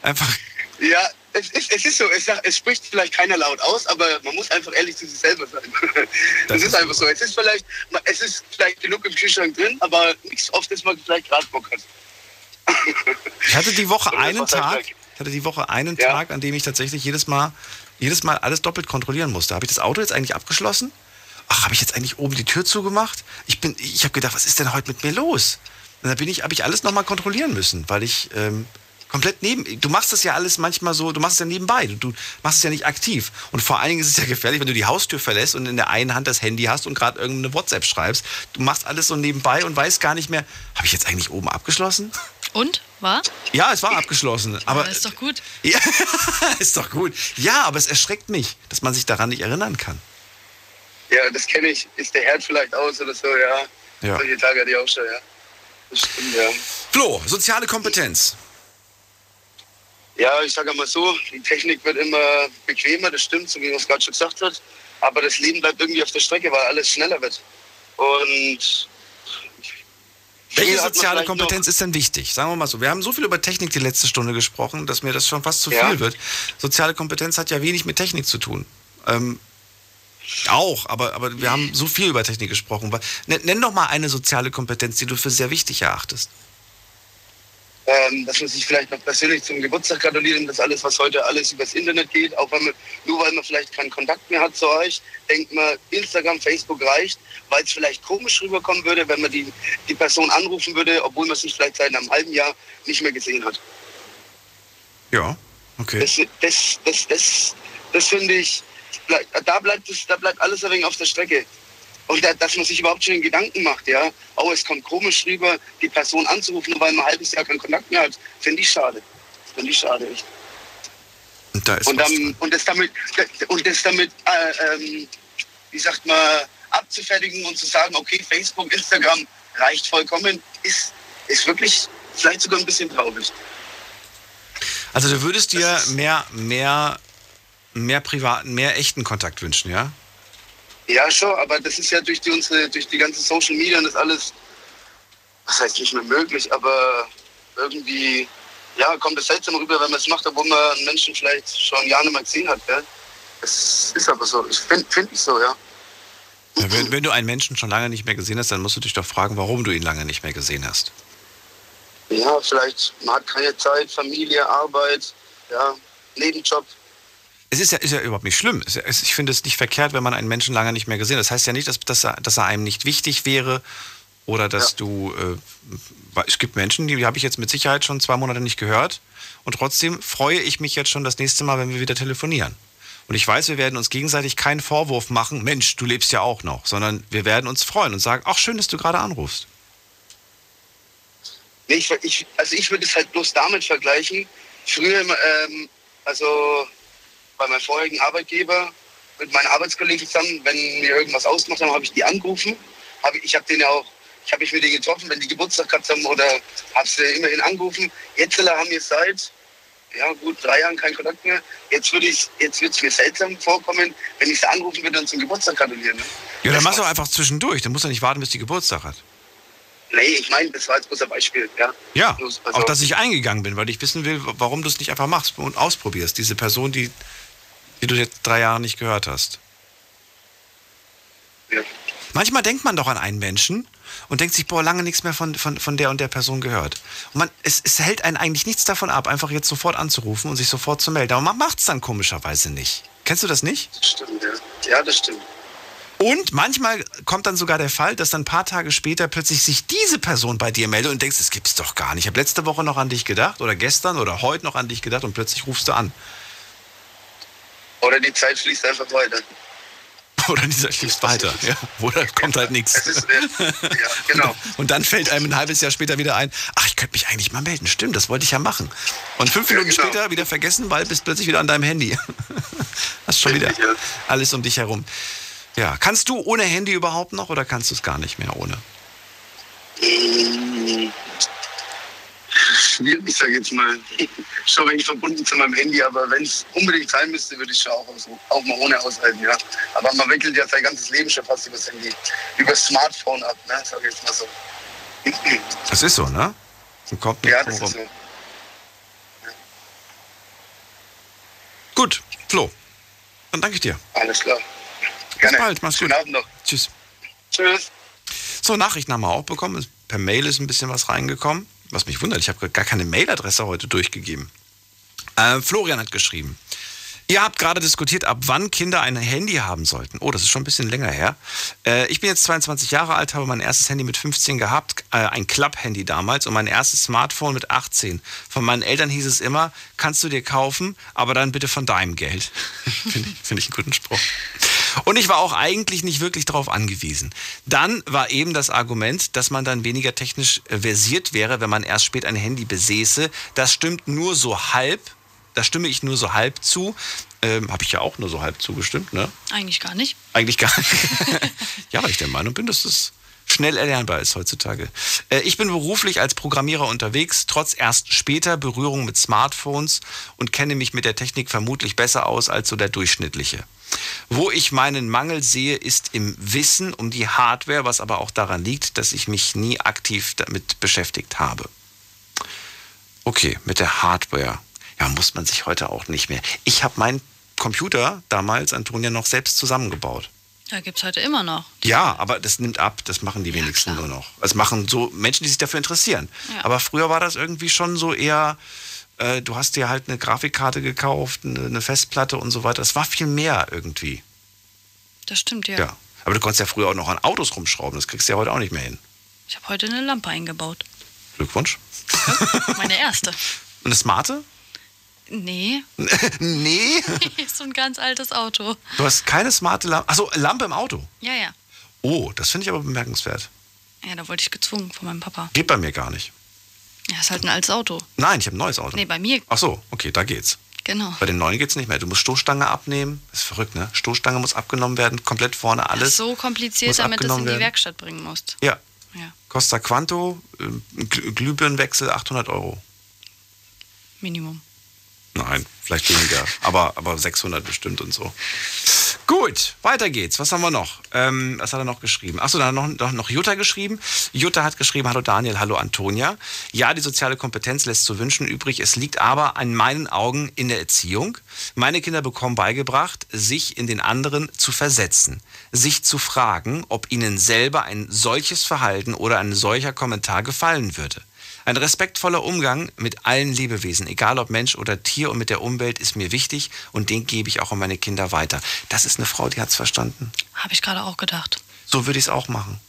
einfach. Ja, es ist, es ist so, es, sagt, es spricht vielleicht keiner laut aus, aber man muss einfach ehrlich zu sich selber sein. Das, ist, ist einfach so. Es ist vielleicht, es ist vielleicht genug im Kühlschrank drin, aber nichts, auf das man vielleicht gerade Bock hat. Ich hatte die Woche einen Tag, ich hatte die Woche einen ja. Tag, an dem ich tatsächlich jedes Mal, jedes Mal alles doppelt kontrollieren musste. Habe ich das Auto jetzt eigentlich abgeschlossen? Ach, habe ich jetzt eigentlich oben die Tür zugemacht? Ich bin, ich habe gedacht, was ist denn heute mit mir los? Und dann bin ich, habe ich alles nochmal kontrollieren müssen, weil ich ähm, komplett neben. Du machst das ja alles manchmal so, du machst es ja nebenbei, du, du, machst es ja nicht aktiv. Und vor allen Dingen ist es ja gefährlich, wenn du die Haustür verlässt und in der einen Hand das Handy hast und gerade irgendeine WhatsApp schreibst. Du machst alles so nebenbei und weißt gar nicht mehr, habe ich jetzt eigentlich oben abgeschlossen? Und? War? Ja, es war abgeschlossen. Aber, aber ist doch gut. Ja, ist doch gut. Ja, aber es erschreckt mich, dass man sich daran nicht erinnern kann. Ja, das kenne ich. Ist der Herd vielleicht aus oder so, ja. ja. Solche Tage hatte ich auch schon, ja. Das stimmt, ja. Flo, soziale Kompetenz. Ja, ich sage mal so, die Technik wird immer bequemer, das stimmt, so wie man es gerade schon gesagt hat. Aber das Leben bleibt irgendwie auf der Strecke, weil alles schneller wird. Und welche soziale Kompetenz ist denn wichtig? Sagen wir mal so. Wir haben so viel über Technik die letzte Stunde gesprochen, dass mir das schon fast zu ja. viel wird. Soziale Kompetenz hat ja wenig mit Technik zu tun. Ähm, auch, aber, aber wir haben so viel über Technik gesprochen. Nenn doch mal eine soziale Kompetenz, die du für sehr wichtig erachtest ähm, dass man sich vielleicht noch persönlich zum Geburtstag gratuliert und das alles, was heute alles übers Internet geht, auch wenn man, nur weil man vielleicht keinen Kontakt mehr hat zu euch, denkt man, Instagram, Facebook reicht, weil es vielleicht komisch rüberkommen würde, wenn man die, die Person anrufen würde, obwohl man sich vielleicht seit einem halben Jahr nicht mehr gesehen hat. Ja, okay. Das, das, das, das, das finde ich, da bleibt, das, da bleibt alles ein wenig auf der Strecke. Und da, dass man sich überhaupt schon Gedanken macht, ja, oh, es kommt komisch rüber, die Person anzurufen, nur weil man ein halbes Jahr keinen Kontakt mehr hat, finde ich schade. Finde ich schade, echt. Und, da und, dann, und das damit, und das damit äh, ähm, wie sagt man, abzufertigen und zu sagen, okay, Facebook, Instagram reicht vollkommen, ist, ist wirklich vielleicht sogar ein bisschen traurig. Also du würdest dir mehr, mehr, mehr privaten, mehr echten Kontakt wünschen, ja? Ja, schon, aber das ist ja durch die, unsere, durch die ganzen Social Media und das alles, was heißt nicht mehr möglich, aber irgendwie, ja, kommt es seltsam rüber, wenn man es macht, obwohl man einen Menschen vielleicht schon Jahre nicht mehr gesehen hat, gell? Das ist aber so. Ich finde find ich so, ja. ja wenn, wenn, du einen Menschen schon lange nicht mehr gesehen hast, dann musst du dich doch fragen, warum du ihn lange nicht mehr gesehen hast. Ja, vielleicht, man hat keine Zeit, Familie, Arbeit, ja, Nebenjob, es ist ja, ist ja überhaupt nicht schlimm. Ich finde es nicht verkehrt, wenn man einen Menschen lange nicht mehr gesehen hat. Das heißt ja nicht, dass, dass, er, dass er einem nicht wichtig wäre oder dass ja. du. Äh, es gibt Menschen, die, die habe ich jetzt mit Sicherheit schon zwei Monate nicht gehört. Und trotzdem freue ich mich jetzt schon das nächste Mal, wenn wir wieder telefonieren. Und ich weiß, wir werden uns gegenseitig keinen Vorwurf machen, Mensch, du lebst ja auch noch, sondern wir werden uns freuen und sagen, ach schön, dass du gerade anrufst. Nee, ich, ich, also ich würde es halt bloß damit vergleichen. Früher, ähm, also bei meinem vorherigen Arbeitgeber mit meinen Arbeitskollegen zusammen, wenn wir irgendwas ausgemacht haben, habe ich die angerufen. Hab ich habe den ja auch, ich habe mich mit denen getroffen, wenn die Geburtstag gehabt haben oder habe sie immerhin angerufen. Jetzt haben wir seit ja gut drei Jahren keinen Kontakt mehr. Jetzt würde ich, jetzt wird es mir seltsam vorkommen, wenn ich sie anrufen würde und zum Geburtstag gratulieren. Ne? Ja, dann machst du einfach zwischendurch. Dann musst du nicht warten, bis die Geburtstag hat. Nee, ich meine, das war jetzt bloß ein Beispiel. Ja, ja also, auch dass ich eingegangen bin, weil ich wissen will, warum du es nicht einfach machst und ausprobierst. Diese Person, die die du jetzt drei Jahre nicht gehört hast. Ja. Manchmal denkt man doch an einen Menschen und denkt sich, boah, lange nichts mehr von, von, von der und der Person gehört. Und man, es, es hält einen eigentlich nichts davon ab, einfach jetzt sofort anzurufen und sich sofort zu melden. Aber man macht es dann komischerweise nicht. Kennst du das nicht? Das stimmt, ja. Ja, das stimmt. Und manchmal kommt dann sogar der Fall, dass dann ein paar Tage später plötzlich sich diese Person bei dir meldet und denkst, das gibt's doch gar nicht. Ich habe letzte Woche noch an dich gedacht oder gestern oder heute noch an dich gedacht und plötzlich rufst du an. Oder die Zeit fließt einfach weiter. Oder die Zeit fließt weiter, ja. Oder kommt halt nichts. ja, genau. Und dann fällt einem ein halbes Jahr später wieder ein, ach, ich könnte mich eigentlich mal melden. Stimmt, das wollte ich ja machen. Und fünf Minuten genau. später wieder vergessen, weil bist plötzlich wieder an deinem Handy. Hast schon wieder alles um dich herum. Ja, kannst du ohne Handy überhaupt noch oder kannst du es gar nicht mehr ohne? Schwierig, sag ich jetzt mal. Schon wenig verbunden zu meinem Handy, aber wenn es unbedingt sein müsste, würde ich schon auch, auch mal ohne aushalten, ja. Aber man wickelt ja sein ganzes Leben schon fast über das Handy, über das Smartphone ab, ne? Sag ich jetzt mal so. Das ist so, ne? Und kommt Ja, das rum. ist so. Gut, Flo. Dann danke ich dir. Alles klar. Bis bald, mach's Schönen gut. Abend noch. Tschüss. Tschüss. So, Nachrichten haben wir auch bekommen. Per Mail ist ein bisschen was reingekommen. Was mich wundert, ich habe gar keine Mailadresse heute durchgegeben. Äh, Florian hat geschrieben. Ihr habt gerade diskutiert, ab wann Kinder ein Handy haben sollten. Oh, das ist schon ein bisschen länger her. Äh, ich bin jetzt 22 Jahre alt, habe mein erstes Handy mit 15 gehabt, äh, ein Club-Handy damals und mein erstes Smartphone mit 18. Von meinen Eltern hieß es immer, kannst du dir kaufen, aber dann bitte von deinem Geld. Finde ich, find ich einen guten Spruch. Und ich war auch eigentlich nicht wirklich darauf angewiesen. Dann war eben das Argument, dass man dann weniger technisch äh, versiert wäre, wenn man erst spät ein Handy besäße. Das stimmt nur so halb. Da stimme ich nur so halb zu. Ähm, Habe ich ja auch nur so halb zugestimmt, ne? Eigentlich gar nicht. Eigentlich gar nicht. ja, weil ich der Meinung bin, dass das schnell erlernbar ist heutzutage. Äh, ich bin beruflich als Programmierer unterwegs, trotz erst später Berührung mit Smartphones und kenne mich mit der Technik vermutlich besser aus als so der Durchschnittliche. Wo ich meinen Mangel sehe, ist im Wissen um die Hardware, was aber auch daran liegt, dass ich mich nie aktiv damit beschäftigt habe. Okay, mit der Hardware. Ja, muss man sich heute auch nicht mehr. Ich habe meinen Computer damals, Antonia, noch selbst zusammengebaut. Ja, gibt es heute immer noch. Ja, aber das nimmt ab, das machen die wenigsten nur noch. Das machen so Menschen, die sich dafür interessieren. Ja. Aber früher war das irgendwie schon so eher, äh, du hast dir halt eine Grafikkarte gekauft, eine, Festplatte und so weiter. Es war viel mehr irgendwie. Das stimmt, ja. Ja. Aber du konntest ja früher auch noch an Autos rumschrauben, das kriegst du ja heute auch nicht mehr hin. Ich habe heute eine Lampe eingebaut. Glückwunsch. Meine erste. Und eine smarte? Nee, nee. ist so ein ganz altes Auto. Du hast keine smarte Lampe. Achso, Lampe im Auto. Ja, ja. Oh, das finde ich aber bemerkenswert. Ja, da wurde ich gezwungen von meinem Papa. Geht bei mir gar nicht. Ja, ist halt ein altes Auto. Nein, ich habe ein neues Auto. Nee, bei mir, Ach so, okay, da geht's. genau. Bei den neuen geht's nicht mehr. Du musst Stoßstange abnehmen. Das ist verrückt, ne? Stoßstange muss abgenommen werden, komplett vorne Das alles. ist so kompliziert, damit du es in die werden. Werkstatt bringen musst. Ja. Ja. Costa Quanto, äh, Gl- Glühbirnenwechsel 800 Euro. Minimum. Nein, vielleicht weniger, aber, aber 600 bestimmt und so. Gut, weiter geht's. Was haben wir noch? Ähm, was hat er noch geschrieben? Achso, da hat noch, noch Jutta geschrieben. Jutta hat geschrieben, hallo Daniel, hallo Antonia. Ja, die soziale Kompetenz lässt zu wünschen übrig. Es liegt aber an meinen Augen in der Erziehung. Meine Kinder bekommen beigebracht, sich in den anderen zu versetzen. Sich zu fragen, ob ihnen selber ein solches Verhalten oder ein solcher Kommentar gefallen würde. Ein respektvoller Umgang mit allen Lebewesen, egal ob Mensch oder Tier und mit der Umwelt, ist mir wichtig und den gebe ich auch an meine Kinder weiter. Das ist eine Frau, die hat es verstanden. Habe ich gerade auch gedacht. So würde ich es auch machen.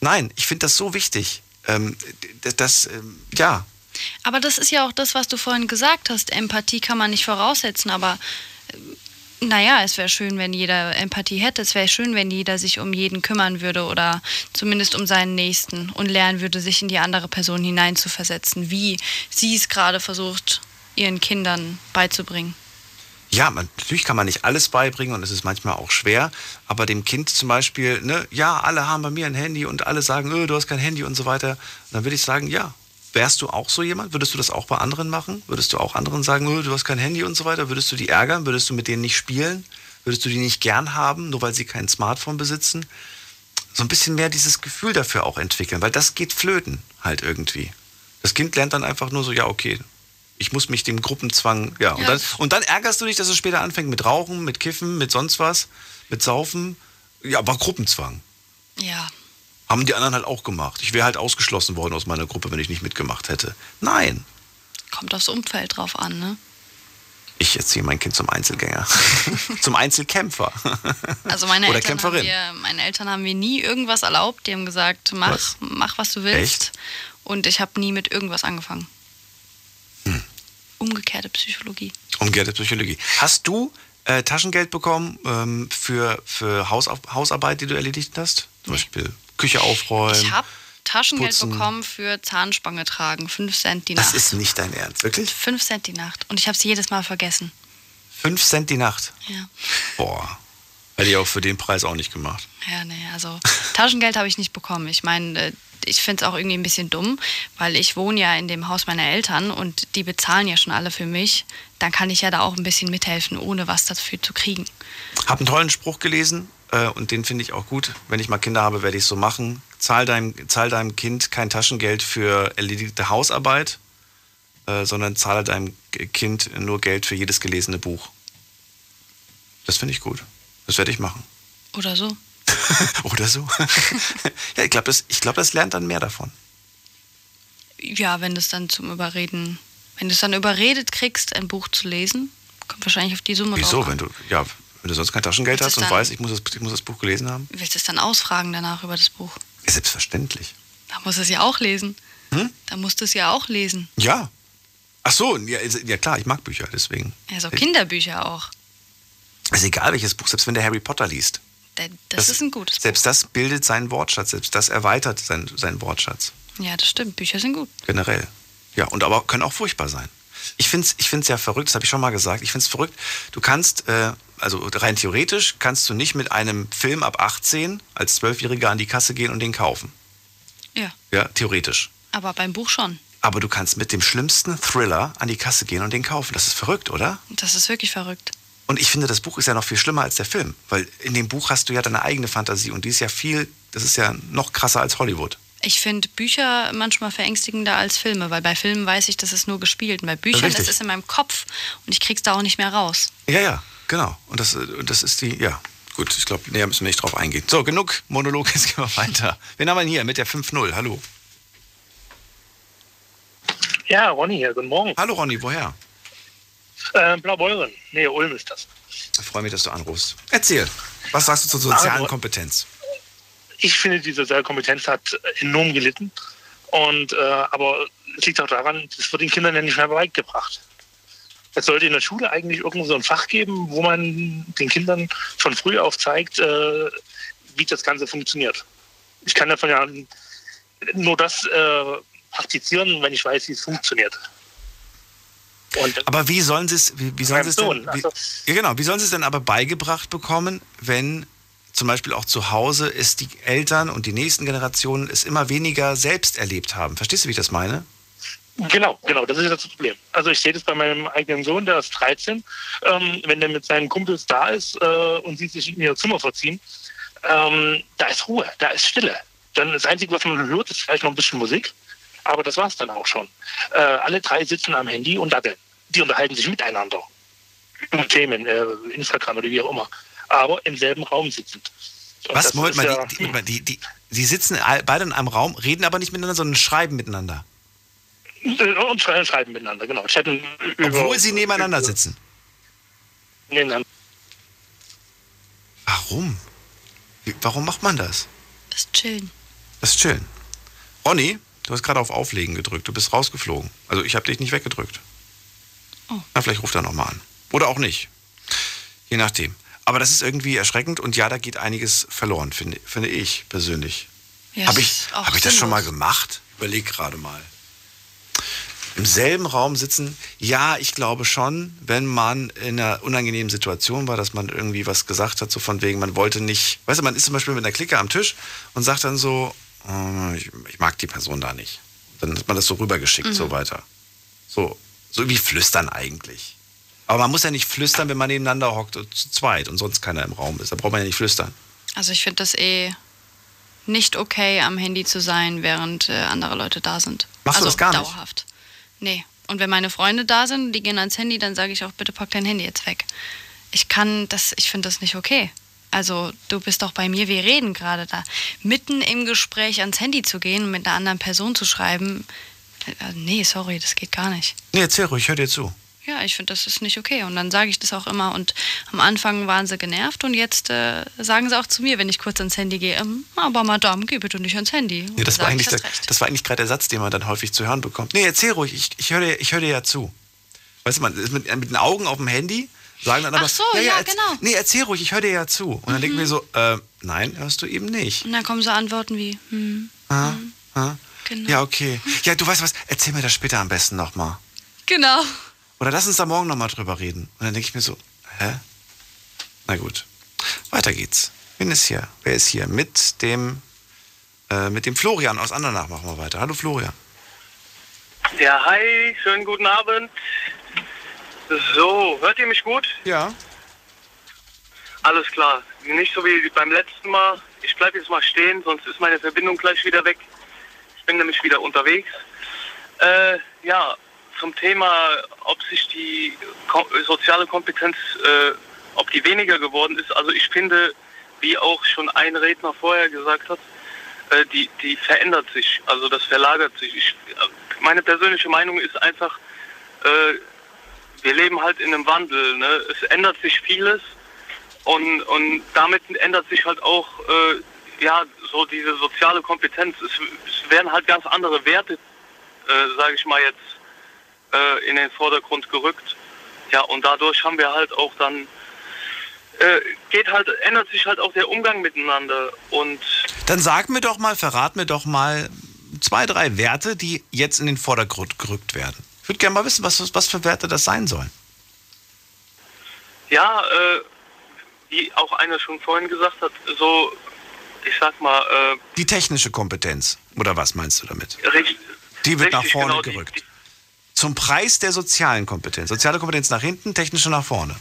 Nein, ich finde das so wichtig. Ähm, das, das ähm, ja, Aber das ist ja auch das, was du vorhin gesagt hast. Empathie kann man nicht voraussetzen, aber naja, es wäre schön, wenn jeder Empathie hätte. Es wäre schön, wenn jeder sich um jeden kümmern würde oder zumindest um seinen Nächsten und lernen würde, sich in die andere Person hineinzuversetzen, wie sie es gerade versucht, ihren Kindern beizubringen. Ja, man, natürlich kann man nicht alles beibringen und es ist manchmal auch schwer, aber dem Kind zum Beispiel, ne, ja, alle haben bei mir ein Handy und alle sagen, öh, du hast kein Handy und so weiter. Dann würde ich sagen, ja, wärst du auch so jemand? Würdest du das auch bei anderen machen? Würdest du auch anderen sagen, du hast kein Handy und so weiter? Würdest du die ärgern? Würdest du mit denen nicht spielen? Würdest du die nicht gern haben, nur weil sie kein Smartphone besitzen? So ein bisschen mehr dieses Gefühl dafür auch entwickeln, weil das geht flöten halt irgendwie. Das Kind lernt dann einfach nur so, ja, okay, ich muss mich dem Gruppenzwang, ja. Und, Ja. dann, und dann ärgerst du dich, dass es später anfängt mit Rauchen, mit Kiffen, mit sonst was, mit Saufen. Ja, war Gruppenzwang. Ja, Haben die anderen halt auch gemacht. Ich wäre halt ausgeschlossen worden aus meiner Gruppe, wenn ich nicht mitgemacht hätte. Nein, kommt aufs Umfeld drauf an, ne? ich erziehe mein Kind zum Einzelgänger. zum Einzelkämpfer. Also meine Oder Eltern haben Kämpferin. wir, meine Eltern haben mir nie irgendwas erlaubt. Die haben gesagt, mach, Was? mach was du willst. Echt? Und ich habe nie mit irgendwas angefangen. Hm. Umgekehrte Psychologie. Umgekehrte Psychologie. Hast du äh, Taschengeld bekommen ähm, für, für Hausarbeit, die du erledigt hast? Zum Beispiel Küche aufräumen. Ich habe Taschengeld putzen. bekommen für Zahnspange tragen. 5 Cent die Das Nacht. ist nicht dein Ernst, wirklich? 5 Cent die Nacht. Und ich habe es jedes Mal vergessen. Fünf Cent die Nacht. Ja. Boah. Hätte ich auch für den Preis auch nicht gemacht. Ja, nee, also Taschengeld habe ich nicht bekommen. Ich meine, äh, ich finde es auch irgendwie ein bisschen dumm, weil ich wohne ja in dem Haus meiner Eltern und die bezahlen ja schon alle für mich. Dann kann ich ja da auch ein bisschen mithelfen, ohne was dafür zu kriegen. Hab einen tollen Spruch gelesen äh, und den finde ich auch gut. Wenn ich mal Kinder habe, werde ich es so machen. Zahl deinem, zahl deinem Kind kein Taschengeld für erledigte Hausarbeit, äh, sondern zahle deinem Kind nur Geld für jedes gelesene Buch. Das finde ich gut. Das werde ich machen. Oder so. Oder so. ja, ich glaube, das, ich glaub, das lernt dann mehr davon. Ja, wenn du es dann zum Überreden, wenn du es dann überredet kriegst, ein Buch zu lesen, kommt wahrscheinlich auf die Summe Wieso, wenn du, ja, wenn du sonst kein Taschengeld Willst hast und weißt, ich muss, das, ich muss das Buch gelesen haben? Willst du es dann ausfragen danach über das Buch? Ja, selbstverständlich. Da musst du es ja auch lesen. Hm? Da musst du es ja auch lesen. Ja. Ach so, ja, ja klar, ich mag Bücher, deswegen. Ja, so Kinderbücher auch. Ist egal welches Buch, selbst wenn der Harry Potter liest. Da- Das, ist ein gutes Selbst das bildet seinen Wortschatz, selbst das erweitert seinen, seinen Wortschatz. Ja, das stimmt. Bücher sind gut. Generell. Ja, und aber können auch furchtbar sein. Ich finde es ich find's ja verrückt, das habe ich schon mal gesagt. Ich finde es verrückt. Du kannst, äh, also rein theoretisch, kannst du nicht mit einem Film ab 18 als Zwölfjähriger an die Kasse gehen und den kaufen. Ja. Ja, theoretisch. Aber beim Buch schon. Aber du kannst mit dem schlimmsten Thriller an die Kasse gehen und den kaufen. Das ist verrückt, oder? Das ist wirklich verrückt. Und ich finde, das Buch ist ja noch viel schlimmer als der Film. Weil in dem Buch hast du ja deine eigene Fantasie und die ist ja viel, das ist ja noch krasser als Hollywood. Ich finde Bücher manchmal verängstigender als Filme, weil bei Filmen weiß ich, das ist nur gespielt. Und bei Büchern, Richtig. das ist in meinem Kopf und ich krieg's da auch nicht mehr raus. Ja, ja, genau. Und das, äh, das ist die, ja, gut, ich glaube, näher müssen wir nicht drauf eingehen. So, genug Monolog, jetzt gehen wir weiter. Wen haben wir denn hier mit der 5-0? Hallo. Ja, Ronny hier, guten Morgen. Hallo Ronny, woher? Äh, Blaubeuren, nee, Ulm ist das. Ich freue mich, dass du anrufst. Erzähl, was sagst du zur sozialen Also- Kompetenz? Ich finde, die soziale Kompetenz hat enorm gelitten. Und, äh, aber es liegt auch daran, das wird den Kindern ja nicht mehr beigebracht. Es sollte in der Schule eigentlich irgendwo so ein Fach geben, wo man den Kindern schon früh auf zeigt, äh, wie das Ganze funktioniert. Ich kann davon ja nur das äh, praktizieren, wenn ich weiß, wie es funktioniert. Und Aber wie sollen sie es, wie, wie sollen sie es denn, wie, also- ja genau, wie sollen sie es denn aber beigebracht bekommen, wenn zum Beispiel auch zu Hause es die Eltern und die nächsten Generationen es immer weniger selbst erlebt haben? Verstehst du, wie ich das meine? Genau, genau, das ist das Problem. Also ich sehe das bei meinem eigenen Sohn, der ist 13. Ähm, wenn der mit seinen Kumpels da ist äh, und sie sich in ihr Zimmer verziehen, ähm, da ist Ruhe, da ist Stille. Dann das Einzige, was man hört, ist vielleicht noch ein bisschen Musik, aber das war's dann auch schon. Äh, alle drei sitzen am Handy und daddeln. Die unterhalten sich miteinander. Über Themen, äh, Instagram oder wie auch immer. Aber im selben Raum sitzend. Und Was? Moment mal, ja- die, die, die, die, sitzen beide in einem Raum, reden aber nicht miteinander, sondern schreiben miteinander. Und schreiben, miteinander, genau. Chatten über, Obwohl sie nebeneinander sitzen. nebeneinander. Warum? Warum macht man das? Das Chillen. Das ist chillen. Ronny, du hast gerade auf Auflegen gedrückt. Du bist rausgeflogen. Also ich habe dich nicht weggedrückt. Oh. Na, vielleicht ruft er nochmal an. Oder auch nicht. Je nachdem. Aber das ist irgendwie erschreckend und ja, da geht einiges verloren, finde, finde ich persönlich. Ja, habe ich, hab ich das schon mal gemacht? Überleg gerade mal. Im selben Raum sitzen, ja, ich glaube schon, wenn man in einer unangenehmen Situation war, dass man irgendwie was gesagt hat, so von wegen, man wollte nicht, weißt du, man ist zum Beispiel mit einer Clique am Tisch und sagt dann so, oh, ich, ich mag die Person da nicht. Dann hat man das so rübergeschickt, Mhm. so weiter. So, so wie flüstern eigentlich. Aber man muss ja nicht flüstern, wenn man nebeneinander hockt und zu zweit und sonst keiner im Raum ist. Da braucht man ja nicht flüstern. Also ich finde das eh nicht okay, am Handy zu sein, während äh, andere Leute da sind. Machst du also das gar nicht? dauerhaft. Nee. Und wenn meine Freunde da sind, die gehen ans Handy, dann sage ich auch, bitte pack dein Handy jetzt weg. Ich kann das, ich finde das nicht okay. Also du bist doch bei mir, wir reden gerade da. Mitten im Gespräch ans Handy zu gehen und mit einer anderen Person zu schreiben, äh, nee, sorry, das geht gar nicht. Nee, erzähl ruhig, hör dir zu. Ja, ich finde, das ist nicht okay. Und dann sage ich das auch immer. Und am Anfang waren sie genervt und jetzt äh, sagen sie auch zu mir, wenn ich kurz ans Handy gehe, ähm, aber Madame, geh bitte nicht ans Handy. Nee, das, war eigentlich der, recht. das war eigentlich gerade der Satz, den man dann häufig zu hören bekommt. Nee, erzähl ruhig, ich, ich höre dir, ich hör dir ja zu. Weißt du, man ist mit, mit den Augen auf dem Handy, sagen dann aber, Ach so, ja, erz- genau. Nee, erzähl ruhig, ich höre dir ja zu. Und dann denken Mhm. wir so, äh, nein, hörst du eben nicht. Und dann kommen so Antworten wie, hm, Ah, ah. Genau. Ja, okay. Ja, du weißt was, erzähl mir das später am besten nochmal. genau. Oder lass uns da morgen nochmal drüber reden. Und dann denke ich mir so, hä? Na gut. Weiter geht's. Wen ist hier? Wer ist hier? Mit dem, äh, mit dem Florian aus Andernach machen wir weiter. Hallo Florian. Ja, hi, schönen guten Abend. So, hört ihr mich gut? Ja. Alles klar. Nicht so wie beim letzten Mal. Ich bleibe jetzt mal stehen, sonst ist meine Verbindung gleich wieder weg. Ich bin nämlich wieder unterwegs. Äh, ja, zum Thema, ob sich die soziale Kompetenz, äh, ob die weniger geworden ist. Also ich finde, wie auch schon ein Redner vorher gesagt hat, äh, die, die verändert sich. Also das verlagert sich. Ich, meine persönliche Meinung ist einfach, äh, wir leben halt in einem Wandel. Ne? Es ändert sich vieles und, und damit ändert sich halt auch äh, ja, so diese soziale Kompetenz. Es, es werden halt ganz andere Werte, äh, sage ich mal jetzt, äh, in den Vordergrund gerückt. Ja, und dadurch haben wir halt auch dann äh, geht halt, ändert sich halt auch der Umgang miteinander. Und Dann sag mir doch mal, verrat mir doch mal zwei, drei Werte, die jetzt in den Vordergrund gerückt werden. Ich würde gerne mal wissen, was, was für Werte das sein sollen. ja, äh, wie auch einer schon vorhin gesagt hat, so, ich sag mal, äh, Die technische Kompetenz. Oder was meinst du damit? richtig, Die wird nach richtig, vorne genau, die- gerückt. Zum Preis der sozialen Kompetenz. Soziale Kompetenz nach hinten, technische nach vorne.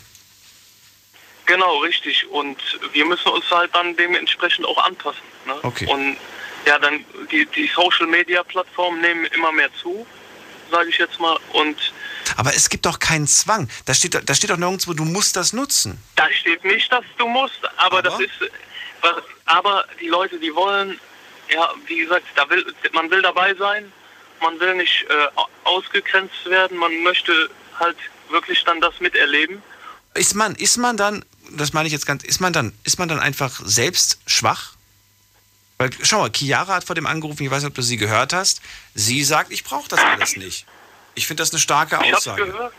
Genau, richtig. Und wir müssen uns halt dann dementsprechend auch anpassen. Ne? Okay. Und ja, dann die, die Social Media Plattformen nehmen immer mehr zu, sage ich jetzt mal. Und Aber es gibt doch keinen Zwang. Da steht, da steht doch nirgendwo, du musst das nutzen. da steht nicht, dass du musst, aber, das ist, aber die Leute, die wollen, ja, wie gesagt, da will, man will dabei sein, man will nicht äh, ausgegrenzt werden, man möchte halt wirklich dann das miterleben. Ist man, ist man dann, das meine ich jetzt ganz, ist man dann, ist man dann einfach selbst schwach? Weil, schau mal, Chiara hat vor dem angerufen, ich weiß nicht, ob du sie gehört hast. Sie sagt, ich brauche das alles nicht. Ich finde das eine starke Ich Aussage. gehört.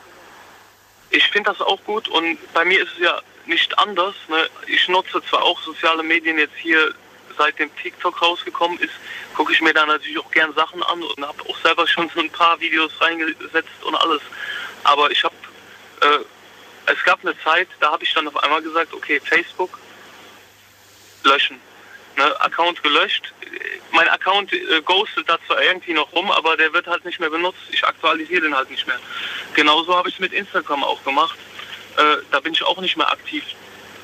Ich finde das auch gut und bei mir ist es ja nicht anders. Ne? Ich nutze zwar auch soziale Medien jetzt hier, seit dem TikTok rausgekommen ist, gucke ich mir da natürlich auch gern Sachen an und habe auch selber schon so ein paar Videos reingesetzt und alles. Aber ich habe, äh, es gab eine Zeit, da habe ich dann auf einmal gesagt, okay, Facebook löschen. Ne, Account gelöscht. Mein Account äh, ghostet da zwar irgendwie noch rum, aber der wird halt nicht mehr benutzt. Ich aktualisiere den halt nicht mehr. Genauso habe ich es mit Instagram auch gemacht. Äh, da bin ich auch nicht mehr aktiv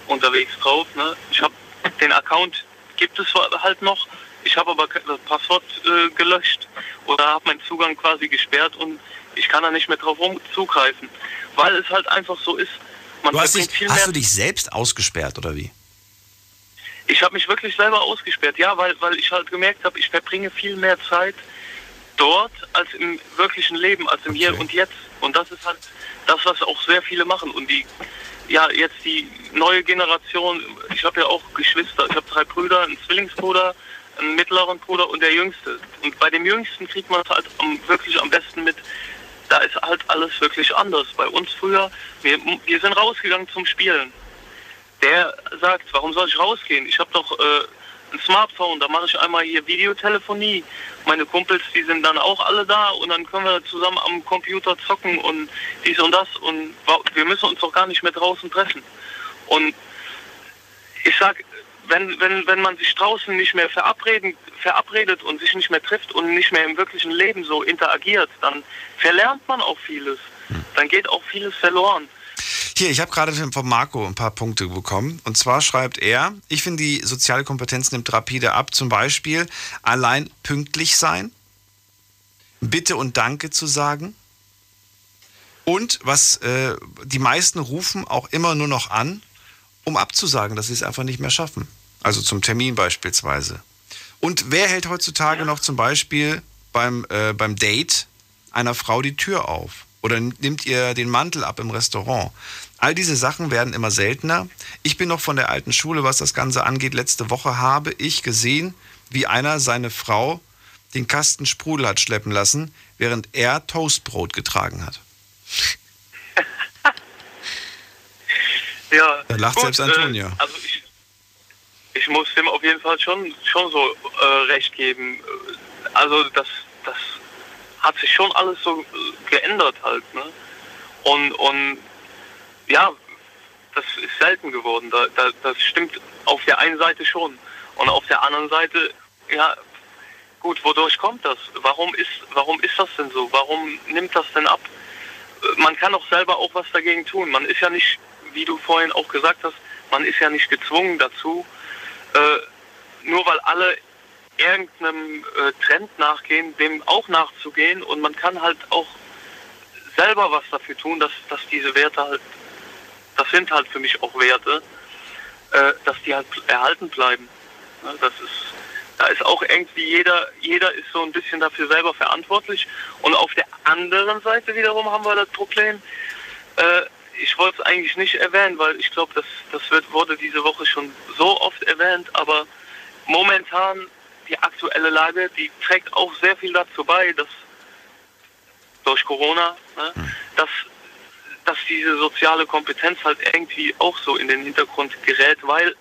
unterwegs drauf. Ne? Ich habe den Account, gibt es halt noch. Ich habe aber das Passwort äh, gelöscht oder habe meinen Zugang quasi gesperrt und ich kann da nicht mehr drauf zugreifen, weil es halt einfach so ist. Man Du hast, dich, viel hast du dich selbst ausgesperrt oder wie? ich habe mich wirklich selber ausgesperrt, ja, weil, weil ich halt gemerkt habe, ich verbringe viel mehr Zeit dort als im wirklichen Leben, als im Hier und Jetzt. Und das ist halt das, was auch sehr viele machen. Und die, ja, jetzt die neue Generation, ich habe ja auch Geschwister, ich habe drei Brüder, einen Zwillingsbruder, einen mittleren Bruder und der Jüngste. Und bei dem Jüngsten kriegt man es halt wirklich am besten mit, da ist halt alles wirklich anders. Bei uns früher, wir, wir sind rausgegangen zum Spielen der sagt, warum soll ich rausgehen? Ich habe doch äh, ein Smartphone, da mache ich einmal hier Videotelefonie. Meine Kumpels, die sind dann auch alle da und dann können wir zusammen am Computer zocken und dies und das und wir müssen uns doch gar nicht mehr draußen treffen. Und ich sag, wenn, wenn, wenn man sich draußen nicht mehr verabreden, verabredet und sich nicht mehr trifft und nicht mehr im wirklichen Leben so interagiert, dann verlernt man auch vieles. Dann geht auch vieles verloren. Hier, ich habe gerade von Marco ein paar Punkte bekommen. Und zwar schreibt er, ich finde, die soziale Kompetenz nimmt rapide ab. Zum Beispiel allein pünktlich sein, Bitte und Danke zu sagen. Und was äh, die meisten rufen auch immer nur noch an, um abzusagen, dass sie es einfach nicht mehr schaffen. Also zum Termin beispielsweise. Und wer hält heutzutage noch zum Beispiel beim, äh, beim Date einer Frau die Tür auf? Oder nimmt ihr den Mantel ab im Restaurant? All diese Sachen werden immer seltener. Ich bin noch von der alten Schule, was das Ganze angeht. Letzte Woche habe ich gesehen, wie einer seine Frau den Kasten Sprudel hat schleppen lassen, während er Toastbrot getragen hat. Ja, Da lacht gut, selbst Antonia. Äh, also ich, ich muss dem auf jeden Fall schon, schon so äh, recht geben. Also das, das hat sich schon alles so geändert halt. Ne? Und, und ja, das ist selten geworden. Da, da, das stimmt auf der einen Seite schon. Und auf der anderen Seite, ja, gut, wodurch kommt das? Warum ist, warum ist das denn so? Warum nimmt das denn ab? Man kann doch selber auch was dagegen tun. Man ist ja nicht, wie du vorhin auch gesagt hast, man ist ja nicht gezwungen dazu, äh, nur weil alle irgendeinem äh, Trend nachgehen, dem auch nachzugehen und man kann halt auch selber was dafür tun, dass, dass diese Werte halt, das sind halt für mich auch Werte, äh, dass die halt erhalten bleiben. Ja, das ist, da ist auch irgendwie jeder, jeder ist so ein bisschen dafür selber verantwortlich. Und auf der anderen Seite wiederum haben wir das Problem, äh, ich wollte es eigentlich nicht erwähnen, weil ich glaube, das, das wird, wurde diese Woche schon so oft erwähnt, aber momentan die aktuelle Lage, die trägt auch sehr viel dazu bei, dass durch Corona, ne, dass, dass diese soziale Kompetenz halt irgendwie auch so in den Hintergrund gerät, weil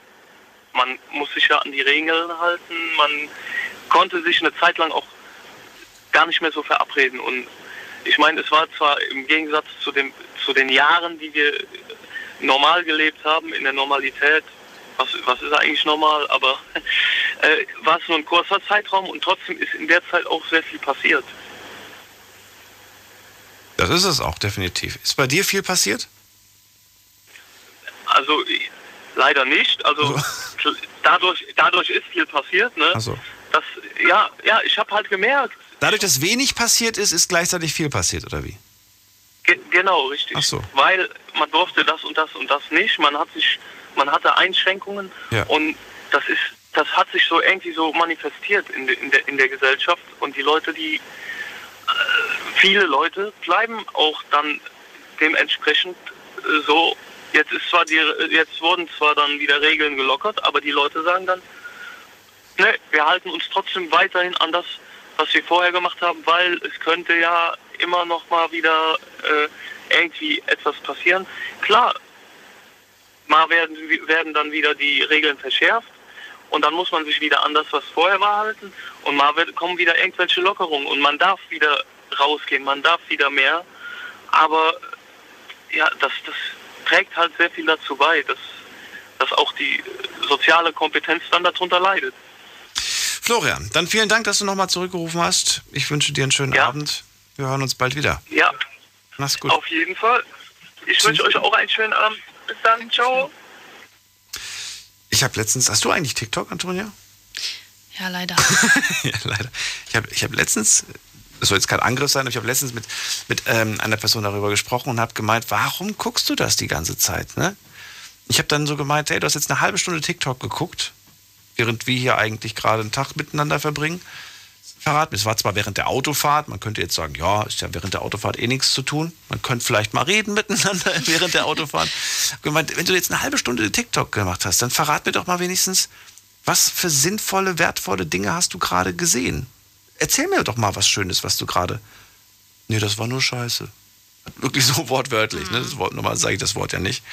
man muss sich ja an die Regeln halten, man konnte sich eine Zeit lang auch gar nicht mehr so verabreden und ich meine, es war zwar im Gegensatz zu, dem, zu den Jahren, die wir normal gelebt haben, in der Normalität, was, was ist eigentlich normal, aber äh, war es nur ein kurzer Zeitraum und trotzdem ist in der Zeit auch sehr viel passiert. Das ist es auch, definitiv. Ist bei dir viel passiert? Also leider nicht. Also dadurch, dadurch ist viel passiert. Ne? So. Das, ja, ja, ich habe halt gemerkt. Dadurch, dass wenig passiert ist, ist gleichzeitig viel passiert, oder wie? Ge genau, richtig. Ach so. Weil man durfte das und das und das nicht. Man hat sich, man hatte Einschränkungen Ja. und das ist, das hat sich so irgendwie so manifestiert in, de, in, der, in der Gesellschaft und die Leute, die, äh, viele Leute bleiben auch dann dementsprechend äh, so. Jetzt ist zwar die, jetzt wurden zwar dann wieder Regeln gelockert, aber die Leute sagen dann, ne, wir halten uns trotzdem weiterhin an das, was wir vorher gemacht haben, weil es könnte ja immer noch mal wieder äh, irgendwie etwas passieren. Klar, mal werden, werden dann wieder die Regeln verschärft und dann muss man sich wieder an das, was vorher war, halten und mal wird, kommen wieder irgendwelche Lockerungen und man darf wieder rausgehen, man darf wieder mehr, aber ja, das, das trägt halt sehr viel dazu bei, dass, dass auch die soziale Kompetenz dann darunter leidet. Florian, dann vielen Dank, dass du nochmal zurückgerufen hast. Ich wünsche dir einen schönen Abend. Wir hören uns bald wieder. Ja, Mach's gut. auf jeden Fall. Ich wünsche euch auch einen schönen Abend. Bis dann, ciao. Ich habe letztens, hast du eigentlich TikTok, Antonia? Ja, leider. ja, leider. Ich habe ich hab letztens, das soll jetzt kein Angriff sein, aber ich habe letztens mit, mit ähm, einer Person darüber gesprochen und habe gemeint, warum guckst du das die ganze Zeit? Ne? Ich habe dann so gemeint, hey, du hast jetzt eine halbe Stunde TikTok geguckt, während wir hier eigentlich gerade einen Tag miteinander verbringen. Verrat mir, es war zwar während der Autofahrt, man könnte jetzt sagen, ja, ist ja während der Autofahrt eh nichts zu tun. Man könnte vielleicht mal reden miteinander während der Autofahrt. Gemeint, wenn du jetzt eine halbe Stunde TikTok gemacht hast, dann verrat mir doch mal wenigstens, was für sinnvolle, wertvolle Dinge hast du gerade gesehen? Erzähl mir doch mal was Schönes, was du gerade. Nee, das war nur Scheiße. Wirklich so wortwörtlich. Ne? Das Wort, normal sage ich das Wort ja nicht.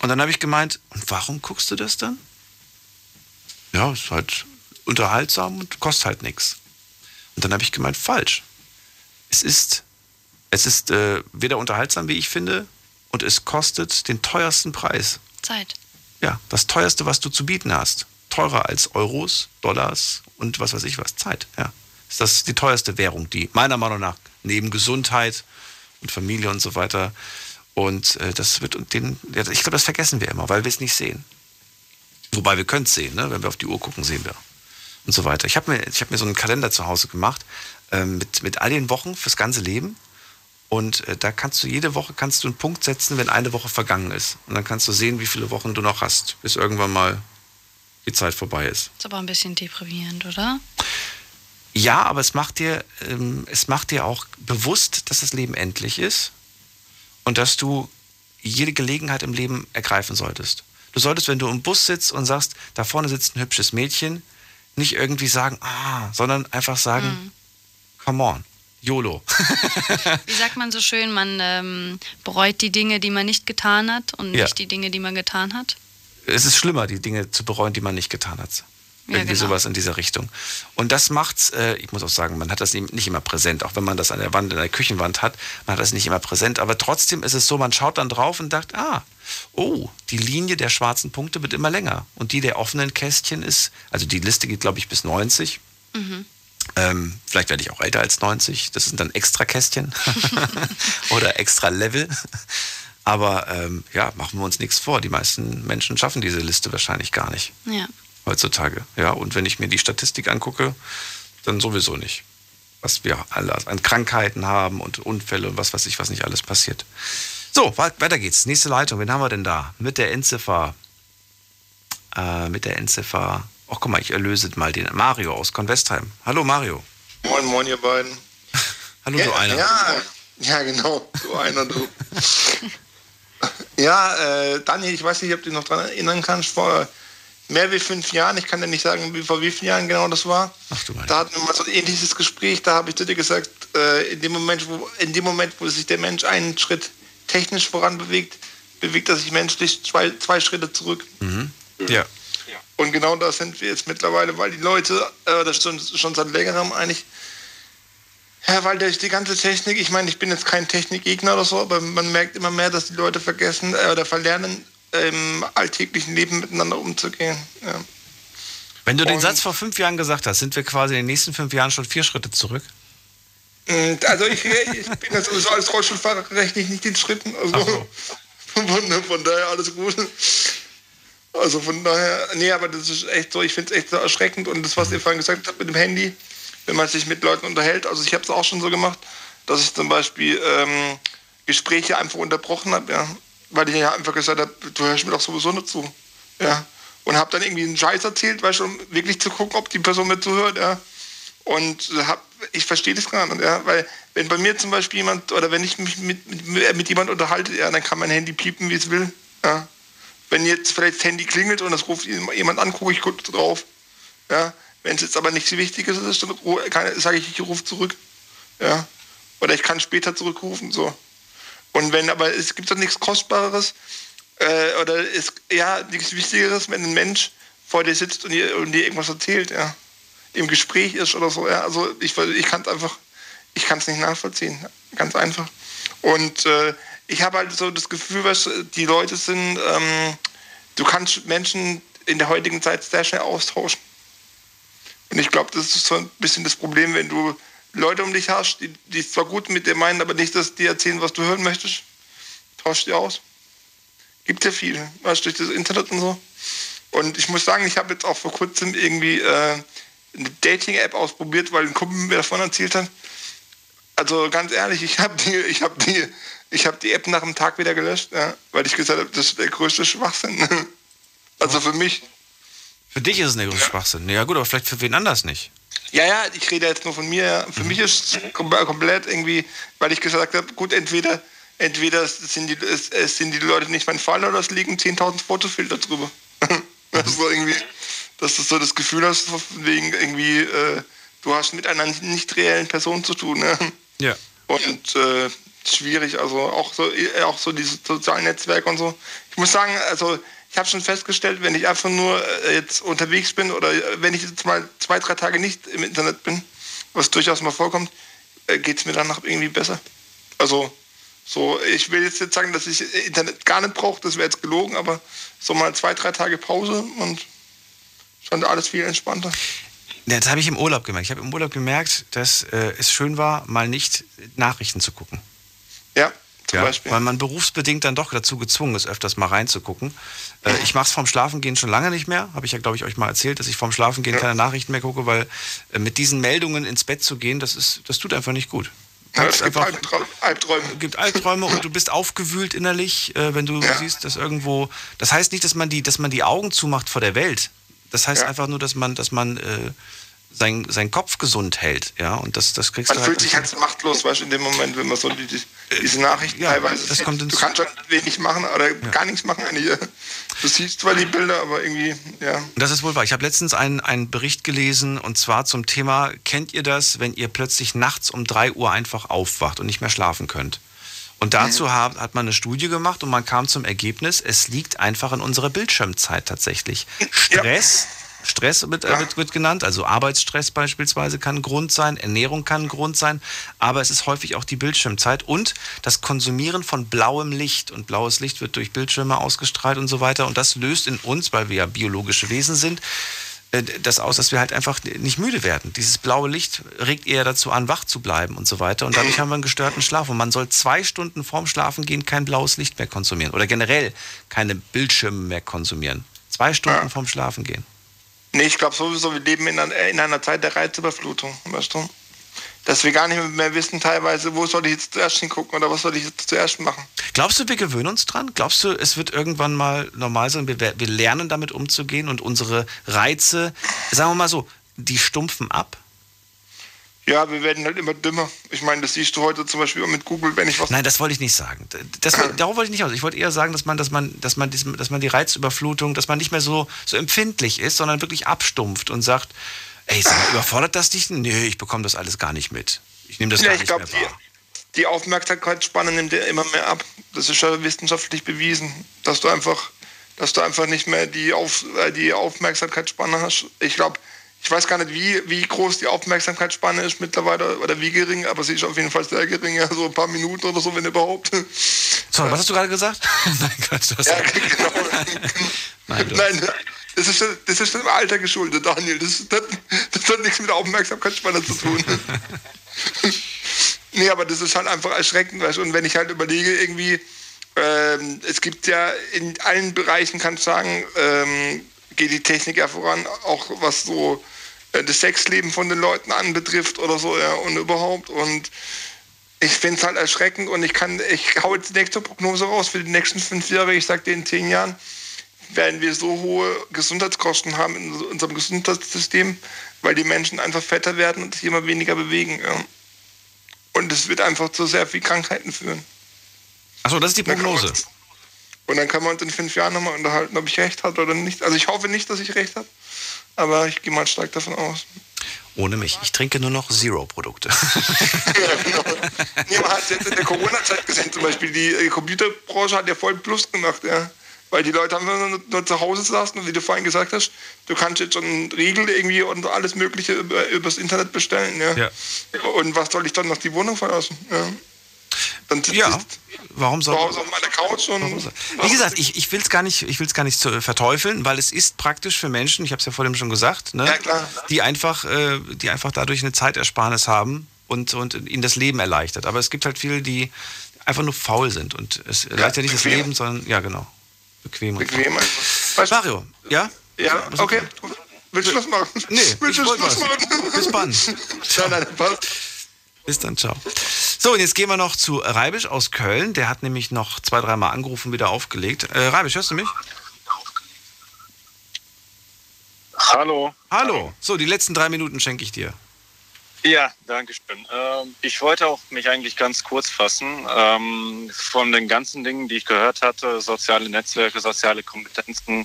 Und dann habe ich gemeint, und warum guckst du das dann? Ja, ist halt unterhaltsam und kostet halt nichts. Und dann habe ich gemeint, falsch. Es ist, es ist äh, weder unterhaltsam, wie ich finde, und es kostet den teuersten Preis. Zeit. Ja, das teuerste, was du zu bieten hast. Teurer als Euros, Dollars und was weiß ich was. Zeit, ja. Ist das die teuerste Währung, die meiner Meinung nach neben Gesundheit und Familie und so weiter. Und äh, das wird und den, ja, ich glaube, das vergessen wir immer, weil wir es nicht sehen. Wobei wir können es sehen, ne? wenn wir auf die Uhr gucken, sehen wir. Und so weiter. Ich habe mir, ich hab mir so einen Kalender zu Hause gemacht ähm, mit, mit all den Wochen fürs ganze Leben. Und äh, da kannst du jede Woche kannst du einen Punkt setzen, wenn eine Woche vergangen ist. Und dann kannst du sehen, wie viele Wochen du noch hast, bis irgendwann mal die Zeit vorbei ist. Ist aber ein bisschen deprimierend, oder? Ja, aber es macht dir, ähm, es macht dir auch bewusst, dass das Leben endlich ist und dass du jede Gelegenheit im Leben ergreifen solltest. Du solltest, wenn du im Bus sitzt und sagst, da vorne sitzt ein hübsches Mädchen, nicht irgendwie sagen, ah, sondern einfach sagen, Mhm. come on, YOLO. Wie sagt man so schön, man ähm, bereut die Dinge, die man nicht getan hat und nicht Ja. die Dinge, die man getan hat. es ist schlimmer, die Dinge zu bereuen, die man nicht getan hat. Ja, Irgendwie genau. sowas in dieser Richtung. Und das macht's, äh, ich muss auch sagen, man hat das nicht nicht immer präsent, auch wenn man das an der Wand, in der Küchenwand hat, man hat das nicht immer präsent, aber trotzdem ist es so, man schaut dann drauf und sagt, ah, oh, die Linie der schwarzen Punkte wird immer länger. Und die der offenen Kästchen ist, also die Liste geht, glaube ich, bis 90. Mhm. Ähm, vielleicht werde ich auch älter als 90. Das sind dann extra Kästchen oder extra Level. Aber ähm, ja, machen wir uns nichts vor. Die meisten Menschen schaffen diese Liste wahrscheinlich gar nicht Ja. heutzutage. Ja, und wenn ich mir die Statistik angucke, dann sowieso nicht. Was wir alle an Krankheiten haben und Unfälle und was weiß ich, was nicht alles passiert. So, weiter geht's. Nächste Leitung. Wen haben wir denn da? Mit der Endziffer. Äh, mit der Endziffer. Oh, guck mal, ich erlöse mal den Mario aus Convestheim. Hallo Mario. Moin, moin, ihr beiden. Hallo, ja, du einer. Ja, ja, genau. Du einer, du. ja, äh, Daniel, ich weiß nicht, ob du dich noch daran erinnern kannst, vor mehr wie fünf Jahren, ich kann dir nicht sagen, wie, vor wie vielen Jahren genau das war. Ach du meine. Da hatten wir mal so ein ähnliches Gespräch, da habe ich zu dir gesagt, äh, in, dem Moment, wo, in dem Moment, wo sich der Mensch einen Schritt technisch voranbewegt, bewegt er sich menschlich zwei, zwei Schritte zurück. Mhm. Ja. Und genau da sind wir jetzt mittlerweile, weil die Leute, äh, das schon, schon seit längerem eigentlich, ja, weil durch die ganze Technik, ich meine, ich bin jetzt kein Technikgegner oder so, aber man merkt immer mehr, dass die Leute vergessen äh, oder verlernen, im alltäglichen Leben miteinander umzugehen. Ja. Wenn du den Und- Satz vor fünf Jahren gesagt hast, sind wir quasi in den nächsten fünf Jahren schon vier Schritte zurück? Und Also ich, ich bin ja sowieso als Rollstuhlfahrer rechne ich nicht den Schritten. Also von, von daher alles gut. Also von daher, nee, aber das ist echt so, ich finde es echt so erschreckend. Und das, was ihr vorhin gesagt habt mit dem Handy, wenn man sich mit Leuten unterhält, also ich habe es auch schon so gemacht, dass ich zum Beispiel ähm, Gespräche einfach unterbrochen habe, ja. Weil ich ja einfach gesagt habe, du hörst mir doch sowieso nicht zu. Ja. Und habe dann irgendwie einen Scheiß erzählt, weißt du, um wirklich zu gucken, ob die Person mir zuhört, ja. Und hab, ich verstehe das gar nicht, ja. Weil wenn bei mir zum Beispiel jemand, oder wenn ich mich mit, mit, mit jemand unterhalte, ja, dann kann mein Handy piepen, wie es will. Ja. Wenn jetzt vielleicht das Handy klingelt und das ruft jemand an, gucke ich kurz drauf. Ja. Wenn es jetzt aber nicht so wichtig ist, dann sage ich, ich rufe zurück. Ja. Oder ich kann später zurückrufen. So. Und wenn, aber es gibt doch nichts Kostbareres äh, oder ist ja nichts Wichtigeres, wenn ein Mensch vor dir sitzt und dir, und dir irgendwas erzählt, ja. Im Gespräch ist oder so, ja. Also ich, ich kann es einfach, ich kann es nicht nachvollziehen. Ganz einfach. Und äh, ich habe halt so das Gefühl, was die Leute sind, ähm, du kannst Menschen in der heutigen Zeit sehr schnell austauschen. Und ich glaube, das ist so ein bisschen das Problem, wenn du Leute um dich hast, die, die zwar gut mit dir meinen, aber nicht, dass die erzählen, was du hören möchtest, tausch die aus. Gibt ja viel, weißt du, durch das Internet und so. Und ich muss sagen, ich habe jetzt auch vor kurzem irgendwie äh, eine Dating-App ausprobiert, weil ein Kumpel mir davon erzählt hat. Also ganz ehrlich, ich habe die, ich habe die, ich habe die App nach einem Tag wieder gelöscht, ja, weil ich gesagt habe, das ist der größte Schwachsinn. Also für mich. Für dich ist es ein großer Schwachsinn. Ja gut, aber vielleicht für wen anders nicht. Ja, ja, ich rede jetzt nur von mir. ja. Für mich ist es kom komplett irgendwie, weil ich gesagt habe, gut, entweder, entweder sind die, es, es sind die Leute nicht mein Fall oder es liegen 10.000 Fotofilter drüber. das ist so irgendwie, dass du so das Gefühl hast, von wegen irgendwie, äh, du hast mit einer nicht reellen Person zu tun. Ne? Ja. Und äh, schwierig, also auch so, äh, auch so diese sozialen Netzwerke und so. Ich muss sagen, also ich habe schon festgestellt, wenn ich einfach nur äh, jetzt unterwegs bin oder äh, wenn ich jetzt mal zwei, drei Tage nicht im Internet bin, was durchaus mal vorkommt, geht es mir danach irgendwie besser. Also so, ich will jetzt nicht sagen, dass ich Internet gar nicht brauche, das wäre jetzt gelogen, aber so mal zwei, drei Tage Pause und schon alles viel entspannter. Ja, Das habe ich im Urlaub gemerkt. Ich habe im Urlaub gemerkt, dass äh, es schön war, mal nicht Nachrichten zu gucken. Ja, zum ja, Beispiel. Weil man berufsbedingt dann doch dazu gezwungen ist, öfters mal reinzugucken. Äh, ich mache es vorm Schlafengehen schon lange nicht mehr. Habe ich ja, glaube ich, euch mal erzählt, dass ich vorm Schlafengehen keine Nachrichten mehr gucke, weil äh, mit diesen Meldungen ins Bett zu gehen, das, ist, das tut einfach nicht gut. Ja, es gibt einfach- Albträume. Gibt Albträume und du bist aufgewühlt innerlich, äh, wenn du siehst, dass irgendwo. Das heißt nicht, dass man die, dass man die Augen zumacht vor der Welt. Das heißt einfach nur, dass man, dass man äh, sein, seinen Kopf gesund hält. Ja, und das, das kriegst Man du halt. fühlt sich halt machtlos, weißt du, in dem Moment, wenn man so die, die, diese Nachrichten teilweise das sieht. kommt ins- Du kannst schon wenig machen oder gar nichts machen eigentlich. Du siehst zwar die Bilder, aber irgendwie, ja. Das ist wohl wahr. Ich habe letztens einen, einen Bericht gelesen und zwar zum Thema, kennt ihr das, wenn ihr plötzlich nachts um 3 Uhr einfach aufwacht und nicht mehr schlafen könnt? Und dazu hat, hat man eine Studie gemacht und man kam zum Ergebnis, es liegt einfach in unserer Bildschirmzeit tatsächlich. Stress, Stress wird, äh, wird, wird genannt, also Arbeitsstress beispielsweise kann ein Grund sein, Ernährung kann ein Grund sein, aber es ist häufig auch die Bildschirmzeit und das Konsumieren von blauem Licht. Und blaues Licht wird durch Bildschirme ausgestrahlt und so weiter. Und das löst in uns, weil wir ja biologische Wesen sind, das aus, dass wir halt einfach nicht müde werden. Dieses blaue Licht regt eher dazu an, wach zu bleiben und so weiter. Und dadurch haben wir einen gestörten Schlaf. Und man soll zwei Stunden vorm Schlafen gehen kein blaues Licht mehr konsumieren. Oder generell keine Bildschirme mehr konsumieren. Zwei Stunden ja. vorm Schlafen gehen. Nee, ich glaube sowieso, wir leben in einer, in einer Zeit der Reizüberflutung, weißt du? Dass wir gar nicht mehr wissen teilweise, wo soll ich jetzt zuerst hingucken oder was soll ich jetzt zuerst machen. Glaubst du, wir gewöhnen uns dran? Glaubst du, es wird irgendwann mal normal sein, wir, wir lernen damit umzugehen und unsere Reize, sagen wir mal so, die stumpfen ab? Ja, wir werden halt immer dümmer. Ich meine, das siehst du heute zum Beispiel mit Google, wenn ich was. Nein, das wollte ich nicht sagen. Das, darauf wollte ich nicht aus. Ich wollte eher sagen, dass man, dass man, dass man, dass man die Reizüberflutung, dass man nicht mehr so, so empfindlich ist, sondern wirklich abstumpft und sagt, ey, sag, überfordert das dich? Nee, ich bekomme das alles gar nicht mit. Ich nehme das ja, gar nicht glaub, mehr wahr. Die, die Aufmerksamkeitsspanne nimmt ja immer mehr ab. Das ist ja wissenschaftlich bewiesen, dass du einfach, dass du einfach nicht mehr die, Auf, äh, die Aufmerksamkeitsspanne hast. Ich glaube, ich weiß gar nicht, wie, wie groß die Aufmerksamkeitsspanne ist mittlerweile oder wie gering, aber sie ist auf jeden Fall sehr gering, ja, so ein paar Minuten oder so, wenn überhaupt. Sorry, was hast du gerade gesagt? Nein, Gott, du hast ja, genau. Nein, Nein, das ist, das ist dem Alter geschuldet, Daniel. Das, das, das hat nichts mit Aufmerksamkeitsspanne zu tun. nee, aber das ist halt einfach erschreckend. Weißt? Und wenn ich halt überlege, irgendwie, ähm, es gibt ja in allen Bereichen, kann ich sagen, ähm, geht die Technik ja voran, auch was so äh, das Sexleben von den Leuten anbetrifft oder so, ja, und überhaupt. Und ich finde es halt erschreckend und ich kann, ich hau jetzt die nächste Prognose raus für die nächsten fünf Jahre. Ich sage dir in zehn Jahren werden wir so hohe Gesundheitskosten haben in unserem Gesundheitssystem, weil die Menschen einfach fetter werden und sich immer weniger bewegen. Und es wird einfach zu sehr viel Krankheiten führen. Achso, das ist die Prognose. Und dann kann man uns in fünf Jahren nochmal unterhalten, ob ich recht habe oder nicht. Also ich hoffe nicht, dass ich recht habe, aber ich gehe mal stark davon aus. Ohne mich. Ich trinke nur noch Zero-Produkte. ja, genau. Nee, man hat jetzt in der Corona-Zeit gesehen, zum Beispiel die Computerbranche hat ja voll Plus gemacht, ja. Weil die Leute haben nur, nur zu Hause saßen und wie du vorhin gesagt hast, du kannst jetzt schon Riegel irgendwie und alles Mögliche über, übers Internet bestellen. Ja. ja. Und was soll ich dann noch die Wohnung verlassen? Ja. Dann ja, warum soll auf meiner Couch und Wie gesagt, ich, ich will es gar nicht, gar nicht zu, verteufeln, weil es ist praktisch für Menschen, ich habe es ja vorhin schon gesagt, ne, ja, die, einfach, äh, die einfach dadurch eine Zeitersparnis haben und, und ihnen das Leben erleichtert. Aber es gibt halt viele, die einfach nur faul sind und es erleichtert ja, nicht das Leben, sondern ja genau. Bequem. Bequem einfach. Mario, ja? Ja, okay. Willst du Schluss machen? Nee, Willst du Schluss machen? Bis wann. Ciao. Nein, nein, Bis dann, ciao. So, und jetzt gehen wir noch zu Reibisch aus Köln. Der hat nämlich noch zwei, dreimal angerufen, wieder aufgelegt. Äh, Reibisch, hörst du mich? Hallo. Hallo. So, die letzten drei Minuten schenke ich dir. Ja, danke schön. Ähm, ich wollte auch mich eigentlich ganz kurz fassen. Ähm, von den ganzen Dingen, die ich gehört hatte, soziale Netzwerke, soziale Kompetenzen,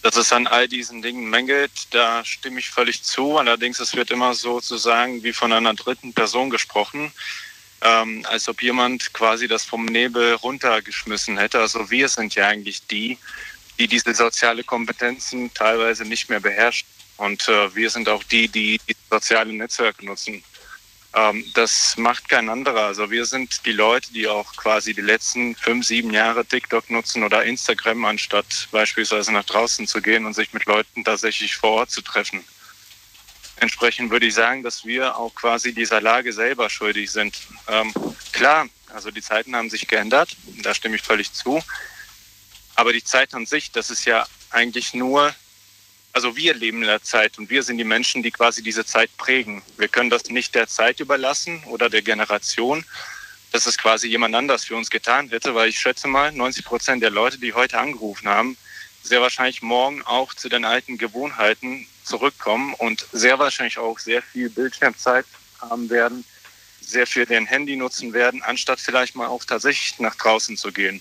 dass es an all diesen Dingen mängelt, da stimme ich völlig zu. Allerdings, es wird immer sozusagen wie von einer dritten Person gesprochen, ähm, als ob jemand quasi das vom Nebel runtergeschmissen hätte. Also wir sind ja eigentlich die, die diese soziale Kompetenzen teilweise nicht mehr beherrschen. Und äh, wir sind auch die, die, die soziale Netzwerke nutzen. Ähm, das macht kein anderer. Also wir sind die Leute, die auch quasi die letzten fünf, sieben Jahre TikTok nutzen oder Instagram, anstatt beispielsweise nach draußen zu gehen und sich mit Leuten tatsächlich vor Ort zu treffen. Entsprechend würde ich sagen, dass wir auch quasi dieser Lage selber schuldig sind. Ähm, klar, also die Zeiten haben sich geändert, da stimme ich völlig zu. Aber die Zeit an sich, das ist ja eigentlich nur also wir leben in der Zeit und wir sind die Menschen, die quasi diese Zeit prägen. Wir können das nicht der Zeit überlassen oder der Generation, dass es quasi jemand anders für uns getan hätte, weil ich schätze mal, 90 Prozent der Leute, die heute angerufen haben, sehr wahrscheinlich morgen auch zu den alten Gewohnheiten zurückkommen und sehr wahrscheinlich auch sehr viel Bildschirmzeit haben werden, sehr viel den Handy nutzen werden, anstatt vielleicht mal auch tatsächlich nach draußen zu gehen.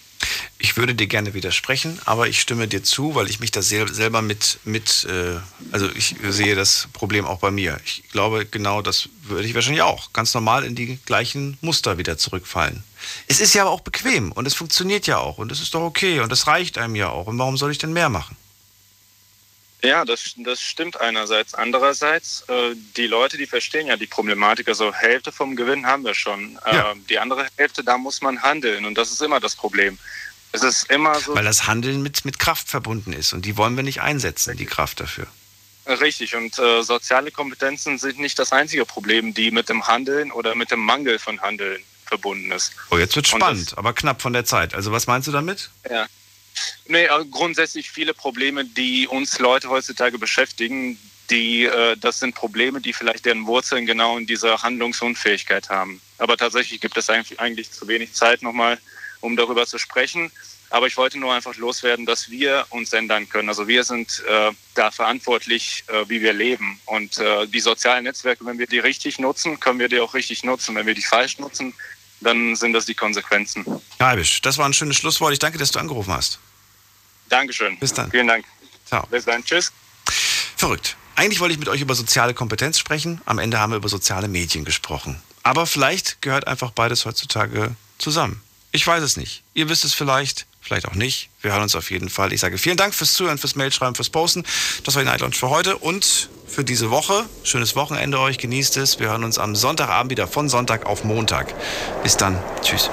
Ich würde dir gerne widersprechen, aber ich stimme dir zu, weil ich mich da selber mit, mit äh, also ich sehe das Problem auch bei mir. Ich glaube, genau das würde ich wahrscheinlich auch ganz normal in die gleichen Muster wieder zurückfallen. Es ist ja aber auch bequem und es funktioniert ja auch und es ist doch okay und es reicht einem ja auch. Und warum soll ich denn mehr machen? Ja, das, das stimmt einerseits. Andererseits, äh, die Leute, die verstehen ja die Problematik. Also Hälfte vom Gewinn haben wir schon. Ja. Äh, die andere Hälfte, da muss man handeln. Und das ist immer das Problem. Es ist immer so. Weil das Handeln mit, mit Kraft verbunden ist und die wollen wir nicht einsetzen, die Kraft dafür. Richtig, und äh, soziale Kompetenzen sind nicht das einzige Problem, die mit dem Handeln oder mit dem Mangel von Handeln verbunden ist. Oh, jetzt wird spannend, aber knapp von der Zeit. Also was meinst du damit? Ja. Nee, äh, grundsätzlich viele Probleme, die uns Leute heutzutage beschäftigen, die, äh, das sind Probleme, die vielleicht deren Wurzeln genau in dieser Handlungsunfähigkeit haben. Aber tatsächlich gibt es eigentlich, eigentlich zu wenig Zeit nochmal, um darüber zu sprechen. Aber ich wollte nur einfach loswerden, dass wir uns ändern können. Also wir sind äh, da verantwortlich, äh, wie wir leben. Und äh, die sozialen Netzwerke, wenn wir die richtig nutzen, können wir die auch richtig nutzen. Wenn wir die falsch nutzen, dann sind das die Konsequenzen. Halbisch, das war ein schönes Schlusswort. Ich danke, dass du angerufen hast. Dankeschön. Bis dann. Vielen Dank. Ciao. Bis dann. Tschüss. Verrückt. Eigentlich wollte ich mit euch über soziale Kompetenz sprechen. Am Ende haben wir über soziale Medien gesprochen. Aber vielleicht gehört einfach beides heutzutage zusammen. Ich weiß es nicht. Ihr wisst es vielleicht, vielleicht auch nicht. Wir hören uns auf jeden Fall. Ich sage vielen Dank fürs Zuhören, fürs Mailschreiben, fürs Posten. Das war die Night Lounge für heute und für diese Woche. Schönes Wochenende euch, genießt es. Wir hören uns am Sonntagabend wieder von Sonntag auf Montag. Bis dann. Tschüss.